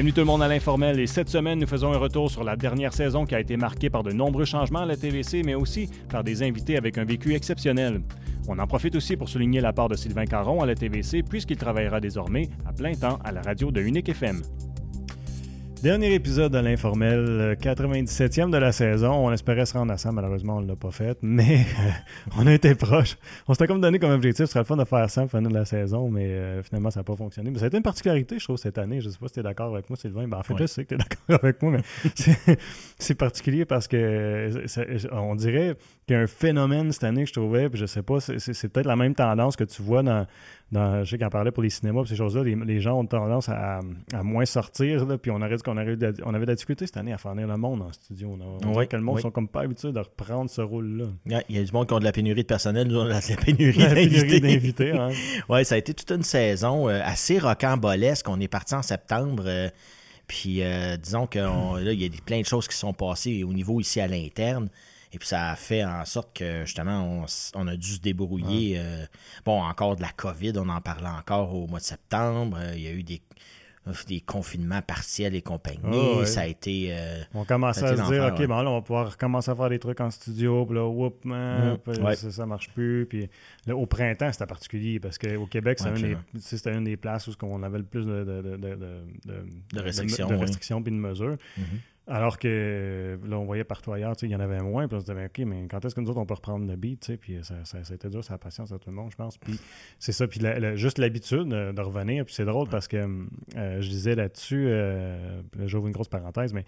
Bienvenue tout le monde à l'informel et cette semaine nous faisons un retour sur la dernière saison qui a été marquée par de nombreux changements à la TVC mais aussi par des invités avec un vécu exceptionnel. On en profite aussi pour souligner la part de Sylvain Caron à la TVC puisqu'il travaillera désormais à plein temps à la radio de Unique FM. Dernier épisode de l'informel, 97e de la saison. On espérait se rendre à ça, malheureusement, on ne l'a pas fait, mais on a été proche. On s'était comme donné comme objectif, ce serait le fun de faire ça fin de la saison, mais euh, finalement, ça n'a pas fonctionné. Mais ça a été une particularité, je trouve, cette année. Je ne sais pas si tu es d'accord avec moi, Sylvain. Ben, en fait, je sais que tu es d'accord avec moi, mais c'est particulier parce que on dirait qu'il y a un phénomène cette année que je trouvais, puis je sais pas, c'est peut-être la même tendance que tu vois dans je sais qu'en parlait pour les cinémas, ces choses-là, les, gens ont tendance à, moins sortir, puis on, aurait qu'on avait, on de la difficulté cette année à faire venir le monde en studio. On, voit que le monde ne sont comme pas habitués de reprendre ce rôle-là. Il y a du monde qui ont de la pénurie de personnel, nous, on a de la pénurie d'invités. oui, ça a été toute une saison euh, assez rocambolesque. On est parti en septembre. Euh, puis euh, disons qu'il y a plein de choses qui sont passées au niveau ici à l'interne. Et puis ça a fait en sorte que justement, on, a dû se débrouiller. Euh, bon, encore de la COVID, on en parlait encore au mois de septembre. Euh, il y a eu des, des confinements partiels et compagnie. Ah, ça a été. Euh, on commençait à se dire, OK, bon, là, on va pouvoir recommencer à faire des trucs en studio. Puis là, whoop, man, mm, ça, ça, marche plus. Puis là, au printemps, c'était particulier parce qu'au Québec, c'était une, des places où on avait le plus de, de, de restrictions, de, restrictions puis de mesures. Mm-hmm. Alors que là, on voyait partout ailleurs, il y en avait moins. Puis on se disait, OK, mais quand est-ce que nous autres, on peut reprendre le beat? Puis ça, ça, ça, a été dur, ça a patience à tout le monde, je pense. Puis c'est ça. Puis juste l'habitude de, revenir. Puis c'est drôle parce que euh, je disais là-dessus, euh, j'ouvre une grosse parenthèse, mais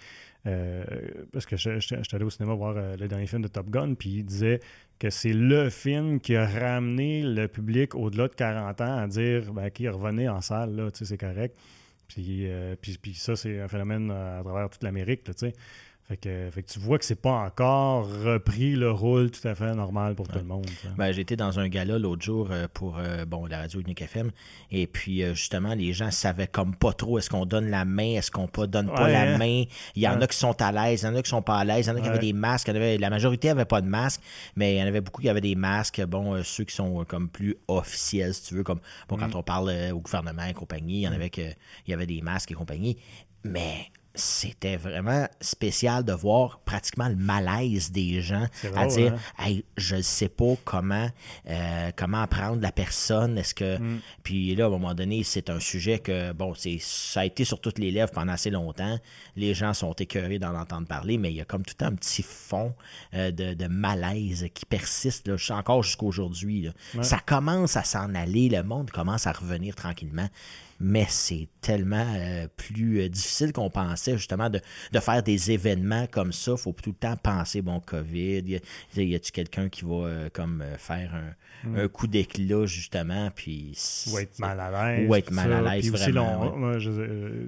euh, parce que je, suis allé au cinéma voir euh, le dernier film de Top Gun, puis il disait que c'est le film qui a ramené le public au-delà de 40 ans à dire, ben, qui revenait en salle, là, c'est correct. Euh, puis, puis, ça, c'est un phénomène à travers toute l'Amérique, tu sais. Fait que, fait que, tu vois que c'est pas encore repris le rôle tout à fait normal pour tout le monde. Ben, J'étais dans un gala l'autre jour euh, pour euh, bon, la radio Unique FM. Et puis, justement, les gens savaient comme pas trop est-ce qu'on donne la main, est-ce qu'on ne donne pas la hein? main? Il y en a qui sont à l'aise, il y en a qui sont pas à l'aise, il y en a qui avaient des masques. la majorité n'avait pas de masque, mais il y en avait beaucoup qui avaient des masques. Bon, ceux qui sont comme plus officiels, si tu veux, comme bon, quand mm. on parle au gouvernement et compagnie, il y en mm. avait que, il y avait des masques et compagnie. Mais c'était vraiment spécial de voir pratiquement le malaise des gens à dire hein? hey, je ne sais pas comment euh, comment apprendre la personne. Est-ce que mm. puis là à un moment donné c'est un sujet que bon c'est ça a été sur toutes les lèvres pendant assez longtemps. Les gens sont écœurés d'en entendre parler mais il y a comme tout un petit fond euh, de, malaise qui persiste là, encore jusqu'à aujourd'hui ça commence à s'en aller le monde commence à revenir tranquillement mais c'est tellement euh, plus euh, difficile qu'on pensait justement de, faire des événements comme ça. Il faut tout le temps penser, bon, COVID, y a-tu quelqu'un qui va euh, comme faire hmm. un, coup d'éclat justement, puis... Ou être mal à l'aise. Ou être mal à l'aise, vraiment.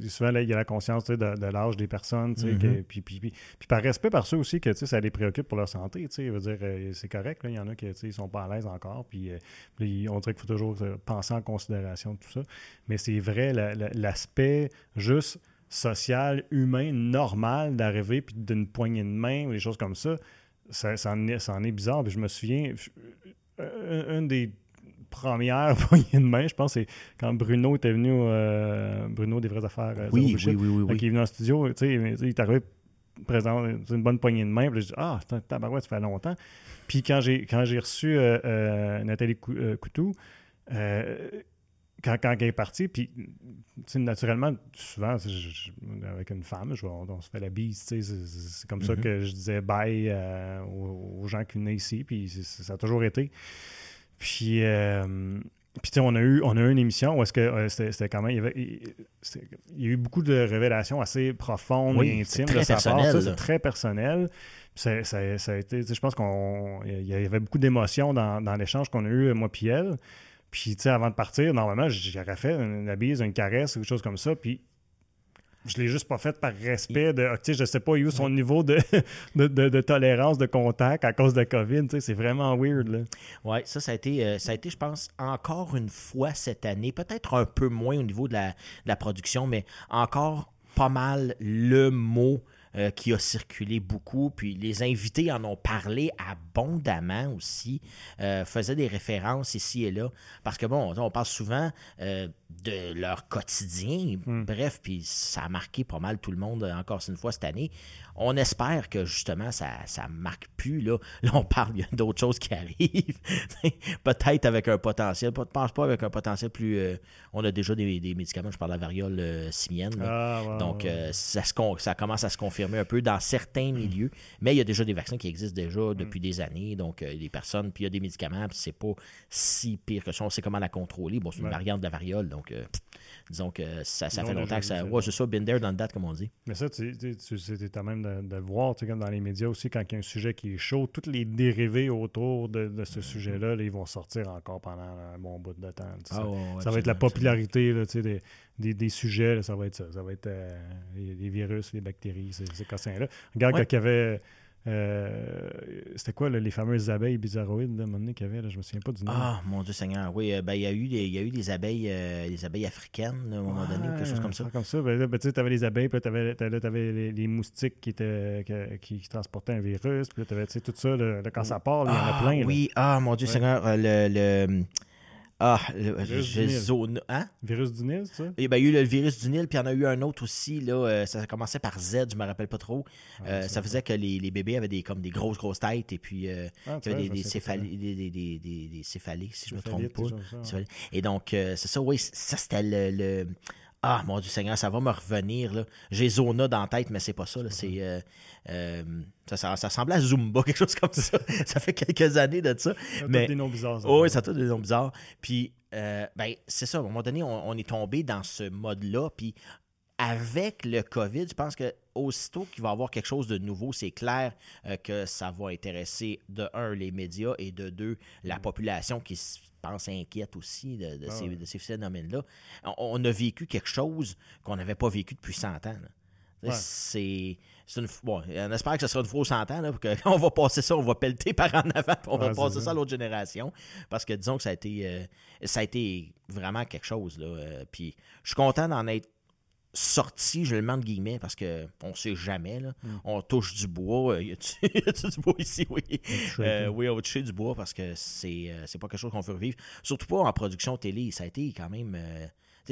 souvent, là, il y a la conscience de, de l'âge des personnes, mm-hmm. puis, puis, puis, par respect par ceux aussi que ça les préoccupe pour leur santé, veut dire, c'est correct, il y en a qui ne sont pas à l'aise encore, puis, on dirait qu'il faut toujours penser en considération tout ça, mais c'est vrai l'aspect juste social, humain, normal d'arriver puis d'une poignée de main ou des choses comme ça, ça, ça, en, est, bizarre. je me souviens, une des premières poignées de main, je pense, c'est quand Bruno était venu, euh, Bruno des vraies affaires. Euh, oui, oui, oui, oui, Il est venu en studio, tu sais, il est arrivé présent, une bonne poignée de main. Puis je dis, ah, tabarouette, ça fait longtemps. Puis quand j'ai, quand j'ai reçu euh, Nathalie Coutou, quand, quand elle est partie, puis naturellement, souvent, avec une femme, on, se fait la bise, c'est comme ça mm-hmm. que je disais bye euh, aux, gens qui venaient ici, puis ça a toujours été. Puis, euh, puis on a eu on a eu une émission où est-ce que euh, c'était quand même il y, avait, il, y a eu beaucoup de révélations assez profondes et intimes de sa part. C'est très personnel. Ça, ça, a été, je pense qu'il y avait beaucoup d'émotions dans, dans l'échange qu'on a eu, moi et elle. Puis, tu sais, avant de partir, normalement, j'aurais fait une, bise, une caresse, quelque chose comme ça. Puis, je l'ai juste pas fait par respect de, tu sais, je sais pas où son niveau de, de, tolérance, de contact à cause de COVID. Tu sais, c'est vraiment weird, là. Oui, ça, ça a, été, euh, ça a été, je pense, encore une fois cette année. Peut-être un peu moins au niveau de la, de la production, mais encore pas mal le mot euh, qui a circulé beaucoup. Puis les invités en ont parlé abondamment aussi, euh, faisaient des références ici et là. Parce que bon, on parle souvent euh, de leur quotidien. Hmm. Bref, puis ça a marqué pas mal tout le monde encore une fois cette année. On espère que justement ça ça marque plus là. Là on parle d'autres choses qui arrivent. Peut-être avec un potentiel, je pense pas avec un potentiel plus euh, on a déjà des, des, médicaments, je parle de la variole euh, simienne. Ah, Donc euh, ça se ça commence à se confirmer un peu dans certains milieux, mais il y a déjà des vaccins qui existent déjà depuis des années. Donc euh, les personnes puis il y a des médicaments, puis c'est pas si pire que ça, on sait comment la contrôler. Bon, c'est une Ouais. variante de la variole donc euh, pff, disons que ça, fait longtemps que ça ouais, c'est ça been there done that comme on dit. Mais ça, tu c'est à même de, de le voir, tu sais, comme dans les médias aussi, quand il y a un sujet qui est chaud, tous les dérivés autour de, de ce sujet-là, là, ils vont sortir encore pendant un bon bout de temps. tu sais. Ah, ouais, ouais, ça va être la popularité là, tu sais, des, des, des sujets, là, ça va être ça. Ça va être euh, les, les virus, les bactéries, ces, ces cossins-là. Regarde quand il y avait. Euh, C'était quoi là, les fameuses abeilles bizarroïdes, là, à un moment donné, qu'il y avait, là, je me souviens pas du nom. Ah, mon Dieu Seigneur, oui, euh, ben, il y a eu des, il y a eu des abeilles, euh, des abeilles africaines, à un moment donné, ou quelque chose comme ça. Comme ça. Ben, ben, tu sais, t'avais les abeilles, puis là, t'avais les, les moustiques qui, étaient, qui, qui transportaient un virus, puis tu sais, tout ça, là, quand ça part, il y en a Ah, plein. oui, ah, mon Dieu Ouais. Seigneur, euh, le... le ah, le, Virus du Nil. zone- hein? Virus du Nil, ça? Eh ben, il y a eu le virus du Nil, puis il y en a eu un autre aussi, là, euh, ça commençait par Z, je me rappelle pas trop. Ah, Euh, ça faisait que les, les bébés avaient des, comme des grosses, grosses têtes, et puis euh, Ah, il y avait des, des, des, des, céphalées, si je me trompe pas. ça, ouais. Et donc, euh, c'est ça, oui, ça c'était le, le- Ah, mon Dieu Seigneur, ça va me revenir, là. J'ai Zona dans la tête, mais c'est pas ça, là. C'est... euh, euh, ça, ça, ça ressemblait à Zumba, quelque chose comme ça. ça fait quelques années de ça. Ça mais- des noms bizarres. ça. Oh, oui, ça a des noms bizarres. Puis, euh, ben, c'est ça, à un moment donné, on, on est tombé dans ce mode-là. Puis, avec le COVID, je pense que aussitôt qu'il va y avoir quelque chose de nouveau, c'est clair euh, que ça va intéresser, de un, les médias et de deux, la population qui se pense inquiète aussi de, de Ah ces, ouais. ces phénomènes-là. On, on a vécu quelque chose qu'on n'avait pas vécu depuis 100 ans. là. Ouais. C'est. une, bon, on espère que ce sera une fois aux 100 ans, là, pour que quand on va passer ça, on va pelleter par en avant, puis on va Ouais, passer ça. ça à l'autre génération. Parce que disons que ça a été, euh, ça a été vraiment quelque chose. Là, euh, puis je suis content d'en être sorti, je le mets entre guillemets, parce que on sait jamais. Là. Mm. On touche du bois. Euh, Y a-tu du bois ici? Oui. Euh, tout. oui, on va toucher du bois parce que c'est euh, c'est pas quelque chose qu'on veut revivre. Surtout pas en production télé. Ça a été quand même. euh,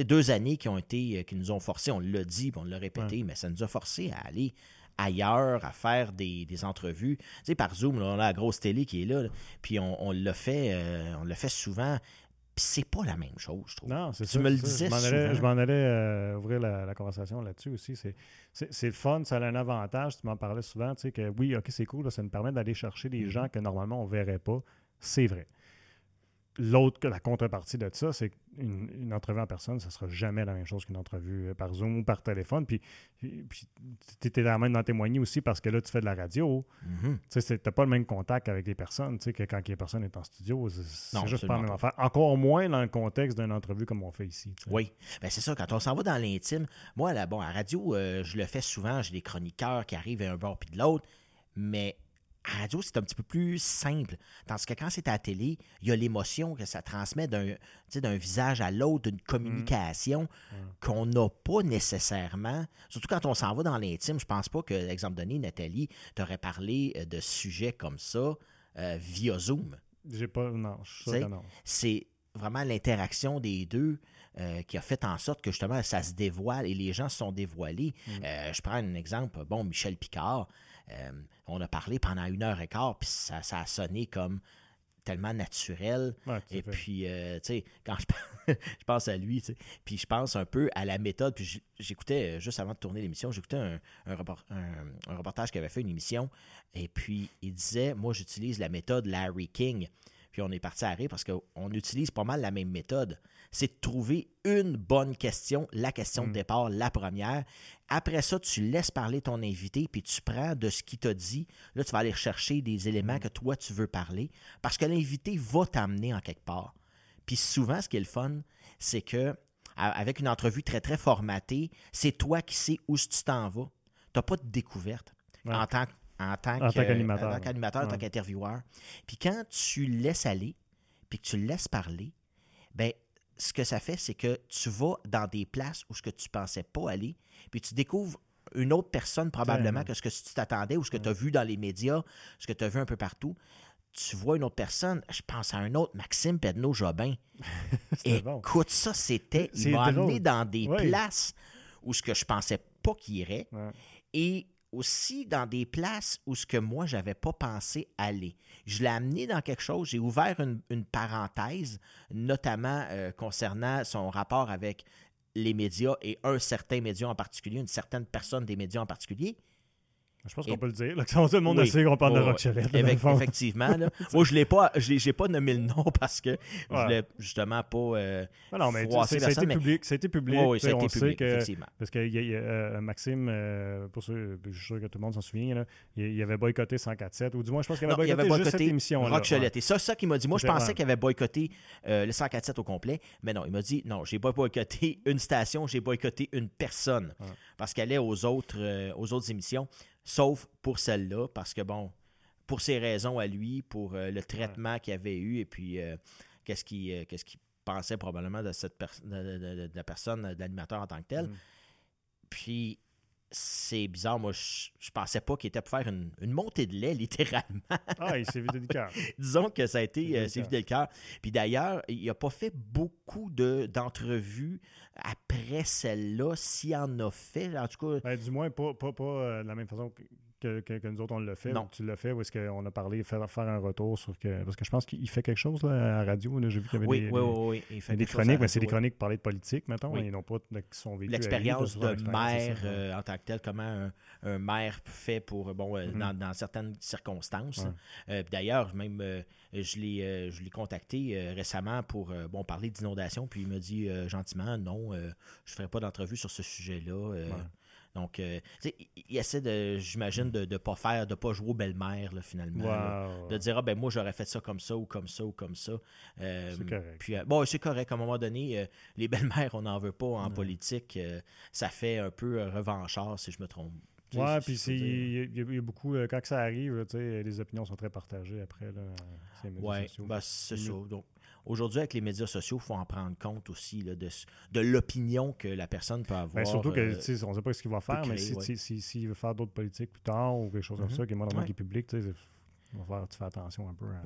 deux années qui ont été qui nous ont forcé, on l'a dit, on l'a répété, mais ça nous a forcé à aller ailleurs, à faire des, des entrevues. Tu sais, par Zoom, là, on a la grosse télé qui est là, là, puis on, on l'a fait, euh, on l'a fait souvent. Puis c'est pas la même chose, je trouve. Non, c'est Tu me le disais Je m'en allais, souvent. je m'en allais, euh, ouvrir la, la conversation là-dessus aussi. C'est, c'est, c'est le fun, ça a un avantage. Tu m'en parlais souvent, tu sais, que oui, OK, c'est cool, là, ça nous permet d'aller chercher des Mhm. gens que normalement on ne verrait pas. C'est vrai. L'autre, la contrepartie de ça, c'est qu'une une entrevue en personne, ça ne sera jamais la même chose qu'une entrevue euh, par Zoom ou par téléphone. Puis, puis tu étais la même d'en témoigner aussi parce que là, tu fais de la radio. Mhm. Tu t'as pas le même contact avec les personnes, que quand les personnes est en studio. C'est juste pas la même affaire. Encore moins dans le contexte d'une entrevue comme on fait ici. Oui, ben c'est ça, quand on s'en va dans l'intime, moi, là, bon, à radio, euh, je le fais souvent, j'ai des chroniqueurs qui arrivent à un bord puis de l'autre, mais à radio, c'est un petit peu plus simple. Tandis que quand c'est à la télé, il y a l'émotion que ça transmet d'un visage à l'autre, d'une communication qu'on n'a pas nécessairement. Surtout quand on s'en va dans l'intime, je pense pas que, exemple donné, Nathalie t'aurait parlé euh, de sujets comme ça euh, via Zoom J'ai pas. Non, je suis non. c'est vraiment l'interaction des deux euh, qui a fait en sorte que justement ça se dévoile et les gens se sont dévoilés. Euh, je prends un exemple, bon, Michel Picard, euh, on a parlé pendant une heure et quart, puis ça, ça a sonné comme tellement naturel. Ouais, Et fait. puis, euh, tu sais, quand je, pense- je pense à lui, puis je pense un peu à la méthode, puis j'écoutais, euh, juste avant de tourner l'émission, j'écoutais un, un, report- un- un reportage qui avait fait une émission, et puis il disait, moi j'utilise la méthode Larry King. Puis on est parti à rire parce qu'on utilise pas mal la même méthode. C'est de trouver une bonne question, la question de départ, la première. Après ça, tu laisses parler ton invité, puis tu prends de ce qu'il t'a dit. Là, tu vas aller chercher des éléments que toi, tu veux parler, parce que l'invité va t'amener en quelque part. Puis souvent, ce qui est le fun, c'est que avec une entrevue très, très formatée, c'est toi qui sais où tu t'en vas. Tu n'as pas de découverte Ouais. en tant, en tant, En que- tant qu'animateur, en tant qu'animateur, en tant Ouais. qu'intervieweur. Puis quand tu laisses aller, puis que tu le laisses parler, ben ce que ça fait, c'est que tu vas dans des places où ce que tu pensais pas aller, puis tu découvres une autre personne probablement que ce que tu t'attendais ou ce que tu as vu dans les médias, ce que tu as vu un peu partout. tu vois une autre personne, je pense à un autre, Maxime Pedneau-Jobin. Écoute, ça, c'était. Il m'a amené dans des places où ce que je pensais pas qu'il irait. Et aussi dans des places où ce que moi, j'avais pas pensé aller. Je l'ai amené dans quelque chose, j'ai ouvert une, parenthèse, notamment euh, concernant son rapport avec les médias et un certain média en particulier, une certaine personne des médias en particulier. Je pense qu'on peut le dire. Là, tout le monde oui, sait qu'on parle de Rockchelette. effectivement. Moi, je l'ai pas, j'ai pas nommé le nom parce que je voulais justement pas. Euh, non, mais ça, a été public. Ça a été public. Oui, ça a été public, effectivement. Parce que y a, euh, Maxime, euh, pour ceux, je suis sûr que tout le monde s'en souvient, là, il, avait boycotté 104.7, ou du moins, je pense qu'il avait, boycotté, avait boycotté juste cette émission. Rockchelette. Et ça, ça qu'il m'a dit. Moi, je pensais qu'il avait boycotté le 104.7 au complet, mais non, il m'a dit non, j'ai pas boycotté une station, j'ai boycotté une personne parce qu'elle est aux autres, aux autres émissions sauf pour celle-là, parce que bon, pour ses raisons à lui, pour euh, le traitement qu'il avait eu, et puis euh, qu'est-ce qu'il euh, pensait probablement de cette de, la personne, de l'animateur en tant que tel. Mm. Puis c'est bizarre, moi je, pensais pas qu'il était pour faire une, montée de lait, littéralement. Ah, il s'est vidé le cœur. Disons que ça a été, c'est vidé le cœur. Puis d'ailleurs, il n'a pas fait beaucoup d'entrevues après celle-là, s'il en a fait. En tout cas. Ben, du moins, pas, pas, pas de la même façon que, nous autres, on l'a fait. Non. Tu l'as fait ou est-ce qu'on a parlé, faire, faire un retour sur que. Parce que je pense qu'il fait quelque chose là, à la radio. J'ai vu qu'il y avait des, oui, oui, Il fait des chroniques, mais c'est des chroniques pour parler de politique, mettons. Ils n'ont pas qui sont vécus. L'expérience de maire euh, en tant que tel, comment un, maire fait pour. Bon, euh, mm-hmm. dans, certaines circonstances. Euh, d'ailleurs, même, je l'ai contacté récemment pour bon, parler d'inondation, puis il me dit gentiment non, je ne ferai pas d'entrevue sur ce sujet-là. Donc, euh, il essaie de, j'imagine, de ne pas faire, de pas jouer aux belles-mères, finalement. de dire, ah, ben moi, j'aurais fait ça comme ça ou comme ça ou comme ça. Euh, c'est correct. Puis, euh, bon, c'est correct. À un moment donné, les belles-mères, on n'en veut pas en politique. ça fait un peu revanchard, si je me trompe. Ouais, puis il y, a beaucoup, quand ça arrive, les opinions sont très partagées après. Là, ouais, ben, c'est ça. Donc, Aujourd'hui, avec les médias sociaux, il faut en prendre compte aussi de, de l'opinion que la personne peut avoir. Ben, surtout que, euh, on ne sait pas ce qu'il va faire, mais s'il si, si, veut faire d'autres politiques plus tard ou quelque chose comme mm-hmm. ça, qui est moins ouais. qui est public, tu fais attention un peu à,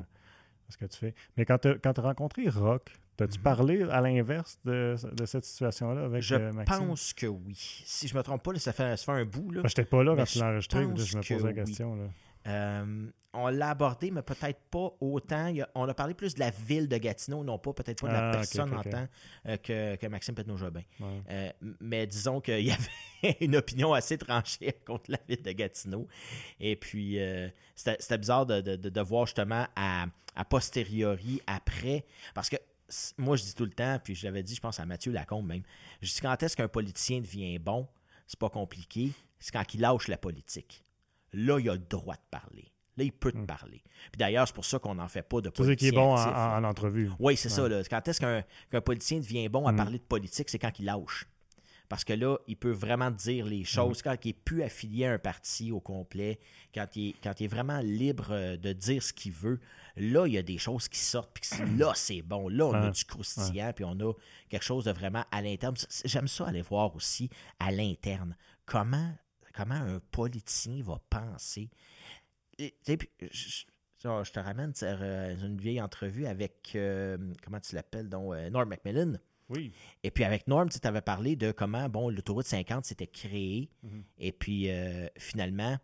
ce que tu fais. Mais quand tu as, rencontré Rock, T'as-tu mm-hmm. parlé à l'inverse de, de, cette situation-là avec je euh, Maxime? Je pense que oui. Si je me trompe pas, ça, fait, ça fait un bout. Là. Ben, j'étais pas là quand tu l'as enregistré, je me pose la question. Là. Euh, on l'a abordé, mais peut-être pas autant. on a parlé plus de la ville de Gatineau, non pas peut-être pas de la ah, personne en tant euh, que, Maxime Petno-Jobin. Euh, mais disons qu'il y avait une opinion assez tranchée contre la ville de Gatineau. Et puis, c'était bizarre de, voir justement à, posteriori, après, parce que moi, je dis tout le temps, puis je l'avais dit, je pense à Mathieu Lacombe même, je dis quand est-ce qu'un politicien devient bon, c'est pas compliqué, c'est quand il lâche la politique là, il a le droit de parler. Là, il peut te hmm. parler. Puis d'ailleurs, c'est pour ça qu'on n'en fait pas de politique. C'est qui est bon en, entrevue. Oui, c'est ça. Là. Quand est-ce qu'un politicien devient bon à hmm. parler de politique, c'est quand il lâche. Parce que là, il peut vraiment dire les choses. Hmm. Quand il n'est plus affilié à un parti au complet, quand il, est, quand il est vraiment libre euh, de dire ce qu'il veut, là, il y a des choses qui sortent. Puis là, c'est bon. Là, on a du croustillant, puis on a quelque chose de vraiment à l'interne. J'aime ça aller voir aussi à l'interne. Comment comment un politicien va penser. je, te ramène euh, une vieille entrevue avec, euh, comment tu l'appelles, donc, euh, Norm Macmillan. Oui. Et puis avec Norm, tu avais parlé de comment bon, l'autoroute 50 s'était créée. Mhm. Et puis finalement,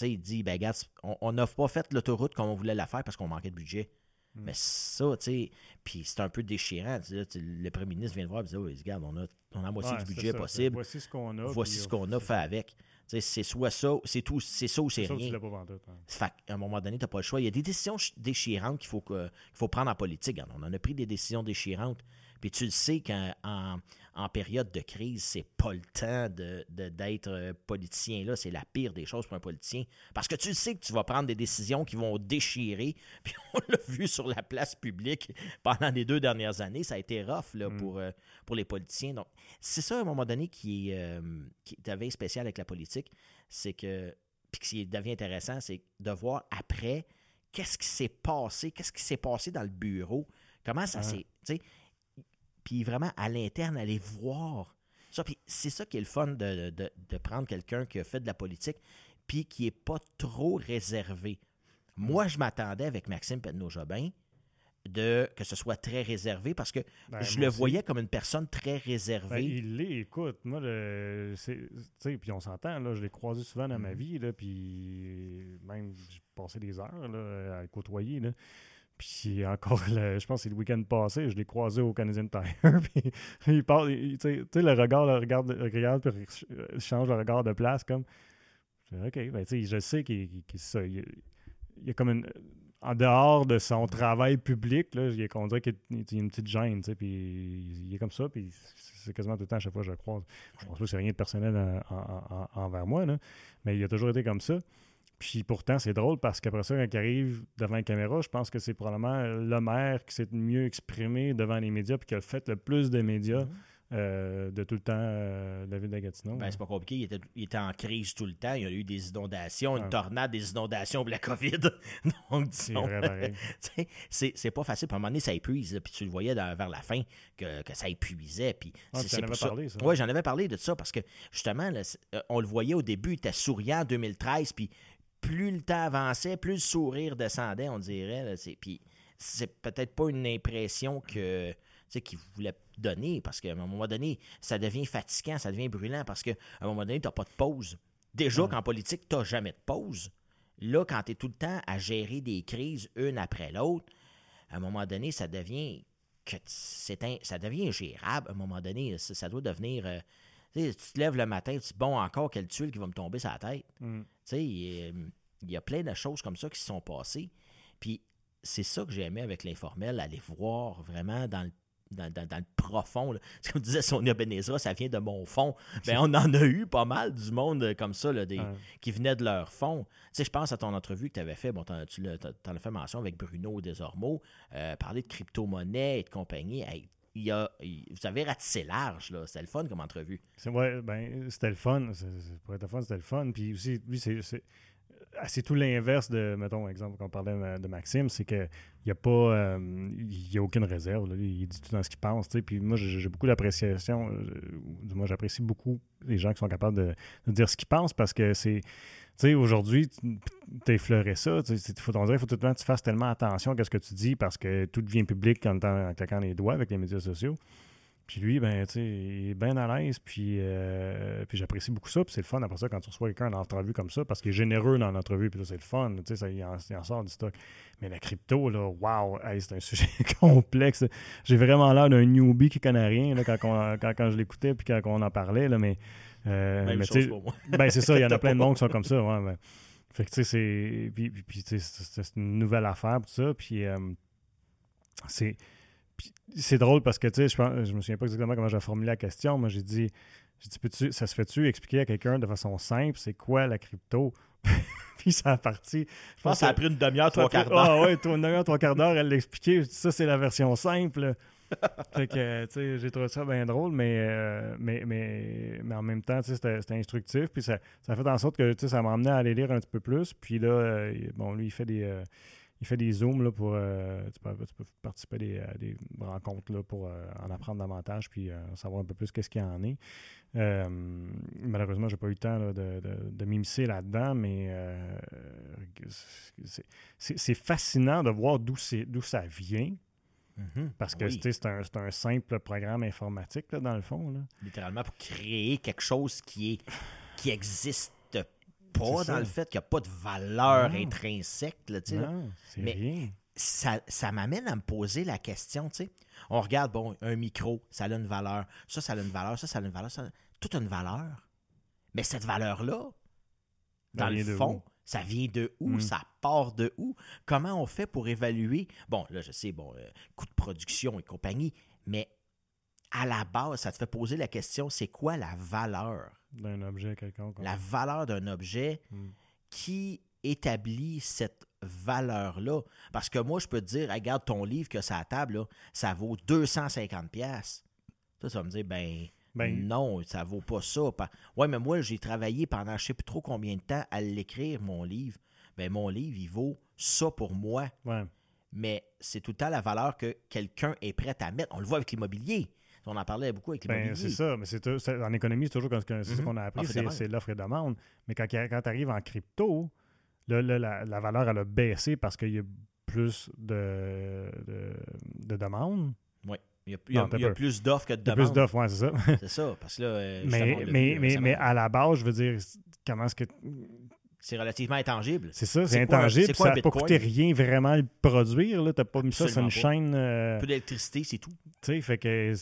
il dit ben, regarde, on n'a pas fait l'autoroute comme on voulait la faire parce qu'on manquait de budget. Mhm. Mais ça, tu sais, puis c'est un peu déchirant. le premier ministre vient de voir et dit oh, regarde, on a, on a moitié du budget possible. Voici ce qu'on a. Voici ce qu'on a, fait avec c'est soit ça, c'est tout, c'est ça ou c'est rien. Ça, hein. à un moment donné, tu n'as pas le choix. Il y a des décisions déchirantes qu'il faut, qu'il faut prendre en politique. On en a pris des décisions déchirantes. Puis tu le sais qu'en en, période de crise, c'est pas le temps d'être de, d'être euh, politicien. là. C'est la pire des choses pour un politicien. Parce que tu sais que tu vas prendre des décisions qui vont déchirer. Puis on l'a vu sur la place publique pendant les deux dernières années. Ça a été rough là, mm. pour, euh, pour les politiciens. Donc, c'est ça, à un moment donné, qui, est, euh, qui devient spécial avec la politique. C'est que, puis qui devient intéressant, c'est de voir après qu'est-ce qui s'est passé, qu'est-ce qui s'est passé dans le bureau, comment ça s'est puis vraiment à l'interne, aller voir ça. Puis c'est ça qui est le fun de, de, prendre quelqu'un qui a fait de la politique, puis qui n'est pas trop réservé. Moi, je m'attendais avec Maxime Penneau-Jobin de que ce soit très réservé parce que Ben, je le aussi. voyais comme une personne très Ben, réservée. il l'est, écoute, moi, puis on s'entend, là, je l'ai croisé souvent dans ma vie, là, puis même, j'ai passé des heures, là, à le côtoyer, là. Puis encore, le- je pense que c'est le week-end passé, je l'ai croisé au Canadian Tire, puis il parle, tu sais, le regard, le regarde, regarde, puis il change le regard de place, comme, OK, ben, tu sais, je sais qu'il ça, il, y a comme une... En dehors de son travail public, là, il a qu'on dirait qu'il y a une petite gêne, tu sais, puis il est comme ça, puis c'est quasiment tout le temps à chaque fois que je le croise. Je pense pas que c'est rien de personnel en- en- en- envers moi, là, mais il a toujours été comme ça. Puis pourtant, c'est drôle parce qu'après ça, quand il arrive devant la caméra, je pense que c'est probablement le maire qui s'est le mieux exprimé devant les médias puis qui a fait le plus de médias euh, de tout le temps euh, ville de Gatineau. Ben, c'est pas compliqué. Il était, il était en crise tout le temps. Il y a eu des inondations, une Ouais. tornade, des inondations, la COVID. Donc, c'est disons, c'est pas facile. Puis à un moment donné, ça épuise. Puis tu le voyais dans- vers la fin que, que ça épuisait. Puis Ah, c'est- pour ça. parlé, ça. Oui, j'en avais parlé de ça parce que justement, là, euh, on le voyait au début, il était souriant en 2013. Puis plus le temps avançait, plus le sourire descendait, on dirait. C'est- Puis c'est peut-être pas une impression que qu'il voulait donner parce qu'à un moment donné, ça devient fatigant, ça devient brûlant parce qu'à un moment donné, tu n'as pas de pause. Déjà qu'en politique, tu n'as jamais de pause. Là, quand tu es tout le temps à gérer des crises une après l'autre, à un moment donné, ça devient que c'est un- ça devient gérable. À un moment donné, ça, ça doit devenir. euh, tu te lèves le matin, tu dis bon, encore quelle tuile qui va me tomber sur la tête. Mm. Tu sais, il il y a plein de choses comme ça qui se sont passées. Puis c'est ça que j'ai aimé avec l'informel, aller voir vraiment dans le dans, dans- dans le profond. là. Comme disait Sonia Benezra, ça vient de mon fond. Ben, on en a eu pas mal du monde euh, comme ça, là, des, Ouais. qui venaient de leur fond. Tu sais, je pense à ton entrevue que tu avais fait, bon, tu t'en as fait mention avec Bruno Desormeaux, euh, parler de crypto-monnaie et de compagnie. Hey, il a, vous avez ratissé large, là. C'était le fun comme entrevue. Ouais, ben, c'était le fun. Pour être le fun, c'était le fun. Puis aussi, lui, c'est. c'est- ah, tout l'inverse de, mettons, exemple, quand on parlait de Maxime, c'est qu'il n'y a pas, euh, il a aucune réserve. là. Il dit tout dans ce qu'il pense. tu sais. Puis moi, j'ai beaucoup d'appréciation. euh, du moins, j'apprécie beaucoup les gens qui sont capables de dire ce qu'ils pensent parce que c'est. Tu sais, aujourd'hui, tu effleuré ça. Faut, faut tout le temps que tu fasses tellement attention à ce que tu dis parce que tout devient public en claquant les doigts avec les médias sociaux. Puis lui, ben, tu sais, il est bien à l'aise, puis, euh, puis j'apprécie beaucoup ça. Puis c'est le fun après ça quand tu reçois quelqu'un en entrevue comme ça, parce qu'il est généreux dans l'entrevue, puis là, c'est le fun, tu sais, ça, il en, il en sort du stock. Mais la crypto, là, wow, hey, c'est un sujet complexe. J'ai vraiment l'air d'un newbie qui connaît rien là, quand, on- quand, quand je l'écoutais, puis quand on en parlait, là, mais... euh, Même mais chose pour moi. ben, c'est ça, il y en a plein de monde qui sont comme ça, ouais. ben. Fait que, tu sais, c'est. Puis, puis, c'est une nouvelle affaire, tout ça. Puis, euh, c'est. Puis c'est drôle parce que, tu sais, je, pense- je me souviens pas exactement comment j'ai formulé la question. Moi, j'ai dit, j'ai dit peux-tu- ça se fait-tu expliquer à quelqu'un de façon simple, c'est quoi la crypto? puis, ça a parti. Je pense que ça a pris une demi-heure, trois quarts d'heure. Ah ouais, une demi-heure, trois quarts d'heure, elle l'expliquait. Je dis, Ça, c'est la version simple. fait que, tu sais, j'ai trouvé ça bien drôle, mais, euh, mais, mais, mais en même temps, tu sais, c'était instructif. Puis ça, ça a fait en sorte que, tu sais, ça m'a amené à aller lire un petit peu plus. Puis là, euh, bon, lui, il fait des... euh, il fait des zooms là, pour. euh, tu, peux, tu peux participer à des, à des rencontres là, pour euh, en apprendre davantage puis euh, savoir un peu plus qu'est-ce qu'il y en est. Malheureusement, j'ai pas eu le temps là, de, de, de m'immiscer là-dedans, mais c'est- fascinant de voir d'où c'est- d'où ça vient. Mhm. Parce que Oui. tu sais, c'est un, un simple programme informatique, là, dans le fond. Là. littéralement pour créer quelque chose qui est qui existe pas dans le fait qu'il n'y a pas de valeur Non. intrinsèque. Là. Non, Mais- rien. Ça, ça m'amène à me poser la question, tu sais. On regarde, bon, un micro, ça a une valeur. Ça, ça a une valeur. Ça, ça a une valeur. Ça, tout a une valeur. Mais cette valeur-là, dans le fond, ça vient de où? Mm. Ça part de où? Comment on fait pour évaluer? Bon, là, je sais, bon, euh, coût de production et compagnie, mais à la base, ça te fait poser la question, c'est quoi la valeur? D'un objet quelconque. La valeur d'un objet Mm. qui établit cette valeur-là. Parce que moi, je peux te dire, regarde ton livre que ça à table, là, ça vaut 250 pièces. Toi, tu vas me dire, ben, Ben- non, ça vaut pas ça. Ouais, mais moi, j'ai travaillé pendant je sais plus trop combien de temps à l'écrire, mon livre. Ben, mon livre, il vaut ça pour moi. Ouais. Mais c'est tout le temps la valeur que quelqu'un est prêt à mettre. On le voit avec l'immobilier. On en parlait beaucoup avec l'immobilier. Ben, c'est ça, mais c'est en économie, c'est toujours comme- c'est ça Mhm. qu'on a appris, et c'est l'offre et demande. Mais quand, quand tu arrives en crypto, là, la, la, valeur, elle a baissé parce qu'il y a plus de, de, demandes. Oui. Il y a, il y a, plus d'offres que de demandes. plus d'offres, oui, c'est ça. c'est ça. Parce que là, euh, mais, mais, mais, mais à la base, je veux dire, comment est-ce que c'est relativement intangible. C'est ça, c'est intangible. ça n'a pas coûté rien vraiment le produire. Tu n'as pas mis ça sur une chaîne. Euh, Un peu d'électricité, c'est tout. Tu sais, fait que,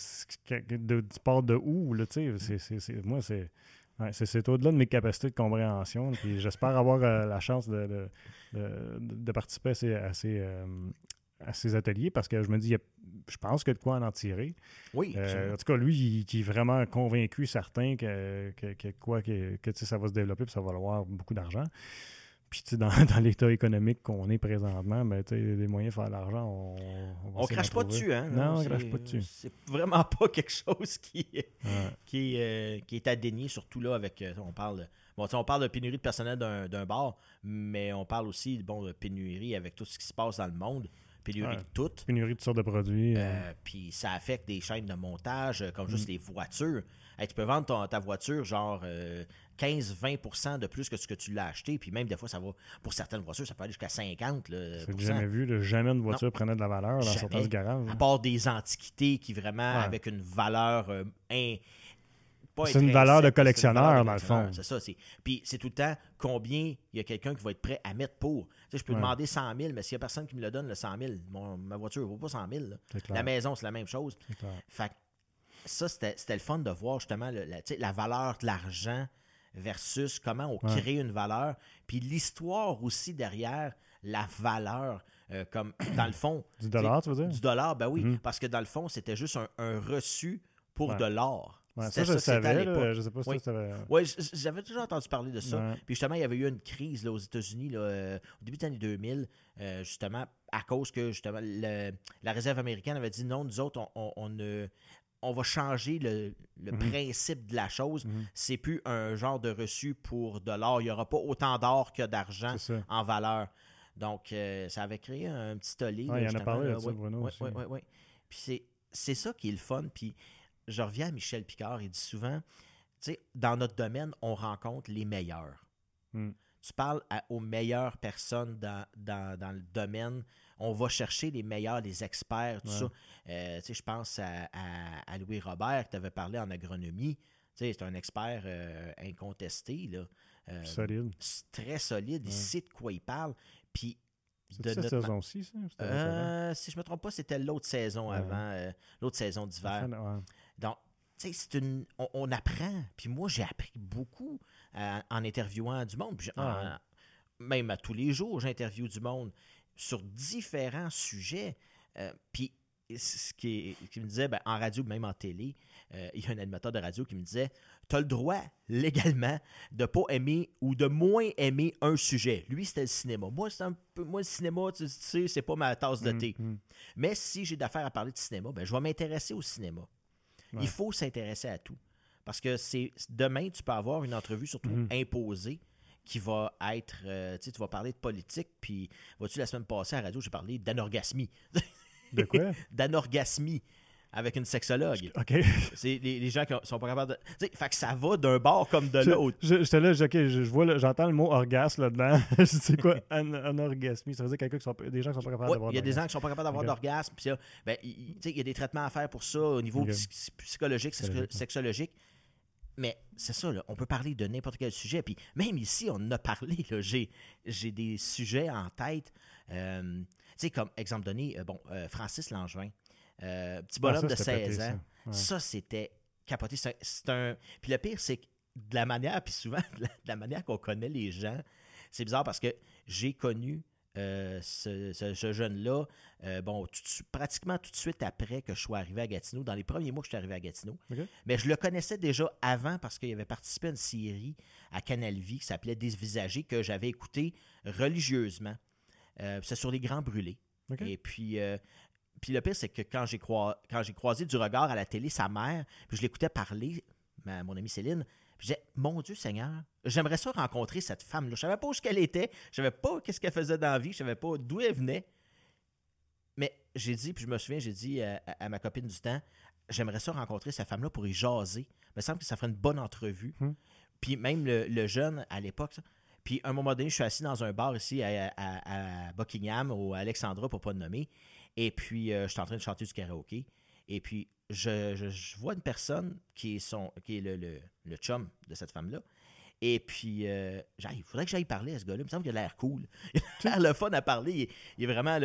de, tu pars de où? Là, c'est, c'est, moi, c'est. c'est au-delà de mes capacités de compréhension. Puis j'espère avoir euh, la chance de, de, de, participer à ces, euh, à ces ateliers parce que je me dis, je pense qu'il y a de quoi en, tirer. Oui. Euh, en tout cas, lui, il, qui est vraiment convaincu, certain que, que, quoi, que, que ça va se développer et ça va avoir beaucoup d'argent. Puis, dans, dans l'état économique qu'on est présentement, ben, des moyens de faire de l'argent, on, on, crache pas dessus, hein? Non, on crache pas dessus. C'est vraiment pas quelque chose qui, qui, euh, qui est à dénier, surtout là, avec. Euh, on parle. Bon, on parle de pénurie de personnel d'un bar, mais on parle aussi bon, de pénurie avec tout ce qui se passe dans le monde pénurie de tout. Pénurie de toutes sortes de produits. Euh, euh. puis ça affecte des chaînes de montage, euh, comme juste mm. les voitures. tu peux vendre ta voiture genre 15-20% de plus que ce que tu l'as acheté. Puis même des fois, ça va pour certaines voitures, ça peut aller jusqu'à 50. J'ai jamais vu, jamais une voiture prenait de la valeur dans son garage. À part des antiquités qui vraiment, avec une valeur c'est une valeur de collectionneur, dans le fond. C'est ça. Puis c'est tout le temps combien il y a quelqu'un qui va être prêt à mettre pour. Je peux demander 100 000, mais s'il n'y a personne qui me le donne, le 100 000, ma voiture ne vaut pas 100 000. La maison, c'est la même chose. Fait ça, c'était le fun de voir justement la, valeur de l'argent versus comment on crée une valeur. Puis l'histoire aussi derrière la valeur. Euh, comme dans le fond. Du dollar, tu veux dire? Du dollar, ben oui. Mm-hmm. Parce que dans le fond, c'était juste un, reçu pour de l'or. Ouais, ça, je savais. Là, je sais pas si oui. ça Oui, j'avais déjà entendu parler de ça. Puis justement, il y avait eu une crise là, aux États-Unis euh, au début des années 2000, euh, justement, à cause que justement la réserve américaine avait dit non, nous autres, on, on, on va changer le, le mhm. principe de la chose. Mhm. C'est plus un genre de reçu pour de l'or. Il n'y aura pas autant d'or que d'argent en valeur. Donc, euh, ça avait créé un petit tollé. il y en a parlé, là, Bruno. Oui, oui, oui. Puis c'est ça qui est le fun. Puis je reviens à Michel Picard, il dit souvent, tu sais, dans notre domaine, on rencontre les meilleurs. Hmm. Tu parles aux meilleures personnes dans, le domaine. On va chercher les meilleurs, les experts, tout ça. Euh, tu sais, je pense à, Louis Robert, qui avait parlé en agronomie. Tu sais, c'est un expert euh, incontesté. Là. Euh, solide. Très solide. Il sait de quoi il parle. Puis de cette saison-ci, ça? si je ne me trompe pas, c'était l'autre saison avant, l'autre saison d'hiver. Tu c'est une. On, apprend. Puis moi, j'ai appris beaucoup euh, en interviewant du monde. Ah même à tous les jours, j'interviewe du monde sur différents sujets. Euh, puis ce qui, me disait, ben, en radio, même en télé, euh, il y a un animateur de radio qui me disait Tu as le droit légalement de ne pas aimer ou de moins aimer un sujet. Lui, c'était le cinéma. Moi, c'est un peu, moi le cinéma, tu sais, c'est pas ma tasse de thé. Mm, mm. Mais si j'ai d'affaires à parler de cinéma, ben, je vais m'intéresser au cinéma. Il faut s'intéresser à tout. Parce que c'est demain, tu peux avoir une entrevue, surtout mhm. imposée, qui va être. Euh, tu sais, tu vas parler de politique, puis vois-tu, la semaine passée à la radio, j'ai parlé d'anorgasmie. De quoi? D'anorgasmie avec une sexologue. OK. C'est les, gens qui sont pas capables de. Tu sais, fait que ça va d'un bord comme de l'autre. J'étais là, OK, je, vois, j'entends le mot orgasme là-dedans. je sais quoi, un, orgasme. Ça veut dire quelqu'un qui sont, des gens qui sont pas capables d'avoir Il y a des gens qui sont pas capables d'avoir d'orgasme. Puis ben, il y a des traitements à faire pour ça au niveau psychologique, sexologique. Mais c'est ça, là, on peut parler de n'importe quel sujet. Puis même ici, on en a parlé. J'ai des sujets en tête. Euh, tu sais, comme exemple donné, euh, bon, euh, Francis Langevin. Euh, petit bonhomme ah, de 16 ans. Ça, c'était capoté. C'est un. Puis le pire, c'est que de la manière, puis souvent, de la, manière qu'on connaît les gens, c'est bizarre parce que j'ai connu euh, ce, jeune-là, euh, bon, pratiquement tout de suite après que je sois arrivé à Gatineau, dans les premiers mois que je suis arrivé à Gatineau. Mais je le connaissais déjà avant parce qu'il avait participé à une série à Canal Vie qui s'appelait Visagers que j'avais écouté religieusement. c'est sur les grands brûlés. Et puis, puis le pire, c'est que quand j'ai, croisé du regard à la télé sa mère, puis je l'écoutais parler, mon amie Céline, je disais, mon Dieu Seigneur, j'aimerais ça rencontrer cette femme-là. Je savais pas où qu'elle était, je savais pas qu'est-ce qu'elle faisait dans la vie, je savais pas d'où elle venait. Mais j'ai dit, puis je me souviens, j'ai dit à, ma copine du temps, j'aimerais ça rencontrer cette femme-là pour y jaser. Il me semble que ça ferait une bonne entrevue. Hmm. Puis même le, jeune à l'époque, Puis, à un moment donné, je suis assis dans un bar ici à, Buckingham, ou à Alexandra, pour pas le nommer. Et puis, euh, je suis en train de chanter du karaoké. Et puis, je, vois une personne qui est, son, qui est le, le chum de cette femme-là. Et puis, euh, il faudrait que j'aille parler à ce gars-là. Il me semble qu'il a l'air cool. Il a l'air le fun à parler. Il, est vraiment,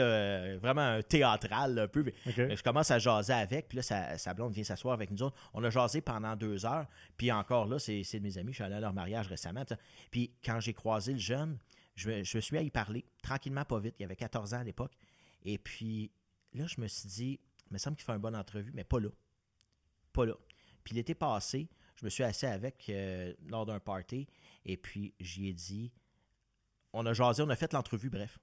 vraiment un théâtral un peu. Je commence à jaser avec. Puis là, sa, blonde vient s'asseoir avec nous autres. On a jasé pendant deux heures. Puis encore là, c'est de mes amis. Je suis allé à leur mariage récemment. Puis quand j'ai croisé le jeune, je, je me suis mis à y parler. Tranquillement, pas vite. Il avait 14 ans à l'époque. Et puis là, je me suis dit, il me semble qu'il fait une bonne entrevue, mais pas là. Pas là. Puis l'été passé, je me suis assis avec euh, lors d'un party et puis j'y ai dit on a jasé, on a fait l'entrevue, bref.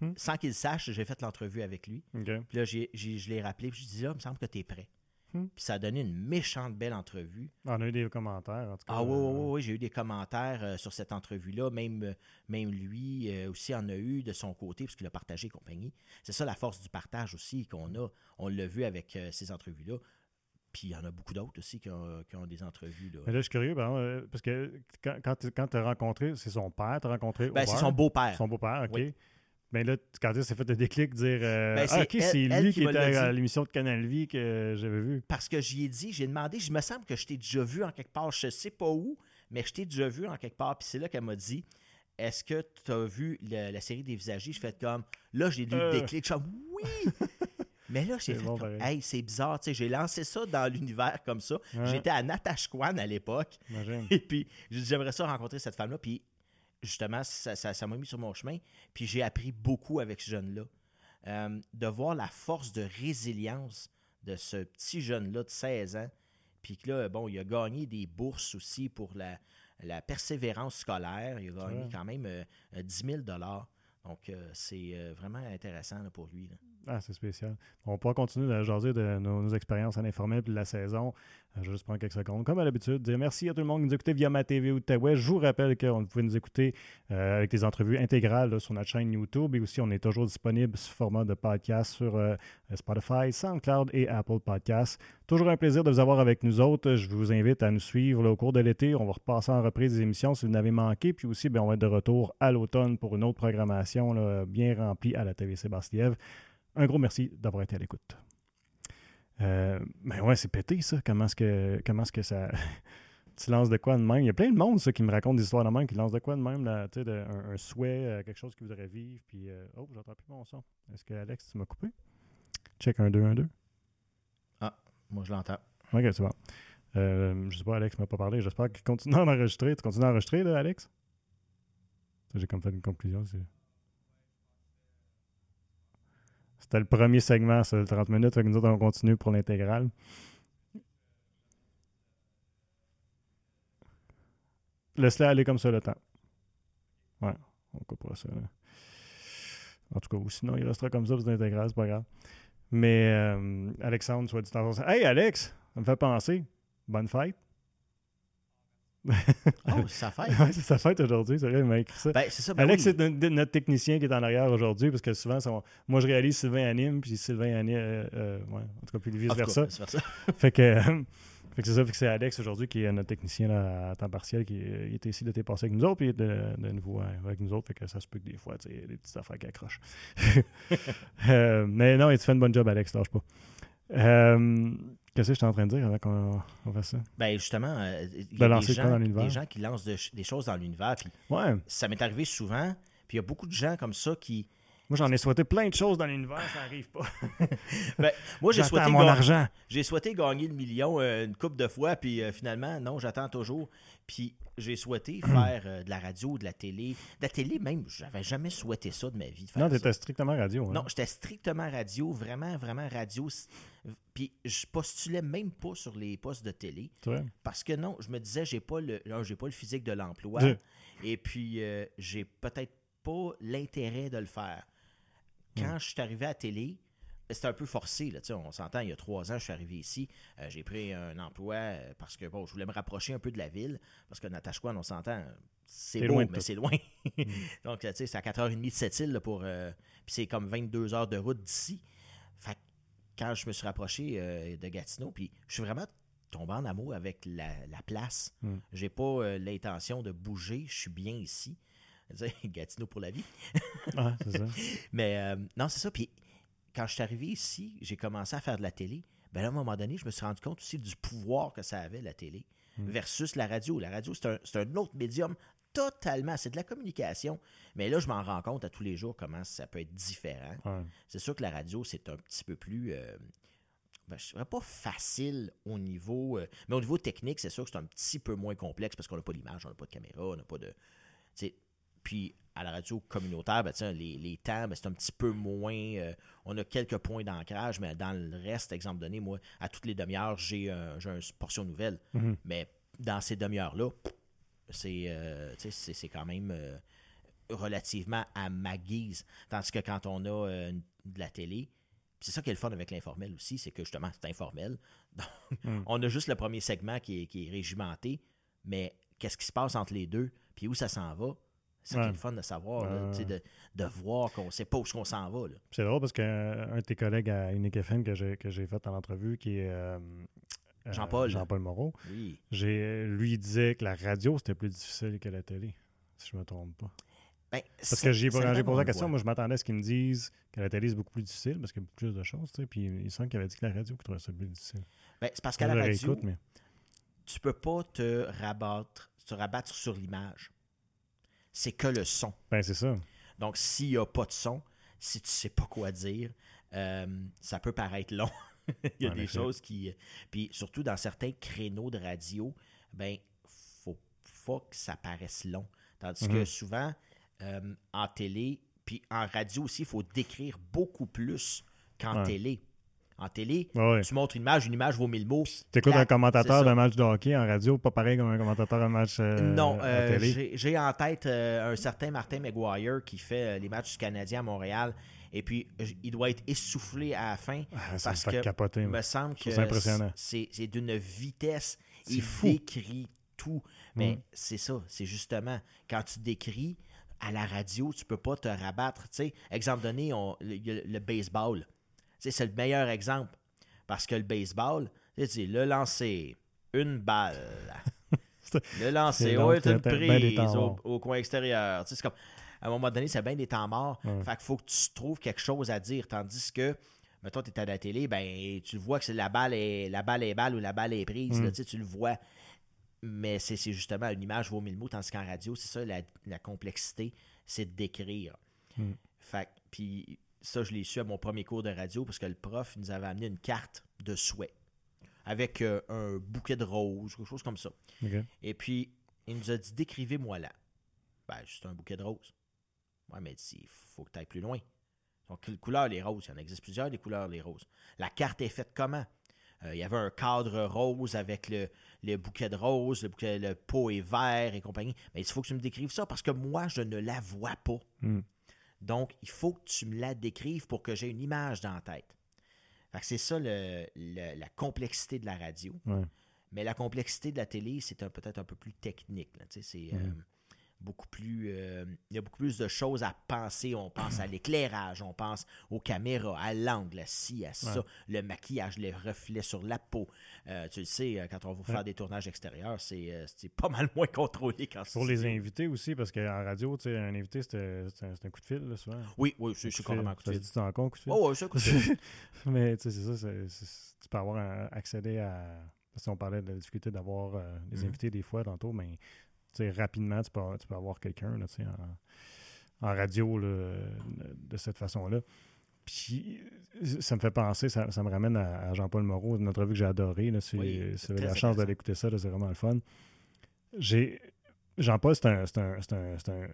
Hmm. Sans qu'il sache, j'ai fait l'entrevue avec lui. Puis là, je l'ai rappelé, puis je dis là, il me semble que tu es prêt. Hmm. Puis ça a donné une méchante belle entrevue. Ah, on a eu des commentaires, en tout cas. Ah oui, oui, oui, oui j'ai eu des commentaires euh, sur cette entrevue-là. Même, euh, même lui aussi en a eu de son côté, puisqu'il a partagé compagnie. C'est ça la force du partage aussi qu'on a. On l'a vu avec ces entrevues-là. Puis il y en a beaucoup d'autres aussi qui ont, des entrevues. Là. Mais là, je suis curieux, euh, parce que quand, quand tu as rencontré, c'est son père, tu as rencontré. Ben, c'est son beau-père. Son beau-père, OK. Ben là, quand tu s'est fait le déclic, dire euh, ben, Ah, OK, c'est lui qui, était à l'émission de Canal Vie que j'avais vu. Parce que j'y ai dit, j'ai demandé, je me semble que je t'ai déjà vu en quelque part, je sais pas où, mais je t'ai déjà vu en quelque part. Puis c'est là qu'elle m'a dit Est-ce que tu as vu la série des visagers? Je fais comme Là, j'ai lu le euh. déclic. Je suis Oui Mais là, j'ai fait comme, hey, c'est bizarre, tu sais, j'ai lancé ça dans l'univers comme ça. J'étais à Natashquan à l'époque. Et puis, j'aimerais ça rencontrer cette femme-là. Puis, justement, ça m'a mis sur mon chemin. Puis, j'ai appris beaucoup avec ce jeune-là. Euh, de voir la force de résilience de ce petit jeune-là de 16 ans. Puis que là, bon, il a gagné des bourses aussi pour la, la persévérance scolaire. Il a gagné quand même 10 euh, 000 Donc, euh, c'est vraiment intéressant pour lui. Là. Ah, c'est spécial. On pourra continuer à jaser de nos, expériences à l'informel puis de la saison. Euh, je vais juste prendre quelques secondes. Comme à l'habitude, dire merci à tout le monde qui nous écoutait via ma TV ou web. Je vous rappelle qu'on pouvait nous écouter euh, avec des entrevues intégrales sur notre chaîne YouTube et aussi on est toujours disponible sous format de podcast sur euh, Spotify, SoundCloud et Apple Podcasts. Toujours un plaisir de vous avoir avec nous autres. Je vous invite à nous suivre au cours de l'été. On va repasser en reprise des émissions si vous n'avez manqué. Puis aussi, bien, on va être de retour à l'automne pour une autre programmation bien remplie à la TVC Bastiev un gros merci d'avoir été à l'écoute. Euh, ben ouais, c'est pété ça. Comment est-ce que, comment est-ce que ça. tu lances de quoi de même? Il y a plein de monde ça, qui me raconte des histoires de même, qui lancent de quoi de même, là, de, un, un, souhait, euh, quelque chose qu'ils voudraient vivre. Puis, euh, oh, j'entends plus mon son. Est-ce que Alex, tu m'as coupé? Check un 2, 1, 2. Ah, moi je l'entends. Ok, c'est bon. je sais pas, Alex m'a pas parlé. J'espère qu'il continue à enregistrer. Tu continues à enregistrer, là, Alex? J'ai comme fait une conclusion. C'est... C'était le premier segment, ça, 30 minutes. Nous autres, on continue pour l'intégrale. Laisse-le aller comme ça le temps. Ouais, on coupera ça. En tout cas, ou sinon, il restera comme ça pour l'intégrale, c'est pas grave. Mais euh, Alexandre, soit dit en Hey Alex, ça me fait penser. Bonne fête oh, c'est sa fête. c'est sa fête aujourd'hui. C'est vrai, il m'a écrit ça. Ben, ça ben Alex, c'est notre technicien qui est en arrière aujourd'hui parce que souvent, moi, je réalise Sylvain anime, puis Sylvain anime. Euh, euh, ouais, en tout cas, puis vice-versa. fait que. fait que c'est ça, fait que c'est Alex aujourd'hui qui est notre technicien là, à temps partiel, qui était ici l'été passé avec nous autres, puis de, de nouveau avec nous autres, fait que ça se peut que des fois, tu sais, des petites affaires qui accrochent. euh, mais non, tu fais une bonne job, Alex, lâche pas. Euh, Qu'est-ce que je suis en train de dire avant qu'on fasse ça? Ben justement, euh, il y a des gens, des gens, qui lancent des choses dans l'univers. Ouais. Ça m'est arrivé souvent. Puis il y a beaucoup de gens comme ça qui. Moi, j'en ai souhaité plein de choses dans l'univers, ça n'arrive pas. ben, moi, j'ai souhaité, mon argent. j'ai souhaité gagner le million euh, une couple de fois, puis euh, finalement, non, j'attends toujours. Puis j'ai souhaité faire de la radio, de la télé. De la télé, même, j'avais jamais souhaité ça de ma vie. non, tu étais strictement radio. Hein? Non, j'étais strictement radio, vraiment, vraiment radio. Puis je postulais même pas sur les postes de télé. Parce que non, je me disais, j'ai pas le, j'ai pas le physique de l'emploi. Et puis, euh, j'ai peut-être pas l'intérêt de le faire. Quand je suis arrivé à télé, c'était un peu forcé. Là, on s'entend, il y a trois ans, je suis arrivé ici. Euh, j'ai pris un emploi euh, parce que bon, je voulais me rapprocher un peu de la ville. Parce que Natashquan, on s'entend, c'est beau, mais c'est loin. Mm. Donc, tu sais, c'est à 4h30 de cette île pour. puis c'est comme 22 heures de route d'ici. Fait quand je me suis rapproché euh, de Gatineau, puis je suis vraiment tombé en amour avec la, place. Je hmm. J'ai pas euh, l'intention de bouger, je suis bien ici. Gatineau pour la vie. ah, c'est ça. Mais euh, non, c'est ça. Puis quand je suis arrivé ici, j'ai commencé à faire de la télé. Ben là, à un moment donné, je me suis rendu compte aussi du pouvoir que ça avait, la télé, hmm. versus la radio. La radio, c'est un, un, autre médium totalement. C'est de la communication. Mais là, je m'en rends compte à tous les jours comment ça peut être différent. C'est sûr que la radio, c'est un petit peu plus. Euh, ben, je ne pas facile au niveau. Euh, mais au niveau technique, c'est sûr que c'est un petit peu moins complexe parce qu'on n'a pas d'image, on n'a pas de caméra, on n'a pas de. Puis à la radio communautaire, ben, les, les, temps, ben, c'est un petit peu moins. Euh, on a quelques points d'ancrage, mais dans le reste, exemple donné, moi, à toutes les demi-heures, j'ai une portion nouvelle. Mm-hmm. Mais dans ces demi-heures-là, euh, c'est quand même euh, relativement à ma guise. Tandis que quand on a euh, de la télé, c'est ça qui est le fun avec l'informel aussi, c'est que justement, c'est informel. Donc, hmm. on a juste le premier segment qui est, régimenté, mais qu'est-ce qui se passe entre les deux, puis où ça s'en va, c'est ça qui est le fun de savoir, de, de, voir qu'on sait pas où on s'en va. C'est drôle parce qu'un de tes collègues à Unique FM que j'ai fait en entrevue, qui est euh, Jean-Paul. Jean-Paul Moreau. Oui. Lui disait que la radio, c'était plus difficile que la télé, si je ne me trompe pas. Ben, parce que j'ai posé la question, moi je m'attendais à ce qu'ils me disent que la télé c'est beaucoup plus difficile parce qu'il y a beaucoup plus de choses, tu sais, puis il semble qu'il avait dit que la radio trouvait ça plus difficile. Ben, c'est parce qu'à la radio, mais... tu peux pas te rabattre, te rabattre sur l'image. C'est que le son. Ben c'est ça. Donc s'il n'y a pas de son, si tu sais pas quoi dire, euh, ça peut paraître long. il y a des choses qui. Puis surtout dans certains créneaux de radio, ben, faut, faut que ça paraisse long. Tandis que mhm. souvent, euh, en télé, puis en radio aussi, il faut décrire beaucoup plus qu'en télé. En télé, tu montres une image, une image vaut mille mots. Tu écoutes un commentateur d'un match de hockey en radio, pas pareil comme un commentateur d'un match euh, Non, euh, j'ai en tête un certain Martin McGuire qui fait les matchs du Canadien à Montréal. Et puis, il doit être essoufflé à la fin. Ah, parce que il me semble que c'est d'une vitesse. Il décrit tout. Mais mm. c'est ça, c'est justement, quand tu décris à la radio, tu peux pas te rabattre. sais exemple donné, on, le, baseball. C'est le meilleur exemple. Parce que le baseball, le lancer, une balle. le lancer, oh, une prise au, au, coin extérieur. C'est comme à un moment donné, c'est bien des temps morts. Fait qu'il faut que tu trouves quelque chose à dire. Tandis que, mettons, tu es à la télé, ben, tu vois que la balle est la balle est balle ou la balle est prise. Mm. tu le vois. Mais c'est justement une image vaut mille mots, tandis qu'en radio, c'est ça, la, complexité, c'est de décrire. Mm. Fait puis ça, je l'ai su à mon premier cours de radio parce que le prof nous avait amené une carte de souhait avec euh, un bouquet de roses, quelque chose comme ça. Et puis, il nous a dit décrivez-moi là. Ben, juste un bouquet de roses. Ouais, mais il faut que tu ailles plus loin. Donc, quelle couleur les roses? Il y en existe plusieurs des couleurs les roses. La carte est faite comment? Euh, il y avait un cadre rose avec le, bouquet de roses, le, bouquet, le pot est vert et compagnie. Mais il faut que tu me décrives ça parce que moi, je ne la vois pas. Hmm. Donc, il faut que tu me la décrives pour que j'ai une image dans la tête. c'est ça la complexité de la radio. Mais la complexité de la télé, c'est peut-être un peu plus technique. C'est. Euh, beaucoup plus. Euh, il y a beaucoup plus de choses à penser. On pense à l'éclairage, on pense aux caméras, à l'angle, à ci, à ça, le maquillage, les reflets sur la peau. Euh, tu le sais, euh, quand on va faire des tournages extérieurs, c'est pas mal moins contrôlé quand Pour les invités aussi, parce qu'en radio, tu sais, un invité, c'est un, coup de fil, là, souvent. Oui, oui, c'est carrément un coup de fil. Tu t'en compte, coup de fil? Oh, oui, c'est un coup de fil. Mais tu sais, c'est ça, tu peux avoir accédé à. Si on parlait de la difficulté d'avoir des mm-hmm. invités des fois tantôt, mais rapidement, tu peux, tu peux avoir quelqu'un en, en, radio de cette façon-là. Puis ça me fait penser, ça, me ramène à, Jean-Paul Moreau, une entrevue que j'ai adorée. C'est la chance d'aller écouter ça, c'est vraiment le fun. Jean-Paul, c'est un, un, un, euh,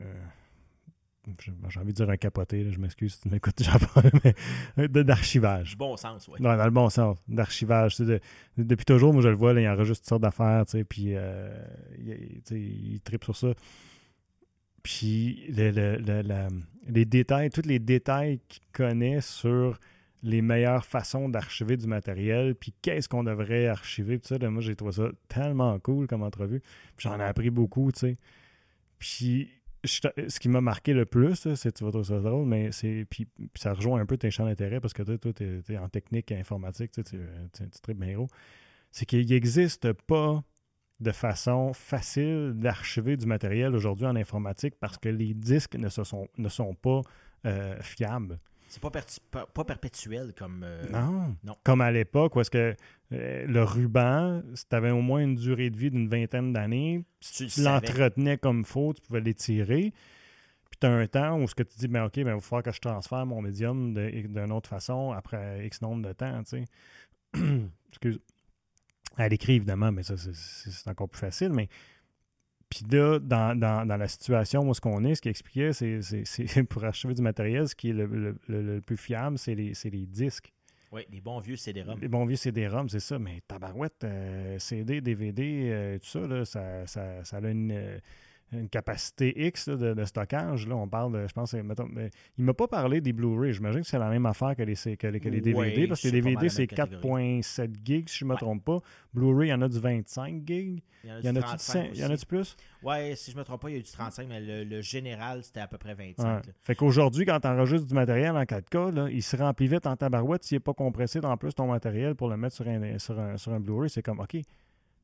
j'ai envie de dire un capoté, je m'excuse si tu m'écoutes, mais d'archivage. Du bon sens, oui. dans le bon sens, d'archivage. depuis toujours, moi, je le vois, là, il enregistre toutes sortes d'affaires, puis euh, il, il tripe sur ça. Puis les détails, tous les détails qu'il connaît sur les meilleures façons d'archiver du matériel, puis qu'est-ce qu'on devrait archiver, puis ça, moi, j'ai trouvé ça tellement cool comme entrevue. J'en ai appris beaucoup, tu sais. Puis ce qui m'a marqué le plus, c'est tu vas trouver ça drôle, mais c'est. Puis, ça rejoint un peu tes champs d'intérêt parce que toi, tu es, en technique et informatique, tu, tu, tu bien C'est qu'il n'existe pas de façon facile d'archiver du matériel aujourd'hui en informatique parce que les disques ne, sont, ne sont pas euh, fiables. C'est pas, pas, perpétuel comme. Euh, non. non. Comme à l'époque, où est-ce que euh, le ruban, si tu avais au moins une durée de vie d'une vingtaine d'années, si tu, l'entretenais comme faut, tu pouvais l'étirer. Puis tu as un temps où ce que tu dis, ben OK, ben, il va falloir que je transfère mon médium d'une autre façon après X nombre de temps. Tu sais. Excuse. À l'écrit, évidemment, mais ça, c'est encore plus facile. Mais puis là, dans, la situation où ce qu'on est, ce qu'il expliquait, c'est pour achever du matériel, ce qui est le, plus fiable, c'est les, les, disques. Oui, les bons vieux CD-ROM. Les bons vieux CD-ROM, c'est ça. Mais tabarouette, euh, CD, DVD, euh, tout ça, là, ça, ça, ça, a une, euh, une capacité X de, stockage. Là, on parle de, je pense, mettons, mais il ne m'a pas parlé des Blu-ray. J'imagine que c'est la même affaire que les, que les, DVD, parce que les DVD, c'est 4.7 gigs, si je ne me trompe pas. Blu-ray, il y en a du 25 gigs. Il y en a du plus? Oui, si je ne me trompe pas, il y a du 35, mais le, général, c'était à peu près 25. Fait qu'aujourd'hui, quand tu enregistres du matériel en 4K, là, il se remplit vite en tabarouette s'il n'est pas compressé dans plus ton matériel pour le mettre sur un, sur un, sur un Blu-ray. C'est comme, OK,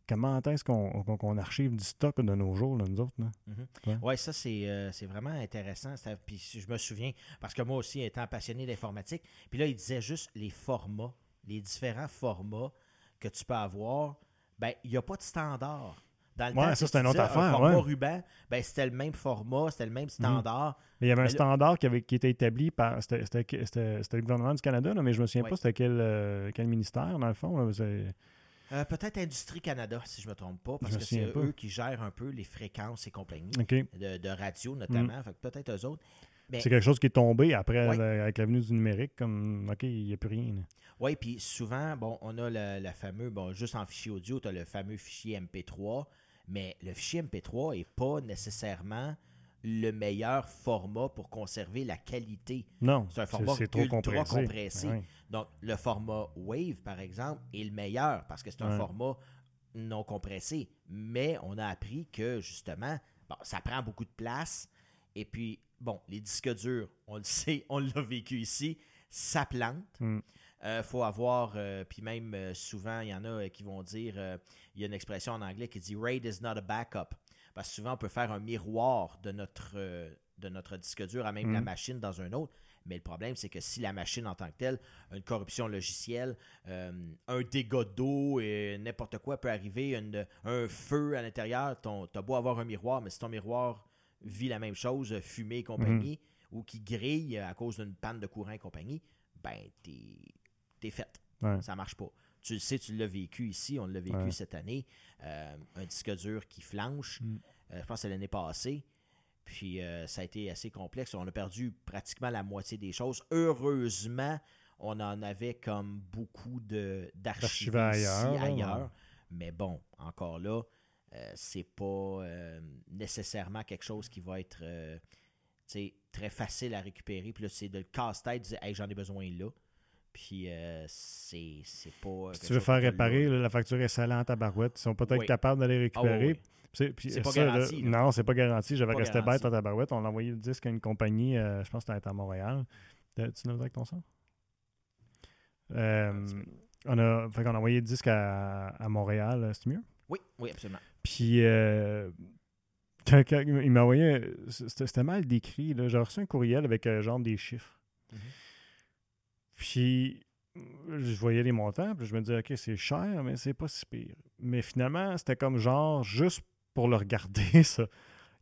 comment est-ce qu'on archive du stock de nos jours, nous autres? Mm-hmm. Oui, ça, euh, c'est vraiment intéressant. Puis je me souviens, parce que moi aussi, étant passionné d'informatique, puis là, il disait juste les formats, les différents formats que tu peux avoir. Ben, il n'y a pas de standard. Dans le ouais, ça, c'est une autre affaire. Un format ruban, ben, c'était le même format, c'était le même mm-hmm. standard. Mais il y avait un standard qui, avait, qui était établi par. C'était le gouvernement du Canada, mais je ne me souviens pas c'était quel, euh, quel ministère, dans le fond. Euh, peut-être Industrie Canada, si je ne me trompe pas, parce que c'est eux qui gèrent un peu les fréquences et compagnie, de, radio notamment, mm. peut-être eux autres. C'est quelque chose qui est tombé après avec l'avenue du numérique, comme OK, il n'y a plus rien. Oui, puis souvent, bon, on a le, fameux, bon, juste en fichier audio, tu as le fameux fichier MP3, mais le fichier MP3 n'est pas nécessairement le meilleur format pour conserver la qualité. Non, c'est un format ultra compressé. Donc, le format Wave, par exemple, est le meilleur parce que c'est un format non compressé. Mais on a appris que, justement, ça prend beaucoup de place. Et puis, bon, les disques durs, on le sait, on l'a vécu ici, ça plante. Il mm. euh, faut avoir, euh, puis même euh, souvent, il y en a qui vont dire, il y a une expression en anglais qui dit RAID is not a backup. Parce que souvent, on peut faire un miroir de notre, euh, de notre disque dur à même la mhm. machine dans un autre. Mais le problème, c'est que si la machine en tant que telle, une corruption logicielle, euh, un dégât d'eau et n'importe quoi peut arriver, un feu à l'intérieur, tu as beau avoir un miroir, mais si ton miroir vit la même chose, fumée et compagnie, mhm. ou qui grille à cause d'une panne de courant et compagnie, ben, t'es es fait. Ça marche pas. Tu le sais, tu l'as vécu ici, on l'a vécu cette année. Euh, un disque dur qui flanche, mm. euh, je pense que c'est l'année passée. Puis euh, ça a été assez complexe. On a perdu pratiquement la moitié des choses. Heureusement, on en avait comme beaucoup d'archives ailleurs. ailleurs. Mais bon, encore là, c'est pas nécessairement quelque chose qui va être très facile à récupérer. Puis là, c'est de le casse-tête, dire hey, j'en ai besoin là. Puis euh, c'est pas. Euh, si tu veux faire réparer, la facture est salante à barouette. Ils sont peut-être capables d'aller récupérer. Ah c'est pas garanti. non, c'est pas garanti. J'avais resté bête à ta barouette. On a envoyé le disque à une compagnie, euh, je pense que c'était à Montréal. Tu nous avec ton son? on, a, fait qu'on a envoyé le disque à, à Montréal. C'est mieux? Oui, oui, absolument. Puis il m'a envoyé. C'était mal décrit. J'ai reçu un courriel avec genre des chiffres. Mm-hmm. Puis, je voyais les montants, puis je me disais, OK, c'est cher, mais c'est pas si pire. Mais finalement, c'était comme genre, juste pour le regarder, ça.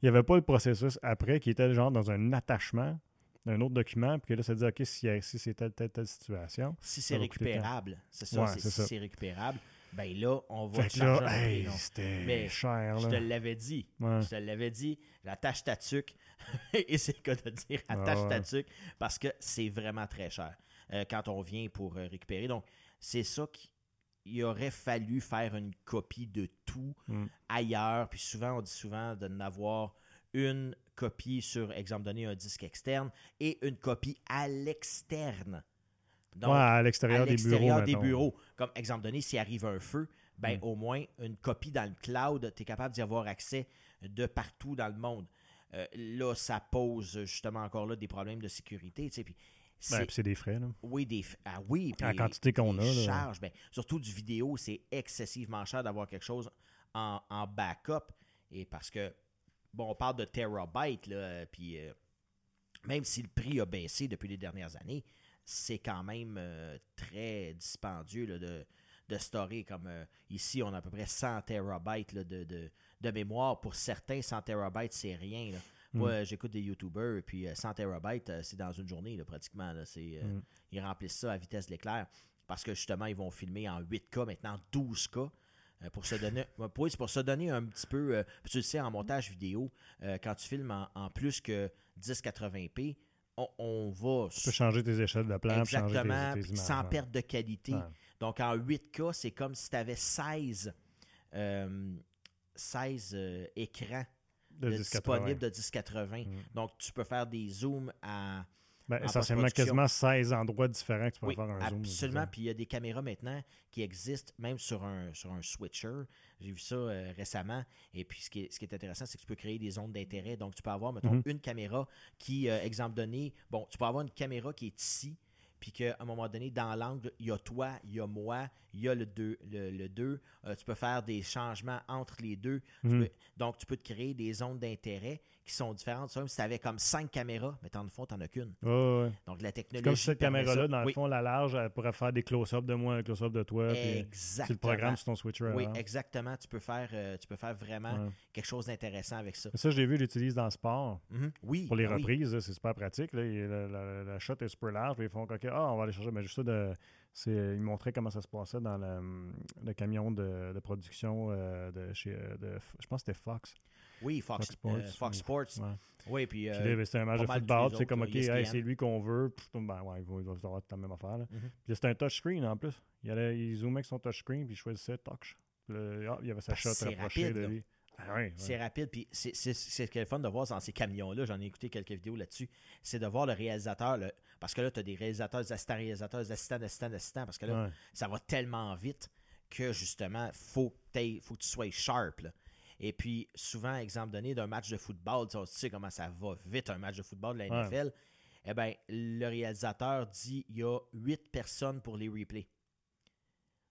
Il n'y avait pas le processus après qui était genre dans un attachement d'un autre document, puis que là, ça dit, OK, si, si c'est telle, telle, telle situation. Si c'est récupérable, c'est ça, si c'est récupérable, ben là, on va te hey, C'était cher. Je te l'avais dit. Je te l'avais dit. Attache ta tuque. Et c'est le cas de dire attache ta tuque parce que c'est vraiment très cher. Euh, quand on vient pour euh, récupérer. Donc, c'est ça qu'il aurait fallu faire une copie de tout mm. ailleurs. Puis souvent, on dit souvent de n'avoir une copie sur, exemple donné, un disque externe et une copie à l'externe. Donc, à l'extérieur des bureaux. des bureaux. Comme exemple donné, s'il arrive un feu, ben mm. au moins une copie dans le cloud, tu es capable d'y avoir accès de partout dans le monde. Euh, là, ça pose justement encore là des problèmes de sécurité. Puis ben, c'est des frais, là. Oui, des ah, oui, La quantité qu'on a. Charge, ben, surtout du vidéo, c'est excessivement cher d'avoir quelque chose en, en backup. Et parce que, bon, on parle de terabytes, là, puis même si le prix a baissé depuis les dernières années, c'est quand même euh, très dispendieux de, de story. Comme euh, ici, on a à peu près 100 terabytes de, de, mémoire. Pour certains, 100 terabytes, c'est rien. Moi, mm. j'écoute des YouTubers, et puis 100 euh, terabytes, c'est dans une journée, pratiquement. C'est, mm. Ils remplissent ça à vitesse d'éclair. Parce que justement, ils vont filmer en 8K, maintenant 12K pour se donner pour, pour se donner un petit peu tu le sais en montage vidéo quand tu filmes en, en plus que 1080p on, va. Tu peux changer tes échelles de plan, Exactement, sans perte de qualité. Donc en 8K, c'est comme si tu avais 16, 16 écrans disponibles de 1080. Mm. Donc tu peux faire des zooms à ben, essentiellement quasiment 16 endroits différents que tu peux faire un zoom. Absolument. Puis il y a des caméras maintenant qui existent même sur un, sur un switcher. J'ai vu ça euh, récemment. Et puis ce qui est, ce qui est intéressant, c'est que tu peux créer des zones d'intérêt. Donc tu peux avoir, mettons, mhm. une caméra qui, euh, exemple donné, bon, tu peux avoir une caméra qui est ici puis qu'à un moment donné, dans l'angle, il y a toi, il y a moi, il y a le 2. Le, deux. Euh, tu peux faire des changements entre les deux. Mhm. donc, tu peux te créer des zones d'intérêt qui sont différentes. Même si tu avais comme cinq caméras, mais en fond, tu n'en as qu'une. Donc, la technologie. Comme cette caméra-là, dans le fond, la large, elle pourrait faire des close-ups de moi, un close-up de toi. Exactement. Tu le programmes sur ton switcher. Oui, exactement. Tu peux faire, euh, tu peux faire vraiment quelque chose d'intéressant avec ça. ça, j'ai vu, l'utilise dans le sport. Mhm. Oui. Pour les reprises, c'est super pratique. Là. La, shot est super large. Ils font OK, ah, on va aller chercher. Mais juste ça, de, ils montraient comment ça se passait dans le, camion de, production euh, de chez. Euh, de, je pense que c'était Fox. Oui, Fox, Fox Sports. Euh, Oui, puis. c'était un match de football. C'est comme, OK, c'est lui qu'on veut. ben, ouais, il va, avoir la même affaire. Là. Mm-hmm. Puis c'était un touchscreen en plus. Il, allait, il zoomait avec son touchscreen, puis il choisissait touch. Ah, il y avait sa shot rapprochée de lui. Ah c'est rapide. Puis c'est ce qui est fun de voir dans ces camions-là. J'en ai écouté quelques vidéos là-dessus. C'est de voir le réalisateur. parce que là, tu as des réalisateurs, des assistants réalisateurs, des assistants, assistants, assistants. Parce que là, ça va tellement vite que justement, faut il faut que tu sois sharp. Et puis, souvent, exemple donné d'un match de football, tu sais comment ça va vite un match de football de la NFL. Eh bien, le réalisateur dit il y a huit personnes pour les replays.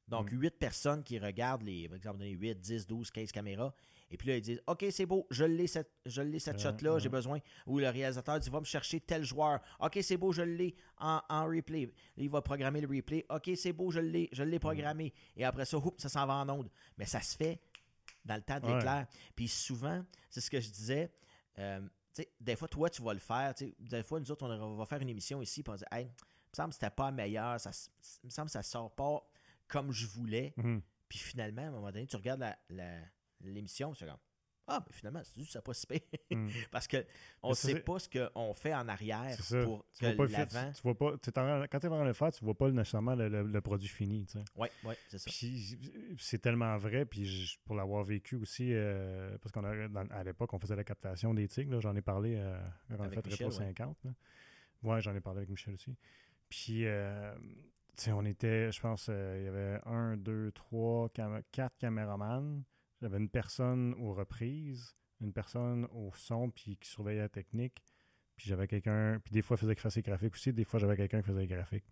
Donc, mm. huit personnes qui regardent les, par exemple, 8, 10, 12, 15 caméras. Et puis là, ils disent OK, c'est beau, je l'ai cette, je l'ai cette shot-là, j'ai besoin. Ou le réalisateur dit Va me chercher tel joueur. OK, c'est beau, je l'ai en, en, replay. il va programmer le replay. OK, c'est beau, je l'ai, je l'ai programmé. Et après ça, ça s'en va en onde. Mais ça se fait dans le temps de l'éclair. Puis souvent, c'est ce que je disais. Euh, des fois, toi, tu vas le faire. Des fois, nous autres, on va faire une émission ici, puis on dit Hey, il me semble que c'était pas meilleur, ça, il me semble que ça sort pas comme je voulais. Mhm. Puis finalement, à un moment donné, tu regardes l'émission, tu comme ah, mais finalement, c'est juste pas se mm. Parce qu'on ne sait pas ce qu'on fait en arrière pour tu que l'avant... Tu vois pas, quand tu es en train de le faire, tu vois pas nécessairement le, produit fini. Oui, oui, c'est ça. c'est tellement vrai, puis pour l'avoir vécu aussi, euh, parce qu'à l'époque, on faisait la captation des tigres, j'en ai parlé euh, quand on a fait Retro 50. Oui, j'en ai parlé avec Michel aussi. Puis, euh, on était, je pense, euh, il y avait un, deux, trois, quatre caméramans. J'avais une personne aux reprises, une personne au son, puis qui surveillait la technique. Puis j'avais quelqu'un, puis des fois, il faisait fasse les graphiques aussi. Des fois, j'avais quelqu'un qui faisait les graphiques.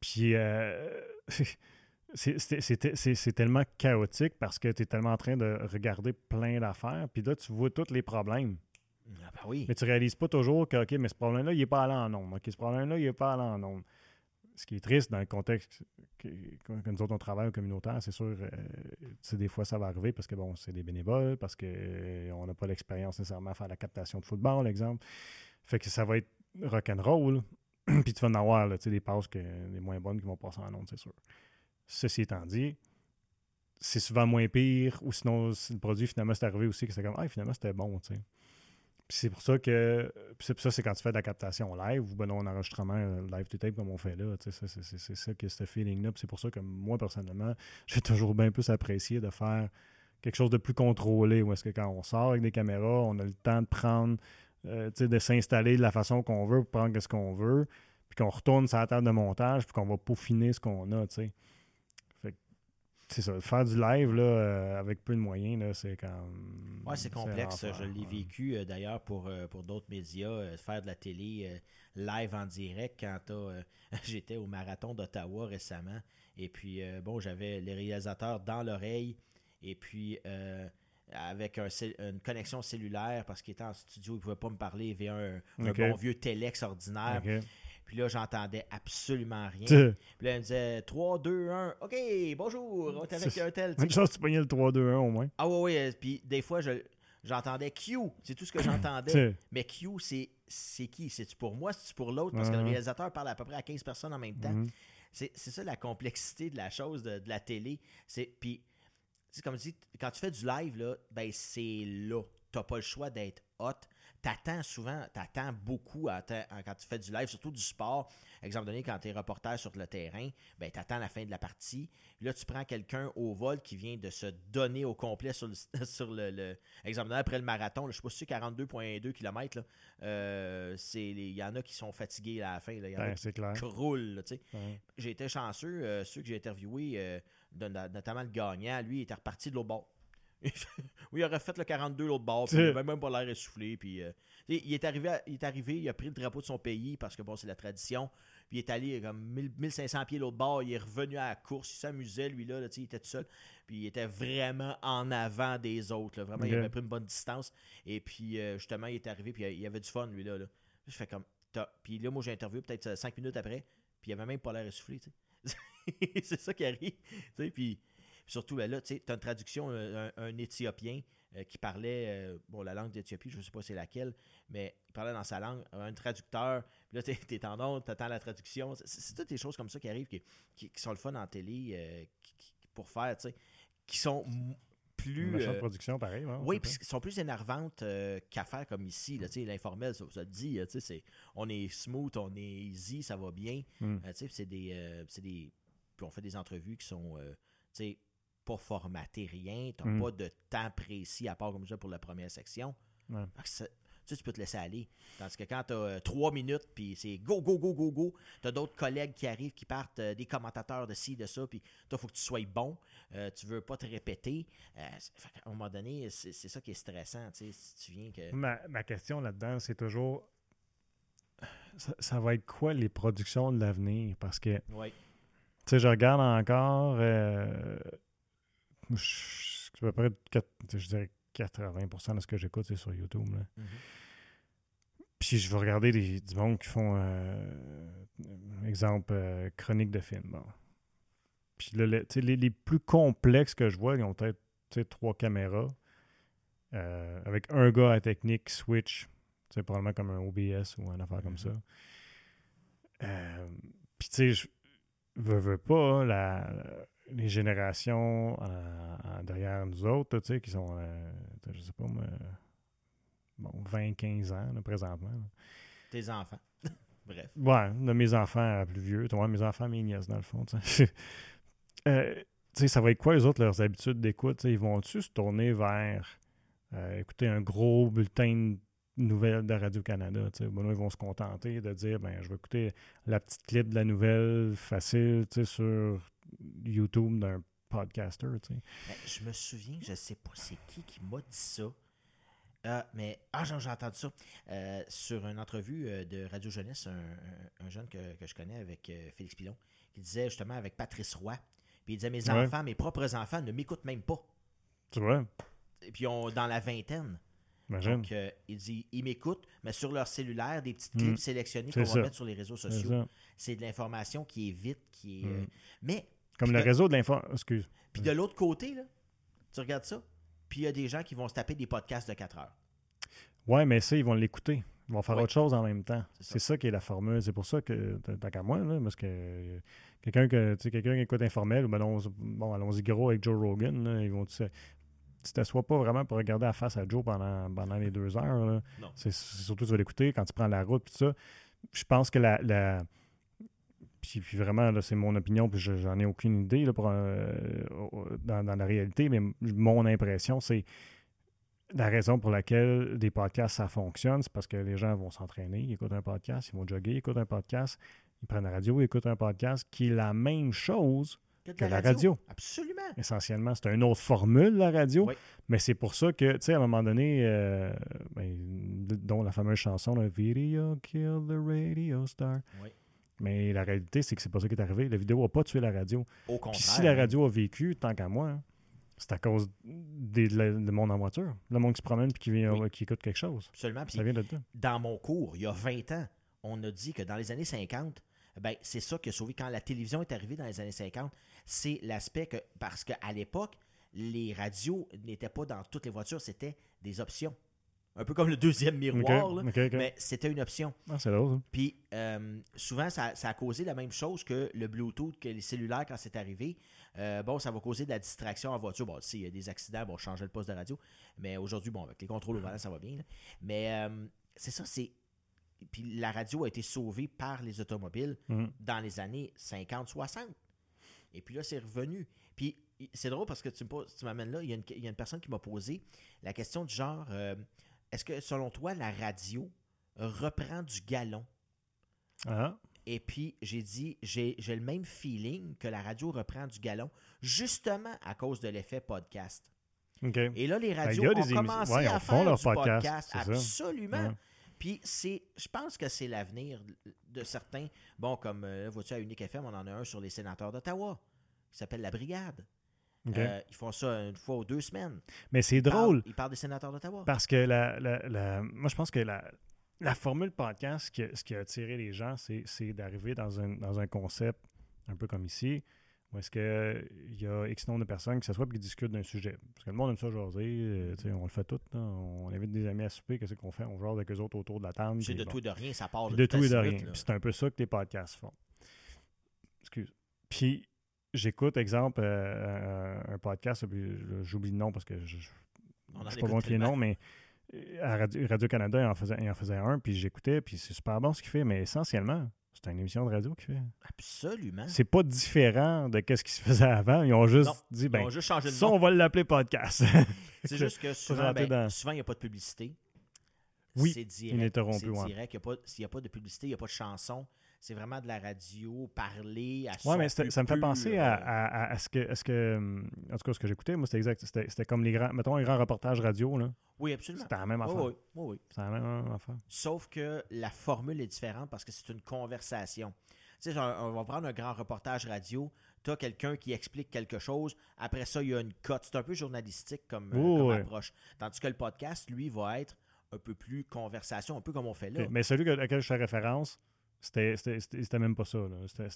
Puis, euh, c'est tellement chaotique parce que tu es tellement en train de regarder plein d'affaires. Puis là, tu vois tous les problèmes. Ah ben oui. Mais tu réalises pas toujours que, OK, mais ce problème-là, il n'est pas allé en nombre. OK, ce problème-là, il n'est pas allé en nombre ce qui est triste dans le contexte que, nous autres on travaille au communautaire, c'est sûr, euh, des fois ça va arriver parce que bon, c'est des bénévoles, parce qu'on euh, n'a pas l'expérience nécessairement à faire la captation de football, exemple. Fait que ça va être rock'n'roll. Puis tu vas en avoir des passes que, les moins bonnes qui vont passer en ondes, c'est sûr. Ceci étant dit, c'est souvent moins pire, ou sinon, le produit finalement c'est arrivé aussi que c'est comme Ah, finalement c'était bon, tu sais c'est pour ça que. C'est ça, c'est quand tu fais de la captation live ou ben non, un enregistrement euh, live to tape comme on fait là. C'est ça que ce feeling-là. C'est pour ça que moi, personnellement, j'ai toujours bien plus apprécié de faire quelque chose de plus contrôlé. Où est-ce que quand on sort avec des caméras, on a le temps de prendre, euh, de s'installer de la façon qu'on veut prendre ce qu'on veut, puis qu'on retourne sur la table de montage, puis qu'on va peaufiner ce qu'on a. sais c'est ça, faire du live là, euh, avec peu de moyens, c'est quand Ouais, c'est complexe. je l'ai vécu euh, d'ailleurs pour, euh, pour d'autres médias, faire de la télé live en direct quand j'étais au marathon d'Ottawa récemment. Et puis, bon, j'avais les réalisateurs dans l'oreille Et puis, avec une connexion cellulaire, parce qu'il était en studio, il ne pouvait pas me parler. Avait un, bon vieux Telex ordinaire. Puis là, j'entendais absolument rien. Puis là, il me disait 3, 2, 1. OK, bonjour, on est avec un tel. Une chance, tu pognais le 3, 2, 1 au moins. Ah oui, oui. Puis des fois, je j'entendais Q. C'est tout ce que j'entendais. Mais Q, c'est qui? C'est-tu pour moi? C'est-tu pour l'autre? Parce que le réalisateur parle à peu près à 15 personnes en même temps. Mhm. C'est ça la complexité de la chose, de, la télé. Puis, comme je dis, quand tu fais du live, là, ben c'est là. Tu n'as pas le choix d'être hot t'attends souvent, t'attends beaucoup quand tu fais du live, surtout du sport. Exemple donné, quand tu es reporter sur le terrain, ben, t'attends la fin de la partie. Là, tu prends quelqu'un au vol qui vient de se donner au complet sur le. Sur le, exemple donné, après le marathon, je sais pas si c'est 42,2 km, il y en a qui sont fatigués à la fin. Il y en a qui croulent. J'ai été chanceux, euh, ceux que j'ai interviewés, euh, notamment le gagnant, lui, il était reparti de l'autre bord. oui, il aurait fait le 42 l'autre bord, puis il avait même pas l'air essoufflé. Puis, euh, il, est arrivé il est arrivé, il a pris le drapeau de son pays parce que bon, c'est la tradition. Puis il est allé comme 1500 pieds l'autre bord, il est revenu à la course, il s'amusait lui là, il était tout seul. Puis il était vraiment en avant des autres. Vraiment, il avait pris une bonne distance. Et puis euh, justement, il est arrivé, puis il avait du fun lui là. Je fais comme. Puis là, moi j'ai interviewé peut-être 5 minutes après, puis il avait même pas l'air essoufflé. c'est ça qui arrive. Puis surtout, ben là, tu sais, as une traduction, euh, un, Éthiopien euh, qui parlait, euh, bon, la langue d'Éthiopie, je ne sais pas c'est laquelle, mais il parlait dans sa langue, un traducteur, puis là, tu es en tu attends la traduction. C'est toutes des choses comme ça qui arrivent, qui, sont le fun en télé pour faire, tu sais, qui sont plus. Une production, pareil. Hein, oui, puis qui sont plus énervantes qu'à faire comme ici. L'informel, ça, ça, te dit, c'est, on est smooth, on est easy, ça va bien. Hmm. c'est des, des. Puis on fait des entrevues qui sont pas formaté rien, tu mm. pas de temps précis à part comme ça pour la première section. Tu, tu peux te laisser aller. Tandis que quand tu as euh, trois minutes, puis c'est go, go, go, go, go, tu as d'autres collègues qui arrivent, qui partent, euh, des commentateurs de ci, de ça, puis toi, il faut que tu sois bon. Euh, tu veux pas te répéter. à un moment donné, c'est ça qui est stressant, si tu viens que... Ma, question là-dedans, c'est toujours... Ça, va être quoi les productions de l'avenir? Parce que... Tu sais, je regarde encore je, à peu près, je dirais 80% de ce que j'écoute, c'est sur YouTube. Mm-hmm. Puis je vais regarder des, du monde qui font, euh, exemple, euh, chronique de film. Puis là, les, les, plus complexes que je vois, ils ont peut-être trois caméras euh, avec un gars à technique switch, probablement comme un OBS ou une affaire comme mm-hmm. ça. Puis tu sais, je veux, pas, la, les générations derrière nous autres, tu sais, qui sont, euh, je sais pas, bon, 20, 15 ans, présentement. Tes enfants. Bref. Ouais, de mes enfants plus vieux. Mes enfants, mes nièces, dans le fond. euh, ça va être quoi, les autres, leurs habitudes d'écoute? Ils vont-tu se tourner vers euh, écouter un gros bulletin de nouvelles de Radio-Canada? Bon, ils vont se contenter de dire ben, je vais écouter la petite clip de la nouvelle facile sur YouTube d'un podcaster. Ben, je me souviens, je sais pas c'est qui qui m'a dit ça. Euh, mais ah, j'ai entendu ça euh, sur une entrevue euh, de Radio Jeunesse, un, jeune que, je connais avec Félix Pilon, qui disait justement avec Patrice Roy. Puis il disait Mes enfants, mes propres enfants ne m'écoutent même pas. Tu vois Et puis on, dans la vingtaine. Donc, il dit ils m'écoutent, mais sur leur cellulaire, des petites clips mm. sélectionnés qu'on va mettre sur les réseaux sociaux. C'est de l'information qui est vite, qui est. Mm. mais comme le réseau de l'info. Excuse. Puis de l'autre côté, là, tu regardes ça, puis il y a des gens qui vont se taper des podcasts de 4 heures. Ouais, mais ça, ils vont l'écouter. Ils vont faire autre chose en même temps. C'est ça. qui est la formule. C'est pour ça que, tant qu'à moi, là, parce que quelqu'un que quelqu'un qui écoute informel, ben bon, allons-y gros avec Joe Rogan, ils vont tu t'assois pas vraiment pour regarder la face à Joe pendant, pendant les deux heures. C'est surtout tu vas l'écouter quand tu prends la route, puis ça. Je pense que la, la puis, vraiment, là, c'est mon opinion, puis j'en ai aucune idée là, pour, euh, dans, la réalité, mais mon impression, c'est la raison pour laquelle des podcasts, ça fonctionne, c'est parce que les gens vont s'entraîner, ils écoutent un podcast, ils vont jogger, ils écoutent un podcast, ils prennent la radio, ils écoutent un podcast, qui est la même chose que, la, radio. Absolument. Essentiellement, c'est une autre formule, la radio, mais c'est pour ça que, tu sais, à un moment donné, euh, ben, dont la fameuse chanson, le Video Kill the Radio Star. Oui mais la réalité, c'est que c'est pas ça qui est arrivé. La vidéo n'a pas tué la radio. Au contraire. si la radio a vécu, tant qu'à moi, C'est à cause des, de, monde en voiture. Le monde qui se promène et qui, vient, qui écoute quelque chose. Absolument. ça vient de. Dans mon cours, il y a 20 ans, on a dit que dans les années 50, ben, c'est ça qui a sauvé quand la télévision est arrivée dans les années 50. C'est l'aspect que, parce qu'à l'époque, les radios n'étaient pas dans toutes les voitures, c'était des options. Un peu comme le deuxième miroir, mais c'était une option. Ah, c'est drôle. Puis euh, souvent, ça, a causé la même chose que le Bluetooth, que les cellulaires quand c'est arrivé. Euh, bon, ça va causer de la distraction en voiture. Bon, s'il y a des accidents, bon, changer le poste de radio. Mais aujourd'hui, bon, avec les contrôles au volant, ça va bien. Mais euh, c'est ça, c'est. Puis la radio a été sauvée par les automobiles mm. dans les années 50-60. Et puis là, c'est revenu. Puis c'est drôle parce que tu m'amènes là, il y, a une, personne qui m'a posé la question du genre est-ce que selon toi, la radio reprend du galon? Ah. Et puis, j'ai dit, j'ai le même feeling que la radio reprend du galon, justement à cause de l'effet podcast. Et là, les ben, radios ont commencé à faire du podcast. absolument. Puis, c'est, je pense que c'est l'avenir de certains. Bon, comme, euh, vois-tu, à Unique FM, on en a un sur les sénateurs d'Ottawa, qui s'appelle La Brigade. Euh, ils font ça une fois ou deux semaines. Mais c'est drôle. ils parlent des sénateurs d'Ottawa. Parce que la, la, moi, je pense que la, la formule podcast, ce qui a attiré les gens, c'est d'arriver dans un, dans un concept un peu comme ici, est-ce qu'il y a X nombre de personnes qui s'assoient et qui discutent d'un sujet. Parce que le monde aime ça jaser, euh, on le fait tout. On invite des amis à souper, qu'est-ce qu'on fait? On jase avec eux autres autour de la table. C'est de tout et de rien, ça part de, de tout et de rien. C'est un peu ça que les podcasts font. Excuse. Puis j'écoute, exemple, euh, un podcast, j'oublie le nom parce que je ne sais pas bon qui est nom, mais euh, à Radio-Canada, il, en faisait, il en faisait un, puis j'écoutais, puis c'est super bon ce qu'il fait, mais essentiellement, c'est une émission de radio qu'il fait. Absolument. C'est pas différent de ce qui se faisait avant. Ils ont juste dit, ben, juste changé de ça, on va l'appeler podcast. c'est juste que souvent, ben, souvent, il n'y a pas de publicité. Oui, c'est direct. C'est direct. S'il n'y a, pas de publicité, il n'y a pas de chanson c'est vraiment de la radio, parler à Oui, mais ça me fait penser à, ce que, ce que. En tout cas, ce que j'écoutais, moi, c'était exact. C'était comme les grands. Mettons un grand reportage radio, là. Oui, absolument. C'était la même affaire. Oui, oui. oui, C'est la même affaire. Sauf que la formule est différente parce que c'est une conversation. Tu sais, on va prendre un grand reportage radio. Tu as quelqu'un qui explique quelque chose. Après ça, il y a une cote. C'est un peu journalistique comme, euh, approche. Tandis que le podcast, lui, va être un peu plus conversation, un peu comme on fait là. Mais celui à je fais référence, c'était même pas ça.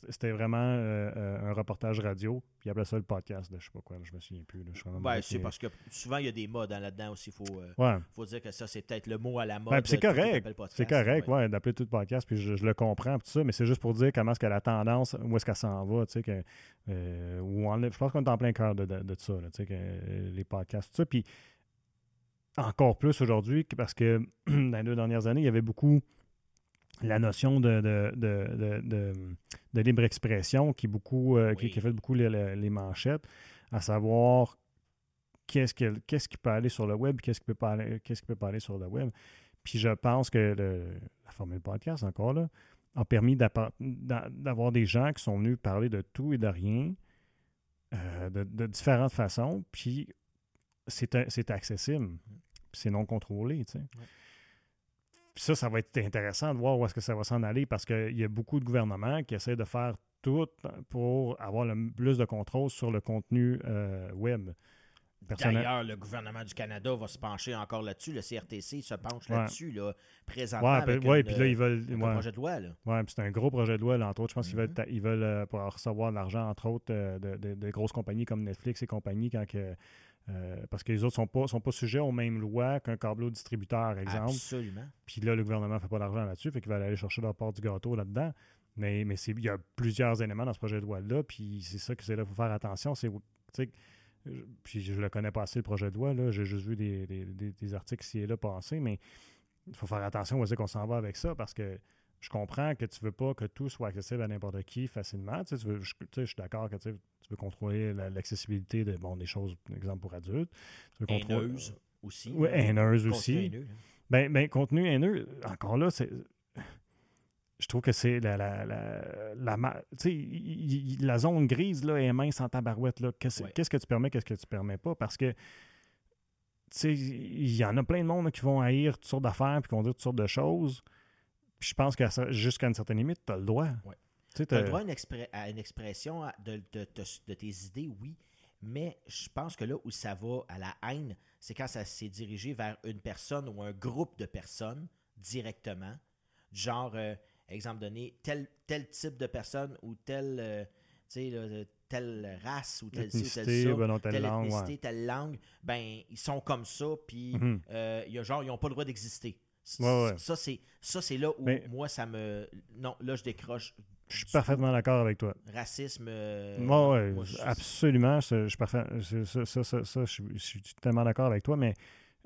C'était vraiment euh, euh, un reportage radio, puis il appelait ça le podcast de je sais pas quoi, je me souviens plus. Ben, c'est parce que souvent il y a des modes là-dedans aussi. Il faut, euh, faut dire que ça, c'est peut-être le mot à la mode. c'est correct. C'est correct, ouais, d'appeler tout podcast, puis je, le comprends, tout ça, mais c'est juste pour dire comment est-ce que la tendance, où est-ce qu'elle s'en va, tu sais, que, je pense qu'on est en plein cœur de, de, ça, tu sais, que, les podcasts, tout ça. Puis encore plus aujourd'hui, parce que dans les deux dernières années, il y avait beaucoup la notion de, de, libre expression qui, beaucoup, euh, qui, fait beaucoup les, manchettes, à savoir qu'est-ce qui, qu'est-ce qui peut aller sur le web, qu'est-ce qui peut pas aller, qu'est-ce qui peut pas aller sur le web. Puis je pense que la formule podcast, encore là, a permis d'avoir des gens qui sont venus parler de tout et de rien, euh, de, différentes façons, puis c'est accessible, mm. c'est non contrôlé, tu sais ça, ça va être intéressant de voir où est-ce que ça va s'en aller parce qu'il y a beaucoup de gouvernements qui essaient de faire tout pour avoir le plus de contrôle sur le contenu euh, web. D'ailleurs, le gouvernement du Canada va se pencher encore là-dessus. Le CRTC se penche là-dessus, là, présentement. Oui, ouais, puis là, ils veulent. Un projet de loi. Oui, puis c'est un gros projet de loi, là, entre autres. Je pense qu'ils veulent, mm-hmm. ils veulent euh, pouvoir recevoir de l'argent, entre autres, euh, de, de, grosses compagnies comme Netflix et compagnie, quand que, euh, parce que les autres ne sont pas, sont pas sujets aux mêmes lois qu'un câbleau distributeur, exemple. Absolument. Puis là, le gouvernement ne fait pas d'argent là-dessus, fait qu'il va aller chercher leur part du gâteau là-dedans. Mais, mais il y a plusieurs éléments dans ce projet de loi-là, puis c'est ça que c'est là qu'il faut faire attention. C'est, puis je le connais pas assez, le projet de loi, là. J'ai juste vu des, des, articles ici et là passer, mais il faut faire attention où qu'on s'en va avec ça, parce que je comprends que tu veux pas que tout soit accessible à n'importe qui facilement. Tu sais, je, je, suis d'accord que tu, veux contrôler l'accessibilité de, bon, des choses, par exemple, pour adultes. Tu veux contrôler, aussi. Oui, haineuse aussi. Haineux, hein. ben, ben, contenu haineux, encore là, c'est. Je trouve que c'est la, la, la, la, la zone grise là, est mince en tabarouette. Qu'est-ce que tu permets, qu'est-ce que tu permets pas? Parce que il y en a plein de monde qui vont haïr toutes sortes d'affaires puis qui vont dire toutes sortes de choses je pense que jusqu'à une certaine limite, tu as le droit. Tu as le droit à une, expression de, tes idées, oui, Mais je pense que là où ça va à la haine, c'est quand ça s'est dirigé vers une personne ou un groupe de personnes directement. Genre, euh, exemple donné, tel, tel type de personne ou tel, euh, sais, telle race ou telle, Ethnicité, telle, ça, ben non, telle telle langue, ethnicité, ouais. telle langue, ben ils sont comme ça, puis Mhm. euh, il y a genre, ils n'ont pas le droit d'exister. Ouais, ouais. Ça, c'est ça, c'est là où Mais- moi, ça me... Non, là, je décroche. Je suis parfaitement d'accord avec toi. Racisme... euh, Ouais, ouais, moi, je- absolument. Je, parfait- ça, ça, ça, ça, je, suis- je suis tellement d'accord avec toi, mais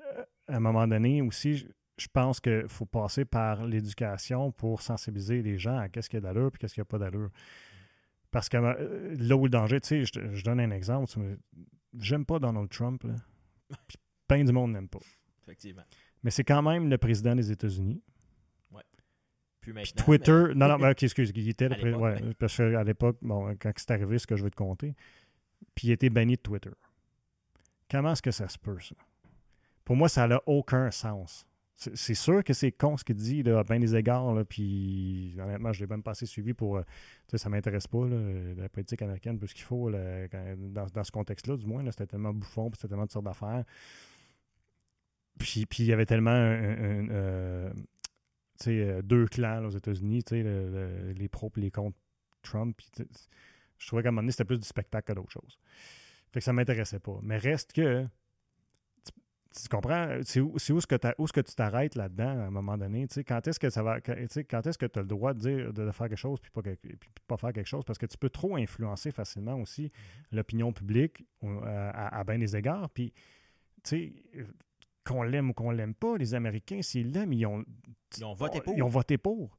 euh, à un moment donné aussi, je, pense qu'il faut passer par l'éducation pour sensibiliser les gens à qu'est-ce qu'il y a d'allure et qu'est-ce qu'il n'y a pas d'allure. Parce que euh, là où le danger, tu sais, je, donne un exemple. J'aime pas Donald Trump. Là. Puis Ben du monde n'aime pas. Effectivement. Mais c'est quand même le président des États-Unis. Puis Puis. Twitter. mais- Non, non, mais ok, excuse, il était le À ouais, parce qu'à l'époque, bon, quand c'est arrivé, ce que je vais te compter, puis il était banni de Twitter. Comment est-ce que ça se peut, ça? Pour moi, ça n'a aucun sens. C'est sûr que c'est con ce qu'il dit, là, à bien des égards, là, puis honnêtement, je l'ai même pas assez suivi pour. euh, tu sais, ça m'intéresse pas, là, la politique américaine, plus qu'il faut, là, quand- dans, dans ce contexte-là, du moins, c'était tellement bouffon, puis c'était tellement de sortes d'affaires. Puis, puis il y avait tellement un- un- un, euh, tu sais, euh, deux clans là, aux États-Unis, le- le- les pros et les contre Trump. puis je trouvais qu'à un moment donné, c'était plus du spectacle que d'autre chose. Fait que ça m'intéressait pas. Mais reste que. Tu, tu comprends? C'est où, c'est où est-ce que, tu t'arrêtes là-dedans à un moment donné? Tu sais, quand est-ce que ça va. quand- tu sais, Quand est-ce que tu as le droit de dire de faire quelque chose puis pas, que- puis pas faire quelque chose? Parce que tu peux trop influencer facilement aussi l'opinion publique euh, à, à bien des égards. Puis, tu sais, qu'on l'aime ou qu'on l'aime pas, les Américains, s'ils l'aiment, ils ont, Ils ont voté pour. ils ont voté pour.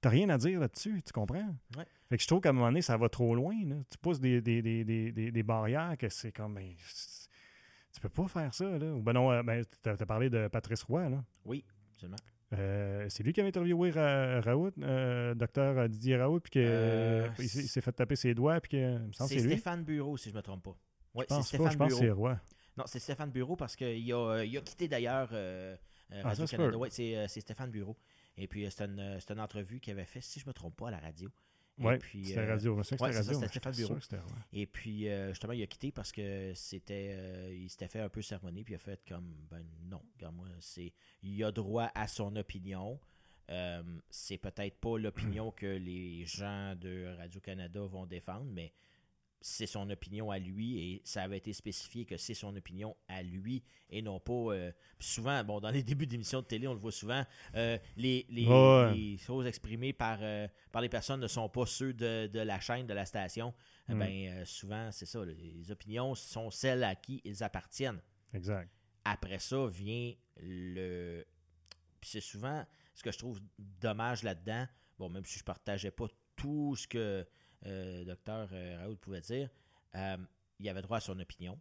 T'as rien à dire là-dessus, tu comprends? Ouais. Fait que je trouve qu'à un moment donné, ça va trop loin. là. Tu pousses des, des, des, des, des, des barrières que c'est comme. ben, tu peux pas faire ça, là. Ou ben non, euh, ben, t'as as parlé de Patrice Roy, là. Oui, absolument. Euh, c'est lui qui avait interviewé Ra- Raoult, euh, docteur Didier Raoult, puis qu'il Euh, s'est fait taper ses doigts, puis que. C'est. Stéphane Bureau, si je me trompe pas. Oui, c'est pas, Stéphane je pense que c'est Bureau. Roy. Non, c'est Stéphane Bureau parce qu'il a, euh, il a quitté d'ailleurs euh, euh, Ah, Radio-Canada. peut. Ouais, c'est c'est Stéphane Bureau. Et puis, c'est une, entrevue qu'il avait fait, si je me trompe pas, à la radio. Oui, c'était euh, radio. Ouais, c'était c'est ça, radio. Stéphane Bureau. Et puis, justement, il a quitté parce que c'était, il s'était fait un peu sermonner, puis il a fait comme, ben non, regarde-moi, c'est, il a droit à son opinion. Euh, c'est peut-être pas l'opinion que les gens de Radio-Canada vont défendre, mais c'est son opinion à lui et ça avait été spécifié que c'est son opinion à lui et non pas. euh, souvent, bon, dans les débuts d'émissions de télé, on le voit souvent, euh, les, les, Ouais. les choses exprimées par, euh, par les personnes ne sont pas ceux de, de la chaîne, de la station. Eh Mm. Ben, souvent, c'est ça. Les opinions sont celles à qui ils appartiennent. Exact. Après ça vient le. Puis c'est souvent ce que je trouve dommage là-dedans. Bon, même si je partageais pas tout ce que docteur euh, Raoult pouvait dire, euh, il avait droit à son opinion.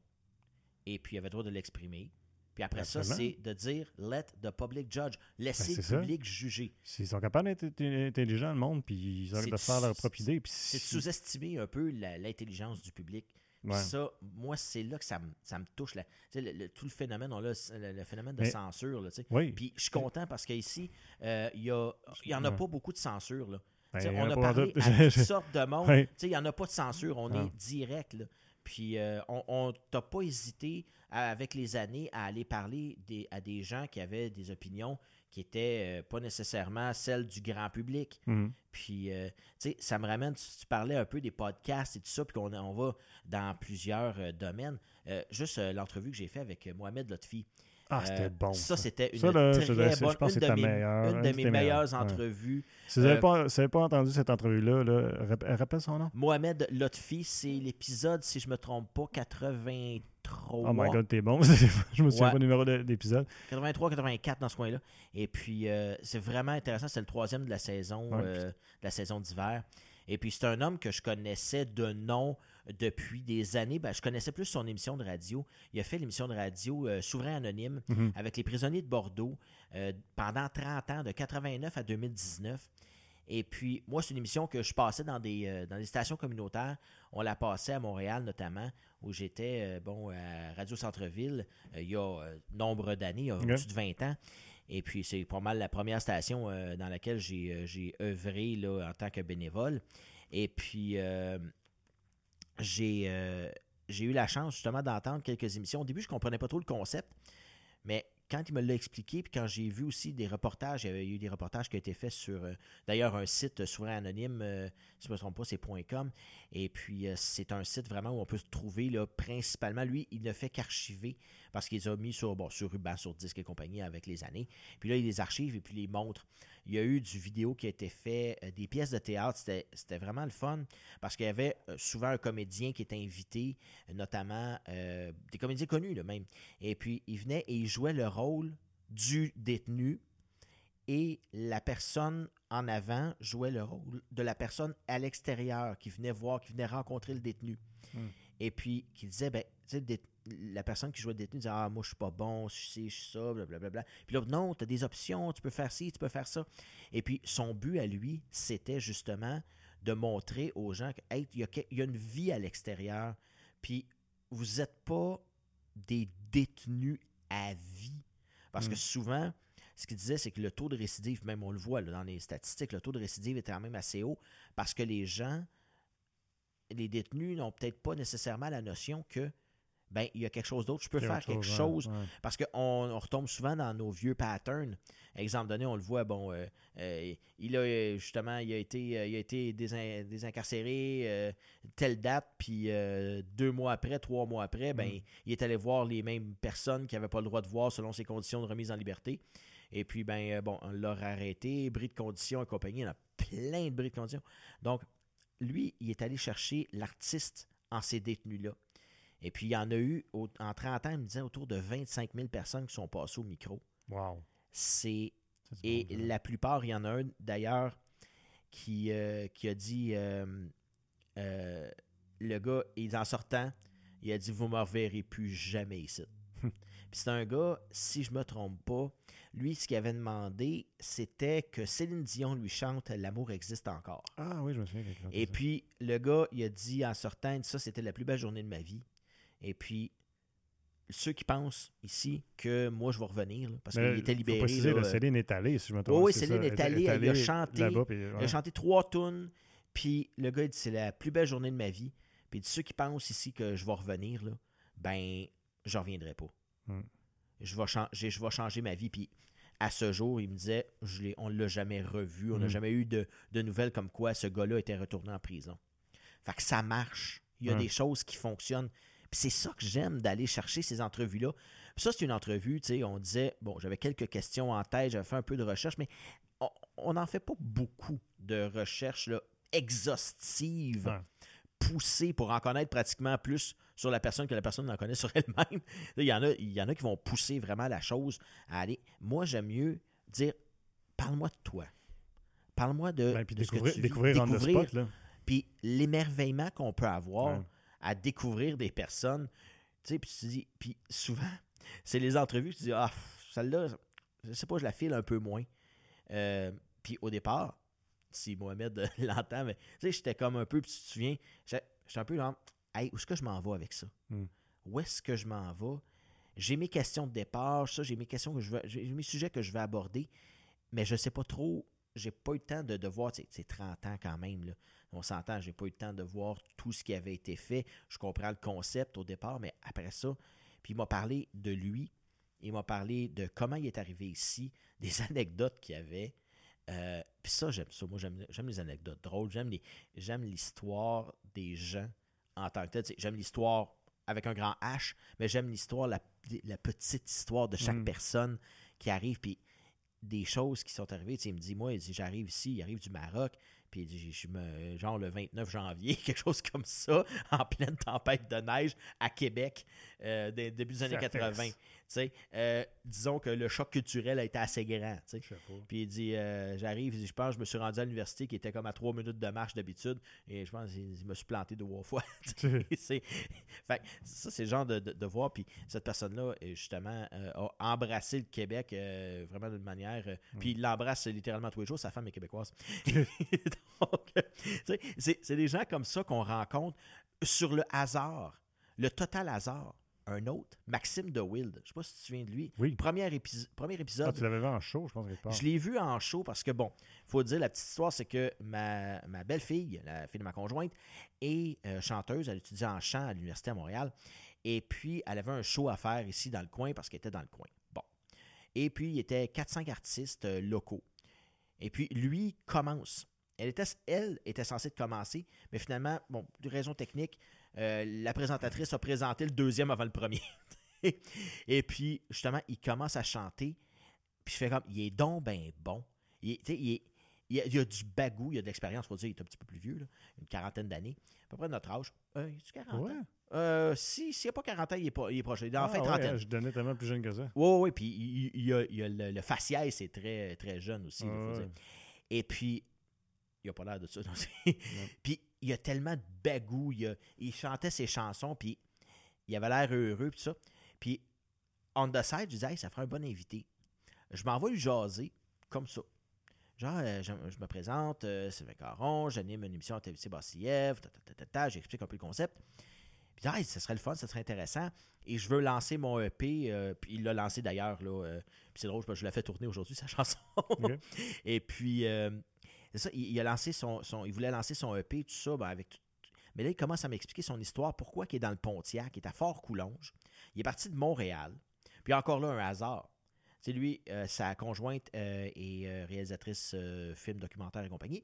Et puis il avait droit de l'exprimer. Puis après ça, c'est de dire let the public judge. Laisser Ben, le ça. public juger. S'ils sont capables d'être intelligents, le monde, puis ils ont C'est de faire leur propre idée. Puis C'est de sous-estimer un peu l'intelligence du public. Ouais. ça, moi, c'est là que ça me, ça me touche. le- le- tout le phénomène, on a le, le phénomène de Mais- censure. Là. Oui. Puis je suis content parce qu'ici, euh, il y a- il y en a Ouais. pas beaucoup de censure. Là. Ben, on a a pas parlé à toutes sortes de monde. Oui. Il n'y en a pas de censure. On Ah. est direct. Là. Puis euh, on t'a pas hésité à- avec les années à aller parler des- à des gens qui avaient des opinions qui étaient euh, pas nécessairement celles du grand public. Mhm. Puis, euh, tu sais, ça me ramène, tu, tu parlais un peu des podcasts et tout ça, puis qu'on on va dans plusieurs euh, domaines. Euh, juste euh, l'entrevue que j'ai fait avec euh, Mohamed Lotfi. Ah, c'était Euh, bon. Ça, c'était une Ça, là, très bonne, je pense une de mes, meilleure, une une de mes meilleures entrevues. Si vous n'avez Euh, pas, entendu cette entrevue-là, là, rap- rappelle son nom. Mohamed Lotfi, c'est l'épisode, si je me trompe pas, 83. Oh my god, t'es bon. je me souviens Ouais. pas du numéro de- d'épisode. 83-84 dans ce coin-là. Et puis, euh, c'est vraiment intéressant. C'est le troisième de la saison, Ouais. euh, de la saison d'hiver. Et puis, c'est un homme que je connaissais de nom depuis des années. Ben, je connaissais plus son émission de radio. Il a fait l'émission de radio euh, Souverain Anonyme Mhm. avec les prisonniers de Bordeaux euh, pendant 30 ans, de 89 à 2019. Et puis, moi, c'est une émission que je passais dans des, euh, dans des stations communautaires. On la passait à Montréal, notamment, où j'étais, bon, à Radio Centre-Ville, il y a nombre d'années, il y a Ok. au-dessus de 20 ans. Et puis, c'est pas mal la première station dans laquelle j'ai j'ai œuvré là, en tant que bénévole. Et puis, euh, j'ai. euh, j'ai eu la chance justement d'entendre quelques émissions. Au début, je ne comprenais pas trop le concept, mais quand il me l'a expliqué, puis quand j'ai vu aussi des reportages, il y a eu des reportages qui ont été faits sur, euh, d'ailleurs, un site souverain anonyme, euh, si je ne me trompe pas, c'est .com, et puis euh, c'est un site vraiment où on peut se trouver, là, principalement, lui, il ne fait qu'archiver, parce qu'il les a mis sur, bon, sur ruban, sur disque et compagnie avec les années, puis là, il les archive et puis les montre. Il y a eu du vidéo qui a été fait, des pièces de théâtre, c'était vraiment le fun, parce qu'il y avait souvent un comédien qui était invité, notamment des comédiens connus, là, même, et puis il venait et il jouait le rôle du détenu et la personne en avant jouait le rôle de la personne à l'extérieur qui venait voir, qui venait rencontrer le détenu. Hmm. Et puis qui disait, ben, la personne qui jouait le détenu disait Ah, moi, je suis pas bon, je suis je suis ça, blablabla. Puis là, non, tu as des options, tu peux faire ci, tu peux faire ça. Et puis, son but à lui, c'était justement de montrer aux gens qu'il y, y, a une vie à l'extérieur. Puis, vous n'êtes pas des détenus à vie. Parce que mm. souvent, ce qu'il disait, c'est que le taux de récidive, même on le voit dans les statistiques, le taux de récidive était quand même assez haut parce que les gens, les détenus n'ont peut-être pas nécessairement la notion que ben il y a quelque chose d'autre, je peux faire quelque chose. Parce qu'on on retombe souvent dans nos vieux patterns. Exemple donné, on le voit, bon, euh, euh, il a justement, il a été, euh, il a été désincarcéré telle date, puis deux mois après, trois mois après, ben, mm. il est allé voir les mêmes personnes qui n'avaient pas le droit de voir selon ses conditions de remise en liberté. Et puis, ben, bon, on l'a arrêté, bris de conditions et compagnie, il y en a plein de bris de conditions. Donc, lui, il est allé chercher l'artiste en ces détenus-là. Et puis, il y en a eu, en 30 ans, il me disait autour de 25 000 personnes qui sont passées au micro. Wow. C'est. Et la plupart, il y en a un d'ailleurs qui, euh, qui a dit euh, euh, le gars, il, en sortant, il a dit Vous ne me reverrez plus jamais ici. Puis c'est un gars, si je me trompe pas, lui, ce qu'il avait demandé, c'était que Céline Dion lui chante L'amour existe encore. Ah oui, je me souviens. Et puis, le gars, il a dit en sortant, ça, c'était la plus belle journée de ma vie. Et puis, ceux qui pensent ici que moi je vais revenir parce qu'il était libéré. Faut là, Céline est allée, si je me trompe. oui, Céline est allée, elle, a chanté. Il a chanté trois tunes. Puis le gars il dit c'est la plus belle journée de ma vie. Puis ceux qui pensent ici que je vais revenir, là, ben je reviendrai pas. Hmm. Je, vais changer, je vais changer ma vie. Puis à ce jour, il me disait je on ne l'a jamais revu. On n'a hmm. jamais eu de, de, nouvelles comme quoi ce gars-là était retourné en prison. Fait que ça marche. Il y a des choses qui fonctionnent c'est ça que j'aime d'aller chercher ces entrevues-là. ça, c'est une entrevue, tu sais, on disait, bon, j'avais quelques questions en tête, j'avais fait un peu de recherche, mais on n'en fait pas beaucoup de recherches exhaustives. poussées pour en connaître pratiquement plus sur la personne que la personne en connaît sur elle-même. Il y, en a, il y en a qui vont pousser vraiment la chose à aller. Moi, j'aime mieux dire parle-moi de toi. Parle-moi de, ben, découvrir, découvrir, découvrir Puis l'émerveillement qu'on peut avoir à découvrir des personnes. Tu sais, puis tu dis, puis souvent, c'est les entrevues, tu dis, ah, celle-là, je sais pas, je la file un peu moins. Euh, puis au départ, si Mohamed l'entend, mais tu sais, j'étais comme un peu, puis tu te souviens, j'étais un peu genre, hey, où est-ce que je m'en vais avec ça? Hmm. Où est-ce que je m'en vais? J'ai mes questions de départ, ça, j'ai mes questions que je veux, j'ai mes sujets que je vais aborder, mais je sais pas trop j'ai pas eu le temps de, de voir, c'est 30 ans quand même, là. On s'entend, j'ai pas eu le temps de voir tout ce qui avait été fait. Je comprends le concept au départ, mais après ça, puis il m'a parlé de lui, il m'a parlé de comment il est arrivé ici, des anecdotes qu'il y avait. Euh, puis ça, j'aime ça. Moi, j'aime les anecdotes drôles. J'aime l'histoire des gens en tant que tel. J'aime l'histoire avec un grand H, mais j'aime l'histoire, la, petite histoire de chaque mm. personne qui arrive. Puis des choses qui sont arrivées. il me dit, moi, j'arrive ici, il arrive du Maroc, puis je me, genre le 29 janvier, quelque chose comme ça, en pleine tempête de neige à Québec, euh, début des années 80. Euh, disons que le choc culturel a été assez grand. Puis il dit, euh, j'arrive, je pense, je me suis rendu à l'université qui était comme à trois minutes de marche d'habitude, et je pense qu'il me suis planté deux fois. fait, ça, c'est le genre de, de, voir. Puis cette personne-là, justement, a embrassé le Québec vraiment d'une manière. Puis il l'embrasse littéralement tous les jours. Sa femme est québécoise. c'est des gens comme ça qu'on rencontre sur le hasard, le total hasard. un autre, Maxime de Wild. Je sais pas si tu te souviens de lui. Oui. Premier, épi- premier Ah, épisode. tu l'avais vu en show, je pense, part. Je l'ai vu en show parce que, bon, faut dire, la petite histoire, c'est que ma, ma belle-fille, la fille de ma conjointe, est euh, chanteuse. Elle étudie en chant à l'Université à Montréal. Et puis, elle avait un show à faire ici dans le coin parce qu'elle était dans le coin. Bon. Et puis, il y était 4-5 artistes euh, locaux. Et puis, lui commence. Elle était, elle était censée de commencer, mais finalement, bon, pour des raisons techniques, euh, la présentatrice a présenté le deuxième avant le premier. Et puis, justement, il commence à chanter. Puis je fais comme, il est donc ben bon. Il, est- tu sais, il, est- il y a, il y a du bagou, il y a de l'expérience. Faut dire, il est un petit peu plus vieux, là, une quarantaine d'années. À peu près de notre âge. Euh, il a 40 Ouais. ans? Euh, si, s'il n'y a pas 40 ans, il est, pas, il est proche. Il est en Ah, fin ouais, trentaine. je donnais tellement plus jeune que ça. Oui, oui, puis il, a, il y a le, le faciès, c'est très, très jeune aussi. là, faut Ouais. dire. Et puis, il a pas l'air de ça. puis, il y a tellement de bagou. Il, a- il chantait ses chansons, puis il avait l'air heureux, puis ça. Puis, on the side, je disais, Hey, ça ferait un bon invité. Je m'en vais lui jaser, comme ça. Genre, euh, je, je me présente, euh, Sylvain Caron, j'anime une émission à TVC Bassiev, j'explique un peu le concept. Puis, ah, ça serait le fun, ça serait intéressant. Et je veux lancer mon EP. euh, puis il l'a lancé d'ailleurs. Là, euh, puis c'est drôle, je l'ai fait tourner aujourd'hui, sa chanson. Et puis, euh, ça, il, a lancé son, Il voulait lancer son EP, tout ça, ben, avec tout- Mais là, il commence à m'expliquer son histoire, pourquoi il est dans le Pontiac, il est à Fort-Coulonge. Il est parti de Montréal. Puis encore là, un hasard. C'est lui, euh, sa conjointe euh, est euh, réalisatrice euh, film, documentaire et compagnie.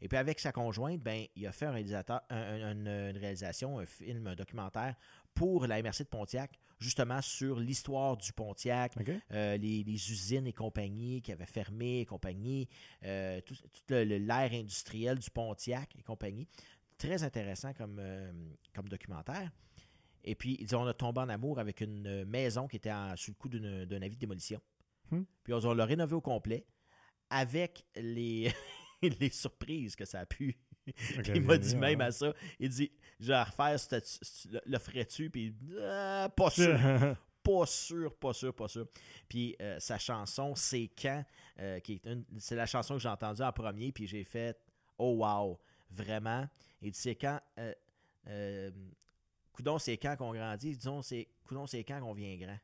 Et puis avec sa conjointe, ben, il a fait un réalisateur, un- un- une, une réalisation, un film, un documentaire pour la MRC de Pontiac, justement sur l'histoire du Pontiac, euh, les, les usines et compagnie qui avaient fermé et compagnie, euh, tout, l'ère industrielle du Pontiac et compagnie. Très intéressant comme, euh, comme documentaire. Et puis, on a tombé en amour avec une maison qui était en- sous le coup d'un avis de démolition. Hmm. Puis, on l'a rénové au complet avec les, les surprises que ça a pu. Il m'a dit même à ça. Il dit, je vais refaire, ce- le, le ferais-tu? Puis, il dit, Ah, pas sûr. Pas sûr, pas sûr, pas sûr. Puis euh, sa chanson, C'est quand, euh, qui est une- c'est la chanson que j'ai entendue en premier, puis j'ai fait Oh wow, vraiment. Il dit C'est quand, euh, Coudon, c'est quand qu'on grandit, disons, c'est Coudon, c'est quand qu'on vient grand.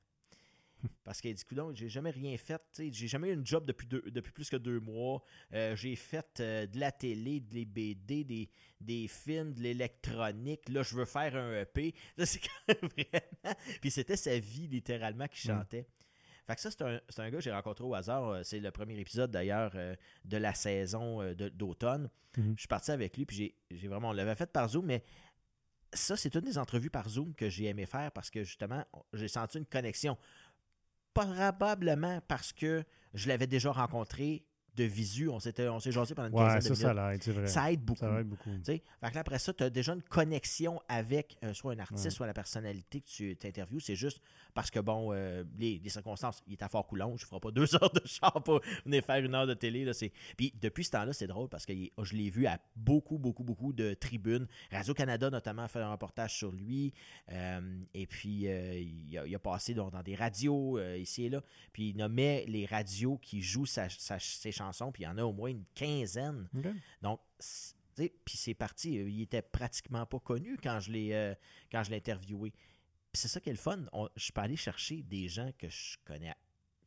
Parce qu'il dit, coudon, j'ai jamais rien fait, j'ai jamais eu une job depuis, deux- depuis plus que deux mois. Euh, j'ai fait euh, de la télé, des BD, des, des films, de l'électronique. Là, je veux faire un EP. Là, c'est vraiment. Puis c'était sa vie, littéralement, qui chantait. Fait que ça, c'est un, un gars que j'ai rencontré au hasard. Euh, C'est le premier épisode, d'ailleurs, euh, de la saison euh, d'automne. Mhm. Je suis parti avec lui, puis j'ai- j'ai vraiment... On l'avait fait par Zoom, mais ça, c'est une des entrevues par Zoom que j'ai aimé faire parce que, justement, j'ai senti une connexion. Probablement parce que je l'avais déjà rencontré de visu. On s'est jasé pendant une Ouais, quinzaine ça, de minutes. ça l'aide, c'est vrai. Ça aide beaucoup. Ça fait que après ça, tu as déjà une connexion avec euh, soit un artiste, soit la personnalité que tu t'interviews. C'est juste parce que, bon, euh, les, les circonstances, il est à Fort-Coulon, je ne ferai pas deux heures de char pour venir faire une heure de télé. Là. Puis depuis ce temps-là, c'est drôle parce que je l'ai vu à beaucoup, beaucoup, beaucoup de tribunes. Radio-Canada, notamment, a fait un reportage sur lui. Euh, et puis, il, a, il a passé dans, dans des radios ici et là. Puis, il nommait les radios qui jouent sa- sa- ses chansons. Puis, il y en a au moins une quinzaine. OK. Donc, c'est- tu sais, puis c'est parti. euh, Il était pratiquement pas connu quand je l'ai euh, quand je l'ai interviewé. Puis c'est ça qui est le fun. On- je peux aller chercher des gens que je connais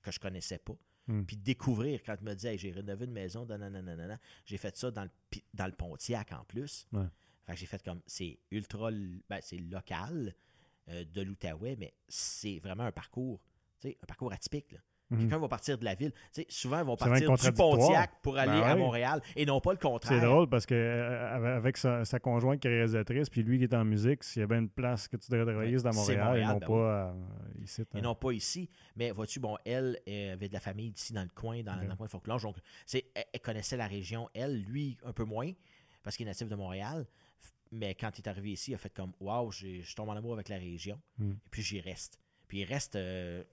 que je connaissais pas. Hmm. Puis découvrir quand il me dit hey, j'ai rénové une maison, nanana, j'ai fait ça dans le, dans le Pontiac en plus. Ouais. Fait que j'ai fait comme c'est ultra ben, c'est local euh, de l'Outaouais, mais c'est vraiment un parcours, tu sais, un parcours atypique. là. Quelqu'un va partir de la ville. Tu sais, souvent, ils vont Mhm. Partir du. Pontiac pour aller Ben à oui. Montréal et non pas le contraire. C'est drôle parce que euh, avec sa, sa conjointe qui est réalisatrice, puis lui qui est en musique, s'il y a bien une place que tu devrais travailler, c'est dans c'est Montréal, Montréal, et non ben pas euh, ici. et non pas ici. Mais vois-tu, bon, elle avait de la famille ici dans le coin, dans, le coin de Fauclange. Donc, elle, elle connaissait la région. Elle, lui, un peu moins, parce qu'il est natif de Montréal. Mais quand il est arrivé ici, il a fait comme Waouh, je tombe en amour avec la région. Hmm. Et puis j'y reste. Puis il reste euh, à-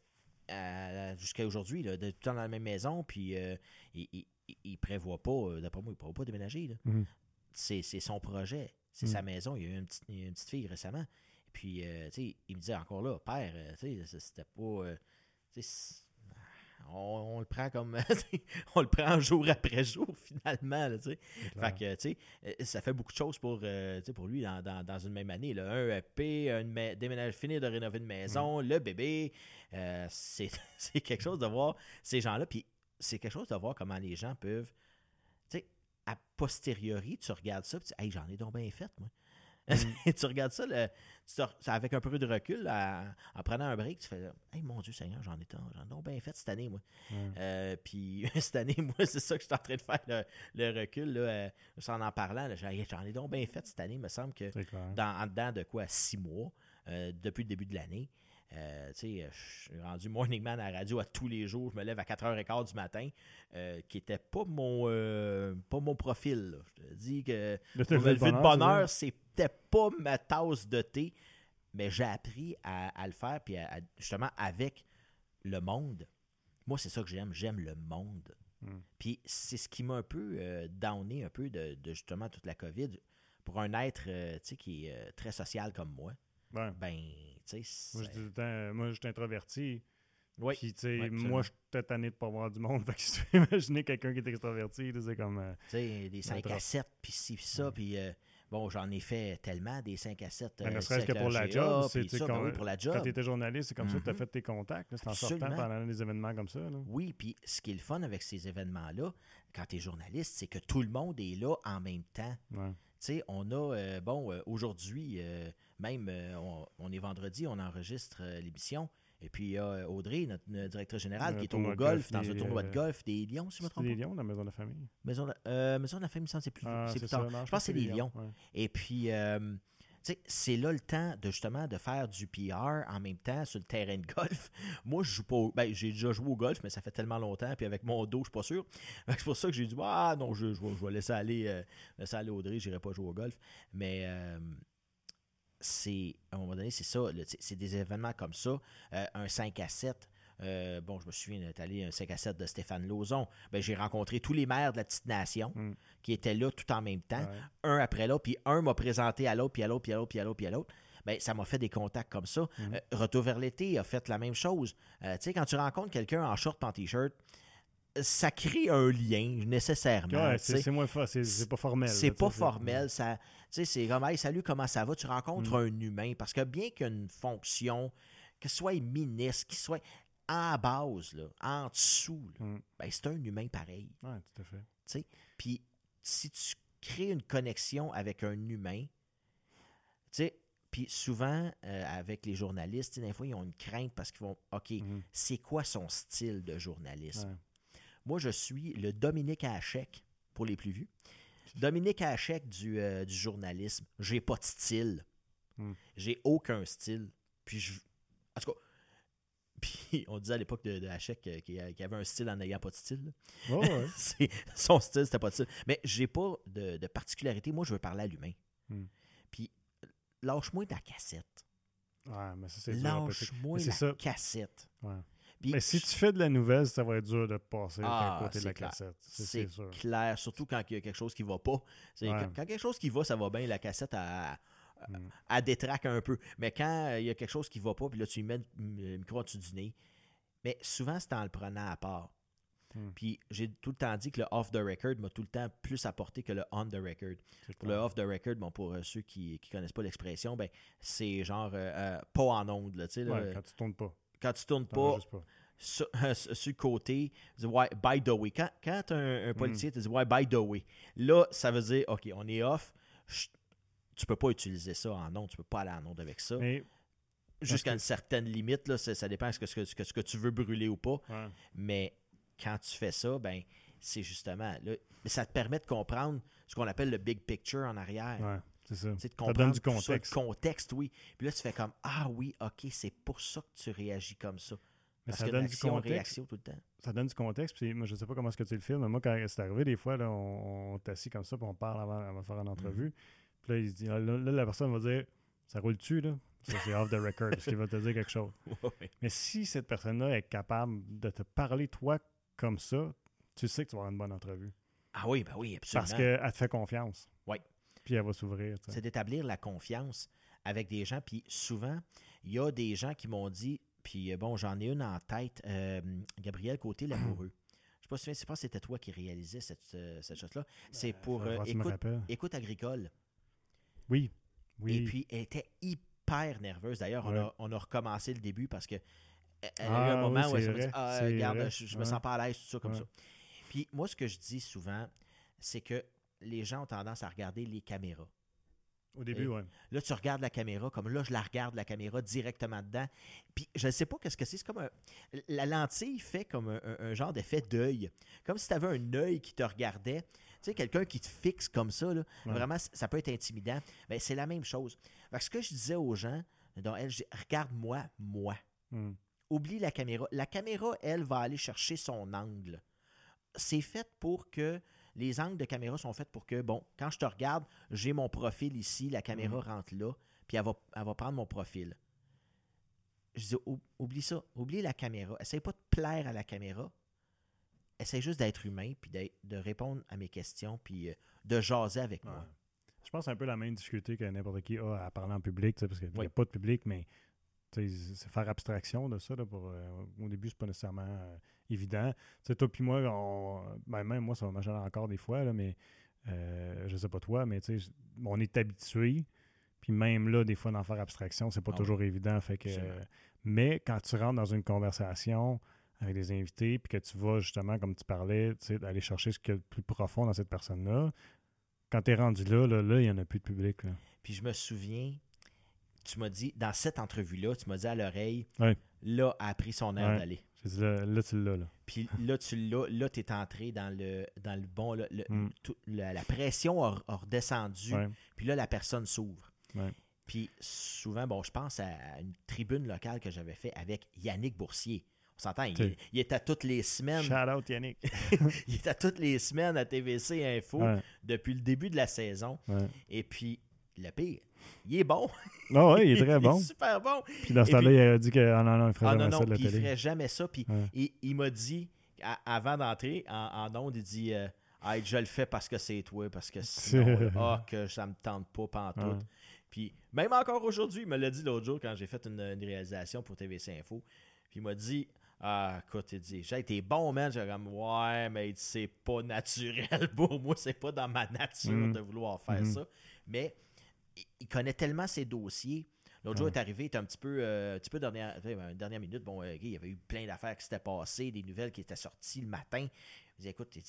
jusqu'à aujourd'hui, là, de tout le temps dans la même maison. Puis euh, il, il, il- prévoit pas, euh, d'après moi, il prévoit pas déménager. là. Mhm. C'est, c'est son projet. C'est Mhm. sa maison. Il y a eu une petite, une petite fille récemment. Et puis, euh, tu sais, il me disait encore là, père, tu sais, c'était pas. euh, on, le prend comme. on le prend jour après jour, finalement. Là, fait que, tu sais, euh, ça fait beaucoup de choses pour, euh, pour lui dans, dans, une même année. Là. Un EP, un déménage, finir de rénover une maison, le bébé. Euh, c'est quelque chose de voir ces gens-là. Puis c'est quelque chose de voir comment les gens peuvent. Tu sais, a posteriori, tu regardes ça, tu dis, hey, j'en ai donc bien fait, moi. Mm. tu regardes ça, avec un peu de recul, en prenant un break, tu fais Hey mon Dieu Seigneur, j'en ai j'en ai bien fait cette année, moi. Euh, puis cette année, moi, c'est ça que je suis en train de faire le, recul, là, euh, en en parlant. J'en ai donc bien fait cette année, il me semble que dans, en dedans de quoi, six mois, euh, depuis le début de l'année. Euh, je suis rendu morning man à la radio à tous les jours. Je me lève à 4h15 du matin, euh, qui n'était pas mon euh, pas mon profil. Je te dis que me lever de bonne heure, c'était pas ma tasse de thé, mais j'ai appris à, le faire, puis justement avec le monde. Moi, c'est ça que j'aime. J'aime le monde. Hmm. Puis c'est ce qui m'a un peu downé un peu de, justement toute la COVID. Pour un être qui est très social comme moi, ben, tu sais. Moi, je dis moi, je suis introverti. Oui. Puis, tu sais, moi, je suis tanné de pas voir du monde. Fait que si tu peux imaginer quelqu'un qui est extraverti, c'est comme. Euh, tu sais, des 5 à 7, puis ci, puis ça, puis. Euh, bon, j'en ai fait tellement, des 5 à 7. Ben, ne serait-ce que pour la job. C'est ça, ben oui, pour la job. Quand tu étais journaliste, c'est comme ça que tu as mm-hmm. fait tes contacts. C'est en sortant pendant des événements comme ça. Là. Oui, puis ce qui est le fun avec ces événements-là, quand tu es journaliste, c'est que tout le monde est là en même temps. Ouais. Sais, on a, euh, bon, aujourd'hui, même, on, est vendredi, on enregistre l'émission. Et puis il y a Audrey, notre, directrice générale, qui est au golf, dans un tournoi de golf des Lions, si je me trompe pas. Des Lions dans la Maison de la Famille. Maison de, euh, maison de la Famille, c'est plus, ah, c'est plus tard. je pense que c'est des Lions. Et puis, euh, c'est là le temps de justement de faire du PR en même temps sur le terrain de golf. Moi, je joue pas. Ben, j'ai déjà joué au golf, mais ça fait tellement longtemps. Puis avec mon dos, je suis pas sûr. C'est pour ça que j'ai dit Ah non, je, je, vais, laisser aller, euh, laisser aller Audrey, pas jouer au golf. Mais euh, c'est, à un moment donné, c'est ça. C'est des événements comme ça. Euh, un 5 à 7. Euh, bon, je me souviens d'être allé un 5 à 7 de Stéphane Lauzon. Ben, j'ai rencontré tous les maires de la petite nation hmm. qui étaient là tout en même temps, un après l'autre, puis un m'a présenté à l'autre, puis à l'autre, puis à l'autre, puis à l'autre, puis à l'autre. Ben, ça m'a fait des contacts comme ça. Hmm. Euh, Retour vers l'été a fait la même chose. tu sais, quand tu rencontres quelqu'un en short, en t-shirt, ça crée un lien nécessairement. c'est moins c'est pas formel. C'est pas formel. Ça, c'est comme hey, salut, comment ça va? Tu rencontres mm. un humain. Parce que bien qu'une fonction, que ce soit ministre, qu'il soit en base, là, en dessous, mm. ben, c'est un humain pareil. Oui, tout à fait. Puis si tu crées une connexion avec un humain, puis souvent, euh, avec les journalistes, des fois, ils ont une crainte parce qu'ils vont OK, mm. c'est quoi son style de journalisme? Moi, je suis le Dominique Hachek pour les plus vus. Dominique Hachek du, euh, du journalisme. J'ai pas de style. Hmm. J'ai aucun style. Puis je. En tout cas. Puis on disait à l'époque de, de Hachek euh, qu'il avait un style en n'ayant pas de style. Oh, son style, c'était pas de style. Mais j'ai pas de, particularité. Moi, je veux parler à l'humain. Hmm. Puis lâche-moi ta cassette. Ouais, mais ça, c'est Lâche-moi la cassette. Ouais. Mais si tu fais de la nouvelle, ça va être dur de passer ah, côté de la cassette. C'est clair, surtout quand il y a quelque chose qui va pas. Quand, quelque chose qui va, ça va bien, la cassette à, à, détraque un peu. Mais quand il y a quelque chose qui va pas, puis là, tu lui mets le micro au-dessus du nez. Mais souvent, c'est en le prenant à part. Hmm. Puis j'ai tout le temps dit que le off the record m'a tout le temps plus apporté que le on the record. Pour le off the record, bon, pour euh, ceux qui ne connaissent pas l'expression, ben, c'est genre euh, euh, pas en onde. Là, ouais, quand tu tournes pas quand tu tournes pas, Sur, le côté, tu dis, ouais, by the way. Quand, quand un, un, policier te dit, ouais, by the way, là, ça veut dire, OK, on est off, tu peux pas utiliser ça en ondes, tu peux pas aller en ondes avec ça. Jusqu'à une certaine limite, là, ça, dépend de ce que, ce, que, ce que tu veux brûler ou pas. Mais quand tu fais ça, ben c'est justement, là, ça te permet de comprendre ce qu'on appelle le big picture en arrière. C'est ça. De comprendre du contexte. contexte, oui. Puis là, tu fais comme Ah oui, OK, c'est pour ça que tu réagis comme ça. Parce ça que donne du contexte. réaction tout le temps. Ça donne du contexte. Puis moi, je sais pas comment est-ce que tu le filmes, mais moi, quand c'est arrivé, des fois, là, on, on t'assit comme ça, puis on parle avant, de faire une entrevue. Mm-hmm. Puis là, il se dit, là, la personne va dire Ça roule-tu, là Ça, c'est off the record, parce qu'il va te dire quelque chose. Mais si cette personne-là est capable de te parler, toi, comme ça, tu sais que tu vas avoir une bonne entrevue. Ah oui, ben oui, absolument. Parce qu'elle te fait confiance. Oui puis elle va s'ouvrir. C'est d'établir la confiance avec des gens. Puis souvent, il y a des gens qui m'ont dit, Puis bon, j'en ai une en tête. Gabriel Côté, l'amoureux. Je sais pas si c'était toi qui réalisais cette, cette chose-là. C'est pour écoute, écoute, agricole. Oui. Oui. Et puis, elle était hyper nerveuse. D'ailleurs, on, a, on, a, recommencé le début parce que elle a eu un ah, moment où elle s'est dit ah, Regarde, je, me sens pas à l'aise, tout ça comme ça. Puis moi, ce que je dis souvent, c'est que les gens ont tendance à regarder les caméras. Au début, oui. Là, tu regardes la caméra, comme là, je la regarde, la caméra, directement dedans. Puis, je ne sais pas qu'est-ce que c'est. C'est comme un... La lentille fait comme un, genre d'effet d'œil. Comme si tu avais un œil qui te regardait. Tu sais, quelqu'un qui te fixe comme ça, là, vraiment, ça peut être intimidant. Mais c'est la même chose. Parce que ce que je disais aux gens, dont elle, je dis, regarde-moi, moi. Hmm. Oublie la caméra. La caméra, elle, va aller chercher son angle. C'est fait pour que les angles de caméra sont faits pour que, bon, quand je te regarde, j'ai mon profil ici, la caméra mhm. rentre là, puis elle va, va prendre mon profil. Je dis, oublie ça, oublie la caméra. Essaye pas de plaire à la caméra. Essaye juste d'être humain, puis de répondre à mes questions, puis euh, de jaser avec moi. Je pense que c'est un peu la même difficulté que n'importe qui a à parler en public, parce qu'il n'y a pas de public, mais c'est faire abstraction de ça. pour, euh, au début, c'est pas nécessairement euh, évident. toi puis moi, on, ben, même moi, ça va m'acheter encore des fois, là, mais euh, je sais pas toi, mais on est habitué. Puis même là, des fois, d'en faire abstraction, c'est pas ah toujours évident. Fait que, mais quand tu rentres dans une conversation avec des invités, puis que tu vas justement, comme tu parlais, aller chercher ce qu'il y a de plus profond dans cette personne-là, quand tu es rendu là, là, là, il n'y en a plus de public. Puis je me souviens, tu m'as dit, dans cette entrevue-là, tu m'as dit à l'oreille, là, a pris son air d'aller. Là, tu l'as. Là. Puis là, tu l'as. Là, tu es entré dans le, dans le bon. Mm. la, pression a, redescendu. Puis là, la personne s'ouvre. Puis souvent, bon, je pense à une tribune locale que j'avais fait avec Yannick Boursier. On s'entend, il, il, était toutes les semaines. Shout out Yannick. il était toutes les semaines à TVC Info depuis le début de la saison. Et puis, le pire, il est bon. Ah oui, il est très bon. il est super bon. Puis dans ce temps-là, il a dit qu'il ah, non, non, ferait ah, jamais non, ça de la télé. Il ferait jamais ça. Puis il, m'a dit, avant d'entrer en, en onde, il dit euh, Je le fais parce que c'est toi, parce que sinon, ah, que ça me tente pas pantoute. Puis même encore aujourd'hui, il me l'a dit l'autre jour quand j'ai fait une, réalisation pour TVC Info. Puis il m'a dit ah, écoute, il dit, j'ai été bon, man. J'ai comme, ouais, mais c'est pas naturel pour moi, c'est pas dans ma nature mm. de vouloir faire mm-hmm. ça. Mais il connaît tellement ses dossiers. L'autre jour est arrivé, il était un petit peu, euh, un petit peu dernière, dernière minute. Bon, euh, il y avait eu plein d'affaires qui s'étaient passées, des nouvelles qui étaient sorties le matin. Il dit Écoute, j'étais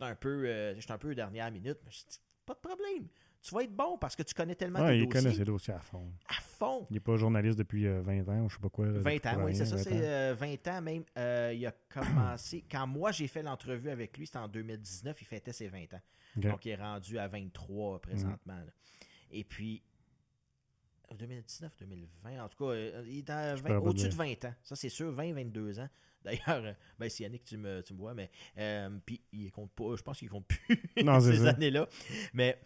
un peu, euh, un peu dernière minute, mais je pas de problème. Tu vas être bon parce que tu connais tellement ouais, il connaît ses dossiers à fond. À fond. Il n'est pas journaliste depuis 20 ans, ou je sais pas quoi. 20 ans, oui, c'est ça, c'est 20 ans même. il a commencé. Quand moi j'ai fait l'entrevue avec lui, c'était en 2019, il fêtait ses 20 ans. Donc il est rendu à 23 présentement. Et puis, 2019, 2020, en tout cas, euh, il est au-dessus de 20 ans. Ça, c'est sûr, 20, 22 ans. D'ailleurs, euh, ben, c'est Yannick, tu me, tu me vois, mais euh, puis il compte pas, je pense qu'il compte plus ces années-là. Mais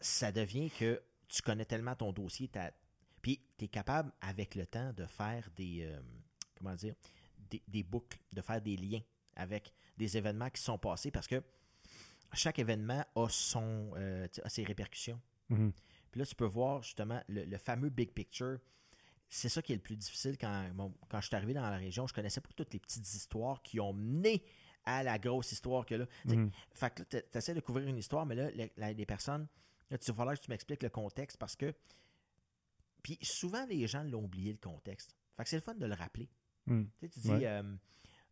ça devient que tu connais tellement ton dossier, puis tu es capable, avec le temps, de faire des, comment dire, des, des, boucles, de faire des liens avec des événements qui sont passés parce que chaque événement a, son, a ses répercussions. Mhm. Puis là, tu peux voir justement le, fameux big picture. C'est ça qui est le plus difficile quand, quand je suis arrivé dans la région. Je connaissais pas toutes les petites histoires qui ont mené à la grosse histoire que là. Mhm. Fait que tu essaies de couvrir une histoire, mais là, les, personnes, là, tu vas que tu m'expliques le contexte parce que. Puis souvent, les gens l'ont oublié le contexte. Fait que c'est le fun de le rappeler. Mhm. Tu, dis, euh,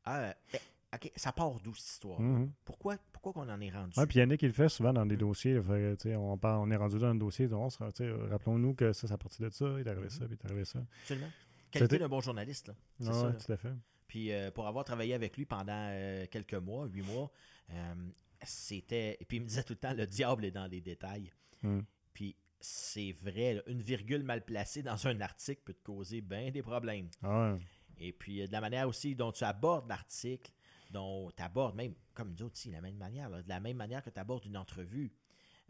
ah, ben, OK, ça part d'où cette histoire? Mhm. Pourquoi, pourquoi qu'on en est rendu? Oui, puis Yannick, il le fait souvent dans des mhm. dossiers. on, on est rendu dans un dossier, rappelons-nous que ça, ça parti de ça, il est arrivé ça, puis il est arrivé ça. Absolument. Qualité d'un bon journaliste. Là. Ça, tout à fait. Puis euh, pour avoir travaillé avec lui pendant euh, quelques mois, huit mois, euh, c'était. Et puis il me disait tout le temps, le diable est dans les détails. Mhm. Puis c'est vrai, une virgule mal placée dans un article peut te causer bien des problèmes. Ah ouais. Et puis de la manière aussi dont tu abordes l'article, dont tu abordes, même comme nous autres aussi, de la même manière, de la même manière que tu abordes une entrevue.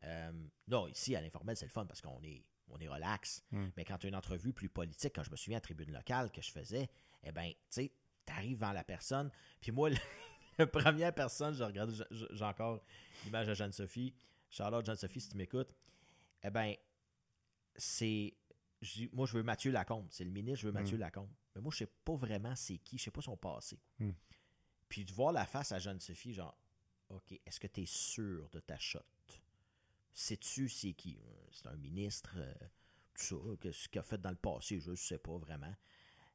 Euh, non, ici, à l'informel, c'est le fun parce qu'on est, on est relax. Hmm. Mais quand tu as une entrevue plus politique, quand je me souviens à tribune locale que je faisais, eh bien, tu sais, tu arrives dans la personne. Puis moi, la première personne, je regarde, j'ai encore l'image de Jeanne-Sophie. Charlotte, Jeanne-Sophie, si tu m'écoutes, eh bien, c'est moi, je veux Mathieu Lacombe. C'est le ministre, je veux Mathieu Lacombe. Mais moi, je sais pas vraiment c'est qui, je sais pas son passé. Mm. Puis de voir la face à Jeanne-Sophie, genre, OK, est-ce que tu es sûr de ta shot? Sais-tu c'est qui? C'est un ministre, euh, tout ça, ce qu'il a fait dans le passé, je ne sais pas vraiment.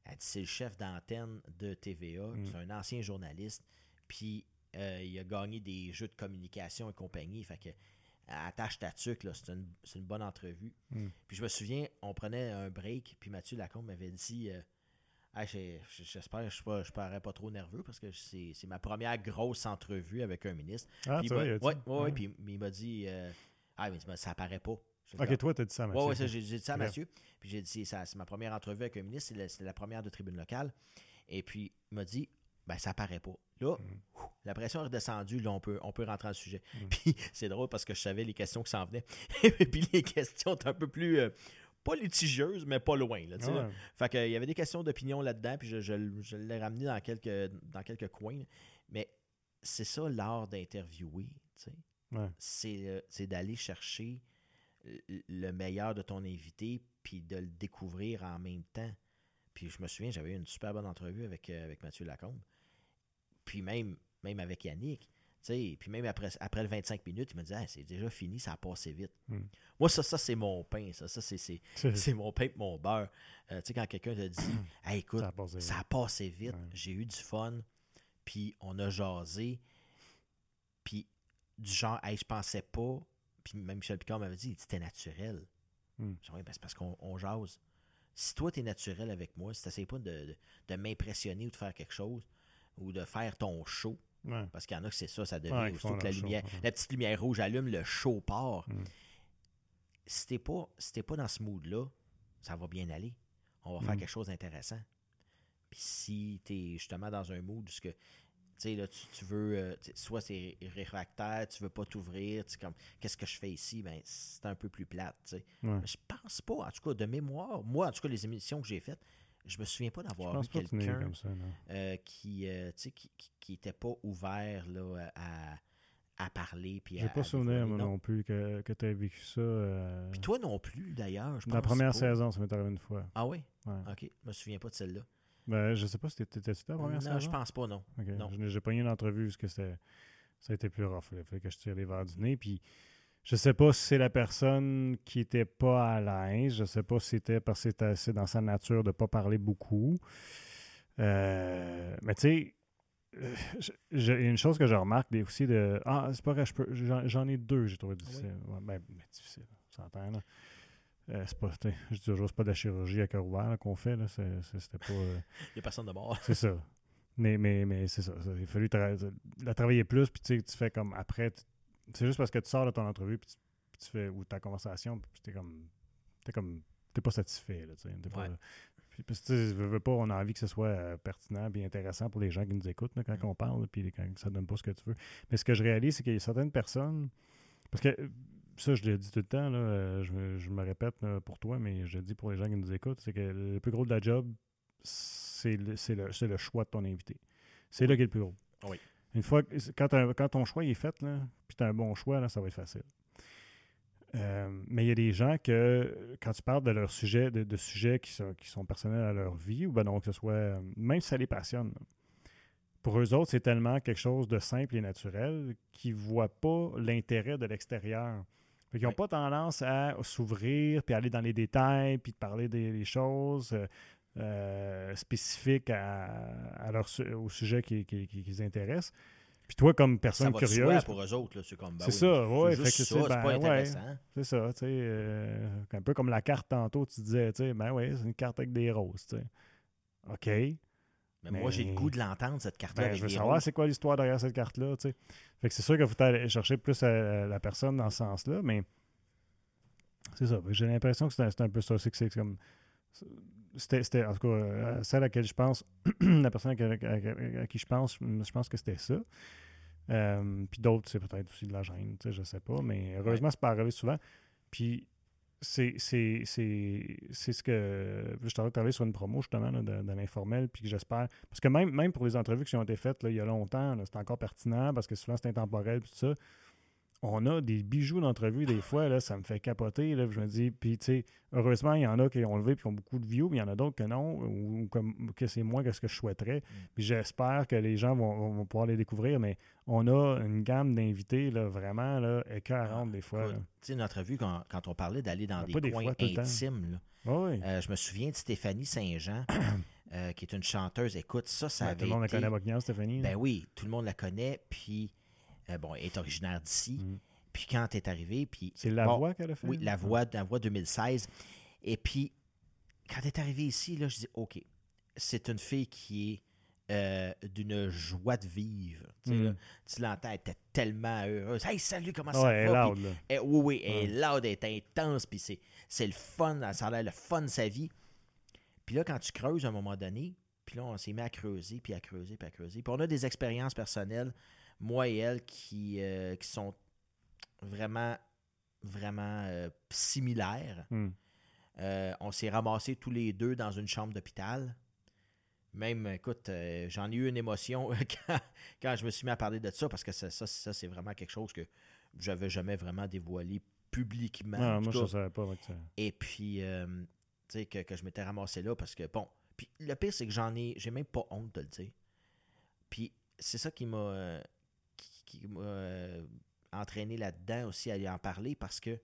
Elle dit, c'est le chef d'antenne de TVA, Mm. c'est un ancien journaliste, puis euh, il a gagné des jeux de communication et compagnie, fait que attache ta tuque, là, c'est une, c'est une bonne entrevue. Mm. Puis je me souviens, on prenait un break, puis Mathieu Lacombe m'avait dit euh, J'ai- j'espère que je ne parais pas trop nerveux parce que c'est ma première grosse entrevue avec un ministre. Ah, Puis tu il ouais, ouais, puis il m'a dit euh, Ah, mais ça apparaît pas. Ok, Ah. toi, t'as dit ça, Mathieu. Ça, j'ai dit ça à. Mathieu. Puis j'ai dit, c'est ma première entrevue avec un ministre, c'est la, première de tribune locale. Et puis, il m'a dit, ben, ça paraît pas. Là, Mm. ouf, la pression est redescendue, là, on peut, on peut rentrer dans le sujet. Mm. Puis c'est drôle parce que je savais les questions qui s'en venaient. Et puis les questions étaient un peu plus, euh, pas litigieuses, mais pas loin. Là, Ouais. Fait que, il y avait des questions d'opinion là-dedans, puis je, je- je l'ai ramené dans quelques, dans quelques coins. Mais c'est ça l'art d'interviewer, tu sais Ouais. c'est euh, c'est d'aller chercher le- le meilleur de ton invité puis de le découvrir en même temps. Puis je me souviens, j'avais eu une super bonne entrevue avec, euh, avec Mathieu Lacombe. Puis même, même avec Yannick. Puis même après, après le 25 minutes, il me dit c'est déjà fini, ça a passé vite. Mm. Moi, ça, ça c'est mon pain. Ça, ça c'est, mon pain et mon beurre. Euh, tu sais, quand quelqu'un te dit Hey, écoute, Ça a passé a vite. passé vite, Ouais. j'ai eu du fun, puis on a jasé, puis du genre, hey, je pensais pas, puis même Michel Picard m'avait dit, dit, c'était naturel. Hmm. Je dis, Oui, ben, c'est parce qu'on on jase. Si toi, tu es naturel avec moi, si tu pas de, de, de m'impressionner ou de faire quelque chose, ou de faire ton show, Ouais. parce qu'il y en a que c'est ça, ça devient, Ouais, que la, show, lumière, ouais. la petite lumière rouge allume, le show part. Mm. Si t'es pas, si pas dans ce mood-là, ça va bien aller. On va Mm. faire quelque chose d'intéressant. Puis si t'es justement dans un mood où que, là, tu, tu veux, euh, soit c'est réfractaire, tu veux pas t'ouvrir, comme, qu'est-ce que je fais ici? Ben, c'est un peu plus plate, je pense pas, en tout cas, de mémoire, moi, en tout cas, les émissions que j'ai faites, je me souviens pas d'avoir vu pas quelqu'un non. euh, qui, euh, qui, qui, qui était pas ouvert là, à, à parler. Puis J'ai pas souvenir, moi Non. non plus, que, que tu aies vécu ça. euh, Puis toi non plus, d'ailleurs. dans la première pas. saison, ça m'est arrivé une fois. Ah oui? Ouais. Ok, je me souviens pas de celle-là. Ben, je sais pas si t'étais t'étais-tu dans la première Non, saison? je pense pas, non. Ok. Non. J'ai pogné une entrevue parce que ça a été plus rough. Il fallait que je tire les verres du nez. Puis je sais pas si c'est la personne qui était pas à l'aise. Je sais pas si c'était parce que c'était- c'est dans sa nature de pas parler beaucoup. Euh, mais tu sais, une chose que je remarque des- aussi de Ah, c'est pas vrai, je peux- j'en ai deux, j'ai trouvé difficile. Ouais, ben, mais difficile, on s'entend là. Euh, c'est pas, je dis toujours, c'est pas de la chirurgie à cœur ouvert qu'on fait. Là. C'est- C'était pas. euh, Il y a personne de mort. c'est ça. Mais, mais, mais c'est ça, ça. Il a fallu tra- la travailler plus, puis tu sais, tu fais comme après. tu- C'est juste parce que tu sors de ton entrevue, puis tu, puis tu fais, ou ta conversation, puis t'es comme. T'es comme. T'es pas satisfait, là, tu sais. T'es pas- Ouais. Puis, parce que, tu veux, veux pas, on a envie que ce soit euh, pertinent et intéressant pour les gens qui nous écoutent là, quand Mm. on parle, puis quand ça donne pas ce que tu veux. Mais ce que je réalise, c'est qu'il y a certaines personnes. Parce que ça, je le dis tout le temps, là, euh, je, me- je me répète là, pour toi, mais je le dis pour les gens qui nous écoutent, c'est que le plus gros de la job, c'est le, c'est le, c'est le choix de ton invité. C'est là qui est le plus gros. Oui. Une fois, que- quand, quand ton choix est fait, là, puis tu as un bon choix, là, ça va être facile. Euh, mais il y a des gens que, quand tu parles de leur sujet, de, de sujets qui sont, qui sont personnels à leur vie, ou ben donc que ce soit, euh, même si ça les passionne, là, pour eux autres, c'est tellement quelque chose de simple et naturel qu'ils ne voient pas l'intérêt de l'extérieur. Ils n'ont pas tendance à s'ouvrir, puis aller dans les détails, puis de parler des, des choses euh, spécifiques à, à leur, au sujet qui, qui- qui- qui les intéresse. Puis toi, comme Ça personne va curieuse, pour eux autres. là, C'est comme. ben C'est oui, ça, C'est fait que ça, c'est- c'est ben, pas ouais. intéressant. c'est ça, tu sais, euh, un peu comme la carte tantôt, tu disais, tu sais, ben oui, c'est une carte avec des roses, tu sais. OK. Mais, moi, j'ai le goût de l'entendre, cette carte-là. Ben, je veux savoir c'est quoi l'histoire derrière cette carte-là, tu sais. Fait que c'est sûr qu'il faut aller chercher plus à la personne dans ce sens-là, mais c'est ça. Que J'ai l'impression que c'est un, c'est un peu ça. C'est que c'est comme. C'était, en tout cas, euh, celle à laquelle je pense, la personne à, à- à- à qui je pense, je pense que c'était ça. Euh, puis d'autres, c'est peut-être aussi de la gêne, tu sais, je sais pas, mais heureusement, c'est pas arrivé souvent. Puis c'est, c'est, c'est, c'est ce que. Je suis en train de travailler sur une promo, justement, là, de, de l'informel, puis que j'espère. Parce que même, même pour les entrevues qui ont été faites là, il y a longtemps, c'est encore pertinent, parce que souvent c'est intemporel, puis tout ça. On a des bijoux d'entrevue des fois, là, ça me fait capoter. Là, je me dis, puis tu sais, heureusement, il y en a qui ont levé et qui ont beaucoup de views, mais il y en a d'autres que non, ou, comme, que c'est moins que ce que je souhaiterais. Mm. Puis j'espère que les gens vont, pouvoir les découvrir, mais on a une gamme d'invités là, vraiment là, écœurante des fois. Tu sais, une entrevue, quand, quand on parlait d'aller dans ben, des, coins intimes, là, euh, je me souviens de Stéphanie Saint-Jean. Euh, qui est une chanteuse. Écoute, ça, ça avait Tout le monde la connaît, Stéphanie. Ben oui, tout le monde la connaît. Puis euh, bon, elle est originaire d'ici. Mm. Puis quand elle est arrivée, puis... C'est La Voix qu'elle a fait? Oui, La Voix, La Voix 2016. Et puis, quand elle est arrivée ici, là, je dis, OK, c'est une fille qui est euh, d'une joie de vivre. Mm. Tu l'entends, elle était tellement heureuse. Hey, salut, comment ça va? Elle est loud, là. oui, oui, elle est loud, elle est intense, puis c'est le fun, ça a l'air le fun de sa vie. Puis là, quand tu creuses à un moment donné, puis là, on s'est mis à creuser, puis à creuser, puis à creuser. Puis on a des expériences personnelles moi et elle, qui, euh, qui sont vraiment, vraiment euh, similaires. Hmm. Euh, on s'est ramassés tous les deux dans une chambre d'hôpital. Même, écoute, j'en ai eu une émotion quand, je me suis mis à parler de ça, parce que ça, ça, c'est vraiment quelque chose que j'avais jamais vraiment dévoilé publiquement. Non, moi, je ne savais pas. Et puis, tu sais, que, que, je m'étais ramassé là, parce que, bon, puis le pire, c'est que j'en ai, j'ai même pas honte de le dire. Puis c'est ça qui m'a qui m'a euh, entraîné là-dedans aussi à lui en parler parce que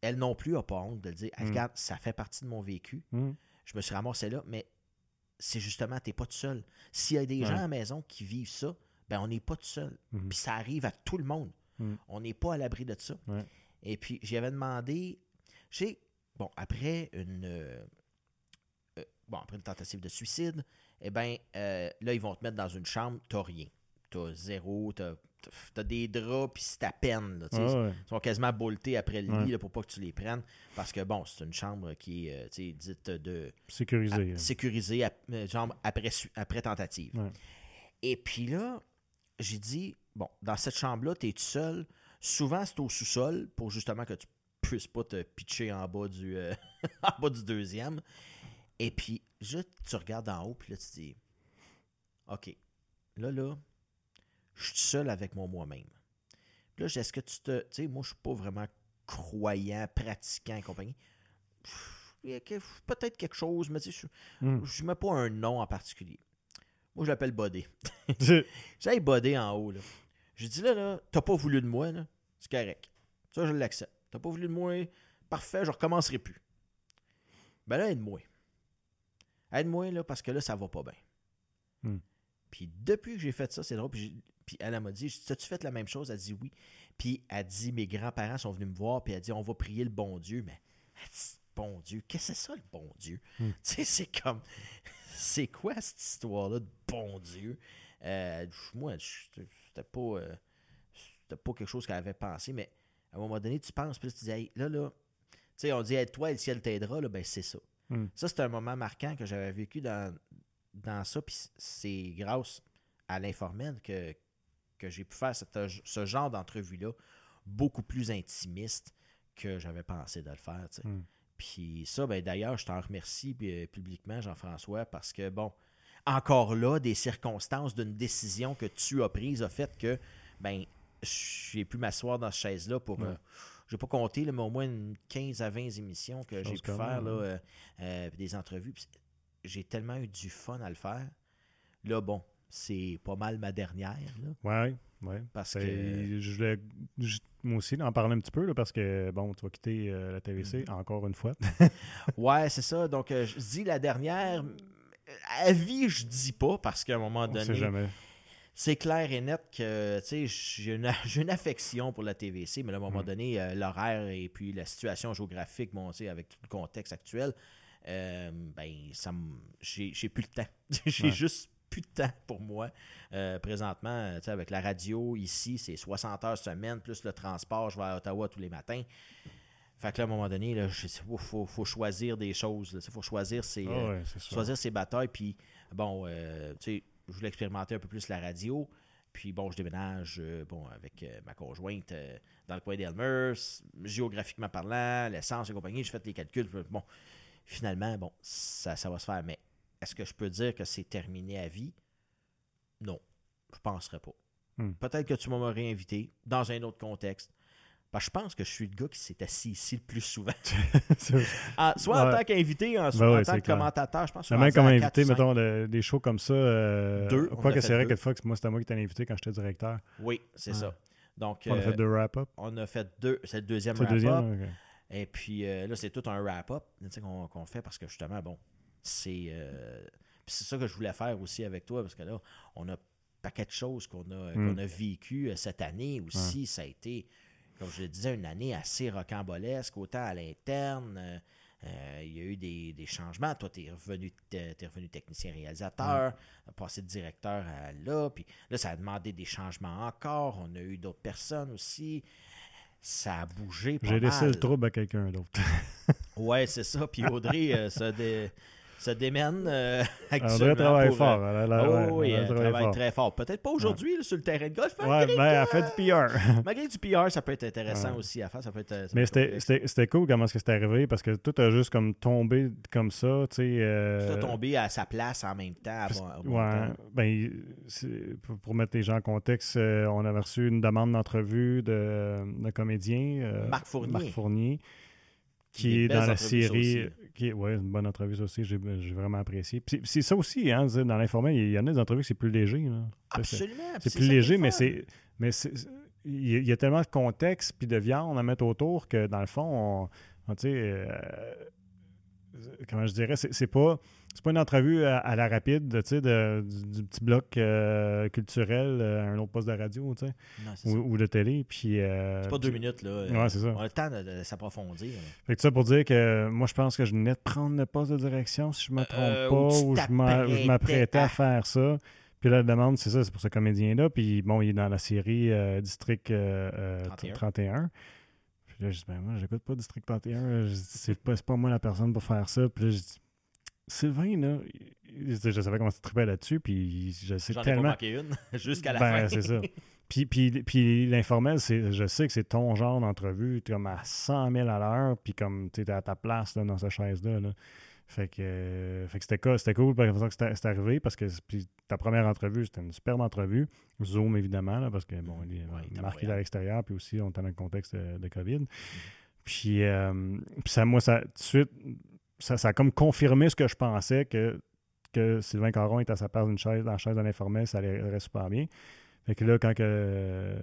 elle non plus n'a pas honte de le dire. Mm. Regarde, ça fait partie de mon vécu. Mm. Je me suis ramassé là, mais c'est justement, tu n'es pas tout seul. S'il y a des gens à la maison qui vivent ça, ben on n'est pas tout seul. Mm-hmm. Puis ça arrive à tout le monde. Mm. On n'est pas à l'abri de ça. Et puis, j'avais demandé, j'ai, bon, après une, euh, euh, bon, après une tentative de suicide, eh bien, là, ils vont te mettre dans une chambre, tu n'as rien. Tu as zéro, t'as des draps, puis c'est à peine. Ils sont quasiment boltés après le lit pour pas que tu les prennes. Parce que, bon, c'est une chambre qui est euh, dite de. Sécurisée. Hein. sécurisée, euh, chambre après, après tentative. Et puis là, j'ai dit, bon, dans cette chambre-là, tu es tout seul. Souvent, c'est au sous-sol pour justement que tu puisses pas te pitcher en bas du, euh, en bas du deuxième. Et puis, juste, tu regardes en haut, puis là, tu dis, OK, là, là, je suis seul avec moi moi-même. Là, est-ce que tu te. Tu sais, moi, je suis pas vraiment croyant, pratiquant et compagnie. Peut-être quelque chose, mais tu sais, je ne hmm. mets pas un nom en particulier. Moi, je l'appelle Bodé. J'ai Bodé en haut, là. Je dis là, là, t'as pas voulu de moi, là. C'est correct. Ça, je l'accepte. T'as pas voulu de moi, parfait, je recommencerai plus. Ben là, aide-moi. Aide-moi, là, parce que là, ça va pas bien. Hmm. Puis depuis que j'ai fait ça, c'est drôle. Puis puis elle, m'a dit As-tu fait la même chose Elle dit oui. Puis elle dit Mes grands-parents sont venus me voir, puis elle dit On va prier le bon Dieu. Mais elle dit Bon Dieu, qu'est-ce que c'est ça, le bon Dieu? Hmm. Tu sais, c'est comme C'est quoi cette histoire-là de bon Dieu? Euh, Moi, c'était pas, euh, pas quelque chose qu'elle avait pensé, mais à un moment donné, tu penses, puis tu dis Là, là, tu sais, on dit Aide-toi et le ciel t'aidera, là, ben c'est ça. Hmm. Ça, c'est un moment marquant que j'avais vécu dans, dans ça, puis c'est grâce à l'informel que, que j'ai pu faire ce genre d'entrevue-là beaucoup plus intimiste que j'avais pensé de le faire. Hmm. Puis ça, ben, d'ailleurs, je t'en remercie euh, publiquement, Jean-François, parce que, bon, encore là, des circonstances d'une décision que tu as prise a fait que, ben, j'ai pu m'asseoir dans cette chaise-là pour. Euh, je n'ai pas compté, mais au moins une 15 à 20 émissions que j'ai pu faire, là, euh, des entrevues. J'ai tellement eu du fun à le faire. Là, bon, c'est pas mal ma dernière. Oui, oui. Parce que. Je voulais moi aussi en parler un petit peu, là, parce que, bon, tu vas quitter euh, la TVC mm-hmm. encore une fois. ouais, c'est ça. Donc, euh, je dis la dernière. À vie, je dis pas, parce qu'à un moment donné. jamais. C'est clair et net que j'ai une, une, affection pour la TVC, mais à un moment mm. donné, euh, l'horaire et puis la situation géographique, bon, avec tout le contexte actuel, ben, ça j'ai plus le temps. j'ai juste plus de temps pour moi. Euh, présentement, avec la radio ici, c'est 60 heures semaine, plus le transport, je vais à Ottawa tous les matins. Fait que là, à un moment donné, il faut, choisir des choses. Il faut choisir ses, ah euh, choisir ses batailles. Puis, bon, euh, tu sais, je voulais expérimenter un peu plus la radio. Puis, bon, je déménage bon, avec ma conjointe dans le coin d'Elmer. Géographiquement parlant, l'essence et compagnie, j'ai fait les calculs. Bon, finalement, bon, ça, ça va se faire. Mais est-ce que je peux dire que c'est terminé à vie? Non, je ne penserais pas. Hmm. Peut-être que tu m'aurais réinvité dans un autre contexte. Parce que je pense que je suis le gars qui s'est assis ici le plus souvent. Ah, soit en tant qu'invité, soit ben en tant que commentateur. Je pense que Même comme invité, mettons, des shows comme ça. Euh, deux. Quoi que c'est vrai que fois, moi, c'était moi qui t'ai invité quand j'étais directeur. Oui, c'est ça. Donc, on a fait deux wrap-up. On a fait deux. C'est le deuxième wrap-up. Et puis euh, là, c'est tout un wrap-up qu'on fait parce que justement, bon, c'est. Euh, c'est ça que je voulais faire aussi avec toi parce que là, on a paquet de choses qu'on a, hmm. a vécues cette année aussi. Ça a été comme je le disais, une année assez rocambolesque, autant à l'interne. Euh, euh, il y a eu des, changements. Toi, tu es revenu, revenu technicien réalisateur, mm. passé de directeur à là. Puis là, ça a demandé des changements encore. On a eu d'autres personnes aussi. Ça a bougé. J'ai laissé le trouble à quelqu'un d'autre. ouais, c'est ça. Puis Audrey, euh, ça, des se démène euh, actuellement. Elle travailler fort. Elle, oh, oui, elle, travaille très fort. Peut-être pas aujourd'hui sur le terrain de golf. Ouais, mais ben, elle fait du PR. malgré du PR, ça peut être intéressant aussi à faire. Ça peut être, mais c'était cool comment est-ce que c'est arrivé parce que tout a juste comme tombé comme ça. Tu sais, euh... Tout a tombé à sa place en même temps. ouais, ben, pour, mettre les gens en contexte, euh, on avait reçu une demande d'entrevue de, de comédien. Euh, Marc Fournier. Marc Fournier qui est dans la série. Qui une bonne entrevue aussi, j'ai vraiment apprécié. c'est ça aussi, hein, dans l'informel, il y en a des entrevues que c'est plus léger. Absolument. C'est plus léger, mais c'est. Mais il y a tellement de contexte puis de viande à mettre autour que dans le fond, on, tu sais, euh, comment je dirais, c'est pas c'est pas une entrevue à, la rapide, tu sais, du, petit bloc euh, culturel euh, à un autre poste de radio, tu sais, ou, de télé. Puis, euh, c'est pas deux minutes, là. Ouais, c'est ça. On a le temps de, s'approfondir. Fait que ça pour dire que moi, je pense que je venais de prendre le poste de direction, si je me trompe pas, ou je m'apprêtais à... faire ça. Puis là, la demande, c'est ça, c'est pour ce comédien-là. Puis bon, il est dans la série District 31. Puis là, je dis, ben moi, j'écoute pas District 31. C'est pas, pas moi la personne pour faire ça. Puis là, je dis, Sylvain, là, je savais comment tu tripais là-dessus, puis je sais J'en tellement. Ai pas une jusqu'à la ben, fin. c'est ça. Puis, puis, puis l'informel, je sais que c'est ton genre d'entrevue, tu es comme à 100 000 à l'heure, puis comme tu es à ta place là, dans cette chaise-là. Fait que, fait que c'était, c'était cool par que c'est arrivé parce que puis ta première entrevue, c'était une superbe entrevue. Zoom, évidemment, là, parce que bon, il est marqué à l'extérieur, puis aussi on est dans le contexte de, COVID. Mm-hmm. Puis, euh, puis ça, moi, ça, tout de suite, ça, a comme confirmé ce que je pensais que, que Sylvain Caron est à sa place chaise, dans la chaise de l'informel, ça allait super bien. Fait que là, quand, que,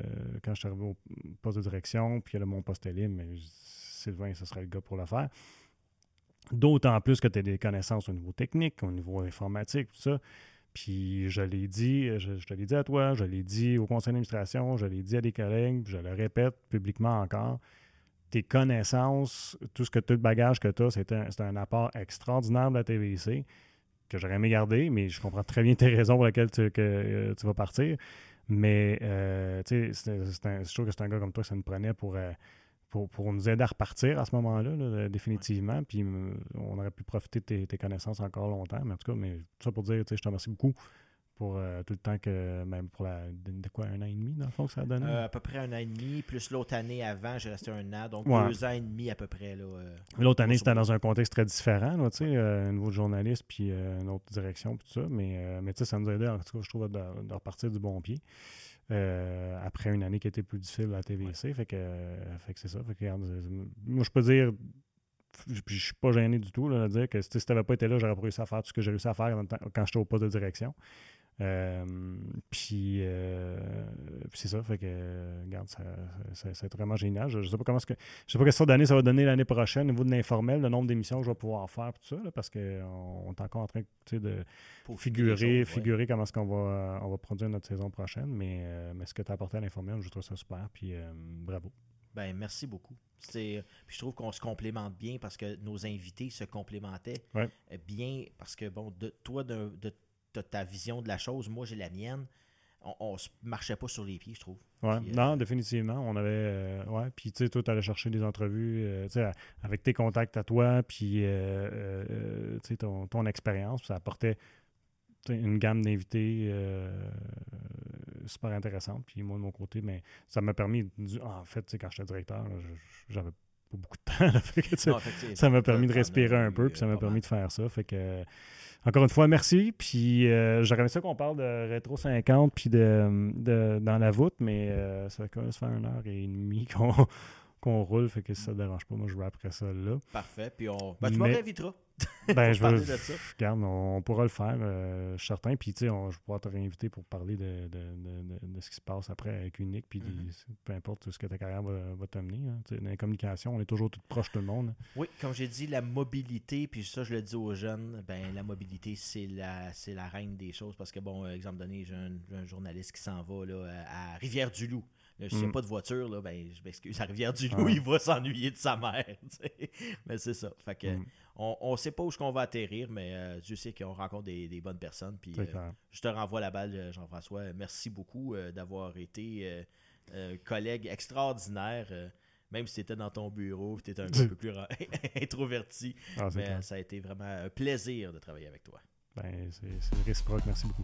quand je suis arrivé au poste de direction, puis là, mon poste est libre, mais Sylvain, ce serait le gars pour le faire. D'autant plus que tu as des connaissances au niveau technique, au niveau informatique, tout ça. Puis je l'ai dit, je, je te l'ai dit à toi, je l'ai dit au conseil d'administration, je l'ai dit à des collègues, je le répète publiquement encore tes connaissances, tout ce que tout le bagage que tu as, c'est un, apport extraordinaire de la TVC que j'aurais aimé garder, mais je comprends très bien tes raisons pour lesquelles tu, euh, vas partir. Mais euh, tu que c'est un gars comme toi que ça nous prenait pour, euh, pour, pour, nous aider à repartir à ce moment-là, définitivement. Puis on aurait pu profiter de tes, tes, connaissances encore longtemps. Mais en tout cas, mais tout ça pour dire, je te remercie beaucoup pour euh, tout le temps que, même pour la, de, quoi, un an et demi, dans le fond, que ça a donné? Euh, à peu près un an et demi, plus l'autre année avant, j'ai resté un an, donc deux ans et demi à peu près. Euh, l'autre année, c'était dans un contexte très différent, tu sais, un nouveau journaliste, puis une autre direction, puis tout ça, mais, mais tu sais, ça nous a aidé, en tout cas, je trouve, de, repartir du bon pied. après une année qui était plus difficile à TVC, fait que, fait que c'est ça. Fait que, moi, je peux dire je, je suis pas gêné du tout là, de dire que si tu n'avais pas été là, j'aurais pas réussi à faire tout ce que j'ai réussi à faire quand j'étais au poste de direction. Euh, puis, euh, c'est ça, fait que, regarde, ça, ça, c'est vraiment génial. Je, ne sais pas comment ce que, je sais pas quelle sorte d'année ça va donner l'année prochaine au niveau de l'informel, le nombre d'émissions que je vais pouvoir faire, tout ça, parce qu'on est encore en train de figurer, figurer comment est-ce qu'on va, on va produire notre saison prochaine. Mais, euh, mais ce que tu as apporté à l'informel, je trouve ça super. Puis bravo. Ben, merci beaucoup. Puis je trouve qu'on se complémente bien parce que nos invités se complémentaient bien parce que, bon, de, toi, de, de ta vision de la chose, moi j'ai la mienne. On, ne se marchait pas sur les pieds, je trouve. Ouais, non, euh, définitivement. On avait. Euh, ouais, puis tu sais, toi, tu allais chercher des entrevues euh, avec tes contacts à toi, puis ton, ton expérience. Ça apportait une gamme d'invités super intéressante. Puis moi, de mon côté, mais ça m'a permis. En fait, quand j'étais directeur, j'avais pas beaucoup de temps. ça m'a permis de respirer un peu, puis ça m'a permis de faire ça. Fait que, encore une fois, merci. Puis euh, j'aurais ça qu'on parle de Rétro 50 puis de, de, dans la voûte, mais euh, ça va quand même se faire une heure et demie qu'on qu'on roule, fait que ça ne dérange pas. Moi, je vais après ça là. Parfait. Puis on. Ben, tu m'inviteras. Ben, je. Regarde, on, pourra le faire, euh, je suis certain. Puis, tu sais, je vais pouvoir te réinviter pour parler de, de, de, de, ce qui se passe après avec Unique. Puis, mm-hmm. peu importe ce que ta carrière va, va t'amener. Hein. Dans la communication, on est toujours tout proche de tout le monde. Oui, comme j'ai dit, la mobilité, puis ça, je le dis aux jeunes, ben la mobilité, c'est la, la reine des choses. Parce que, bon, exemple donné, j'ai un, un, journaliste qui s'en va là, à Rivière-du-Loup. Je a mm. pas de voiture, là, ben, je m'excuse, à Rivière-du-Loup, il va s'ennuyer de sa mère. Mais c'est ça. Fait que, mm. On ne sait pas où on va atterrir, mais euh, Dieu sait qu'on rencontre des, bonnes personnes. Puis, euh, je te renvoie la balle, euh, Jean-François. Merci beaucoup d'avoir été collègue extraordinaire. même si tu étais dans ton bureau, tu étais un peu plus introverti. Ah, mais ça a été vraiment un plaisir de travailler avec toi. Ben, c'est réciproque. Merci beaucoup.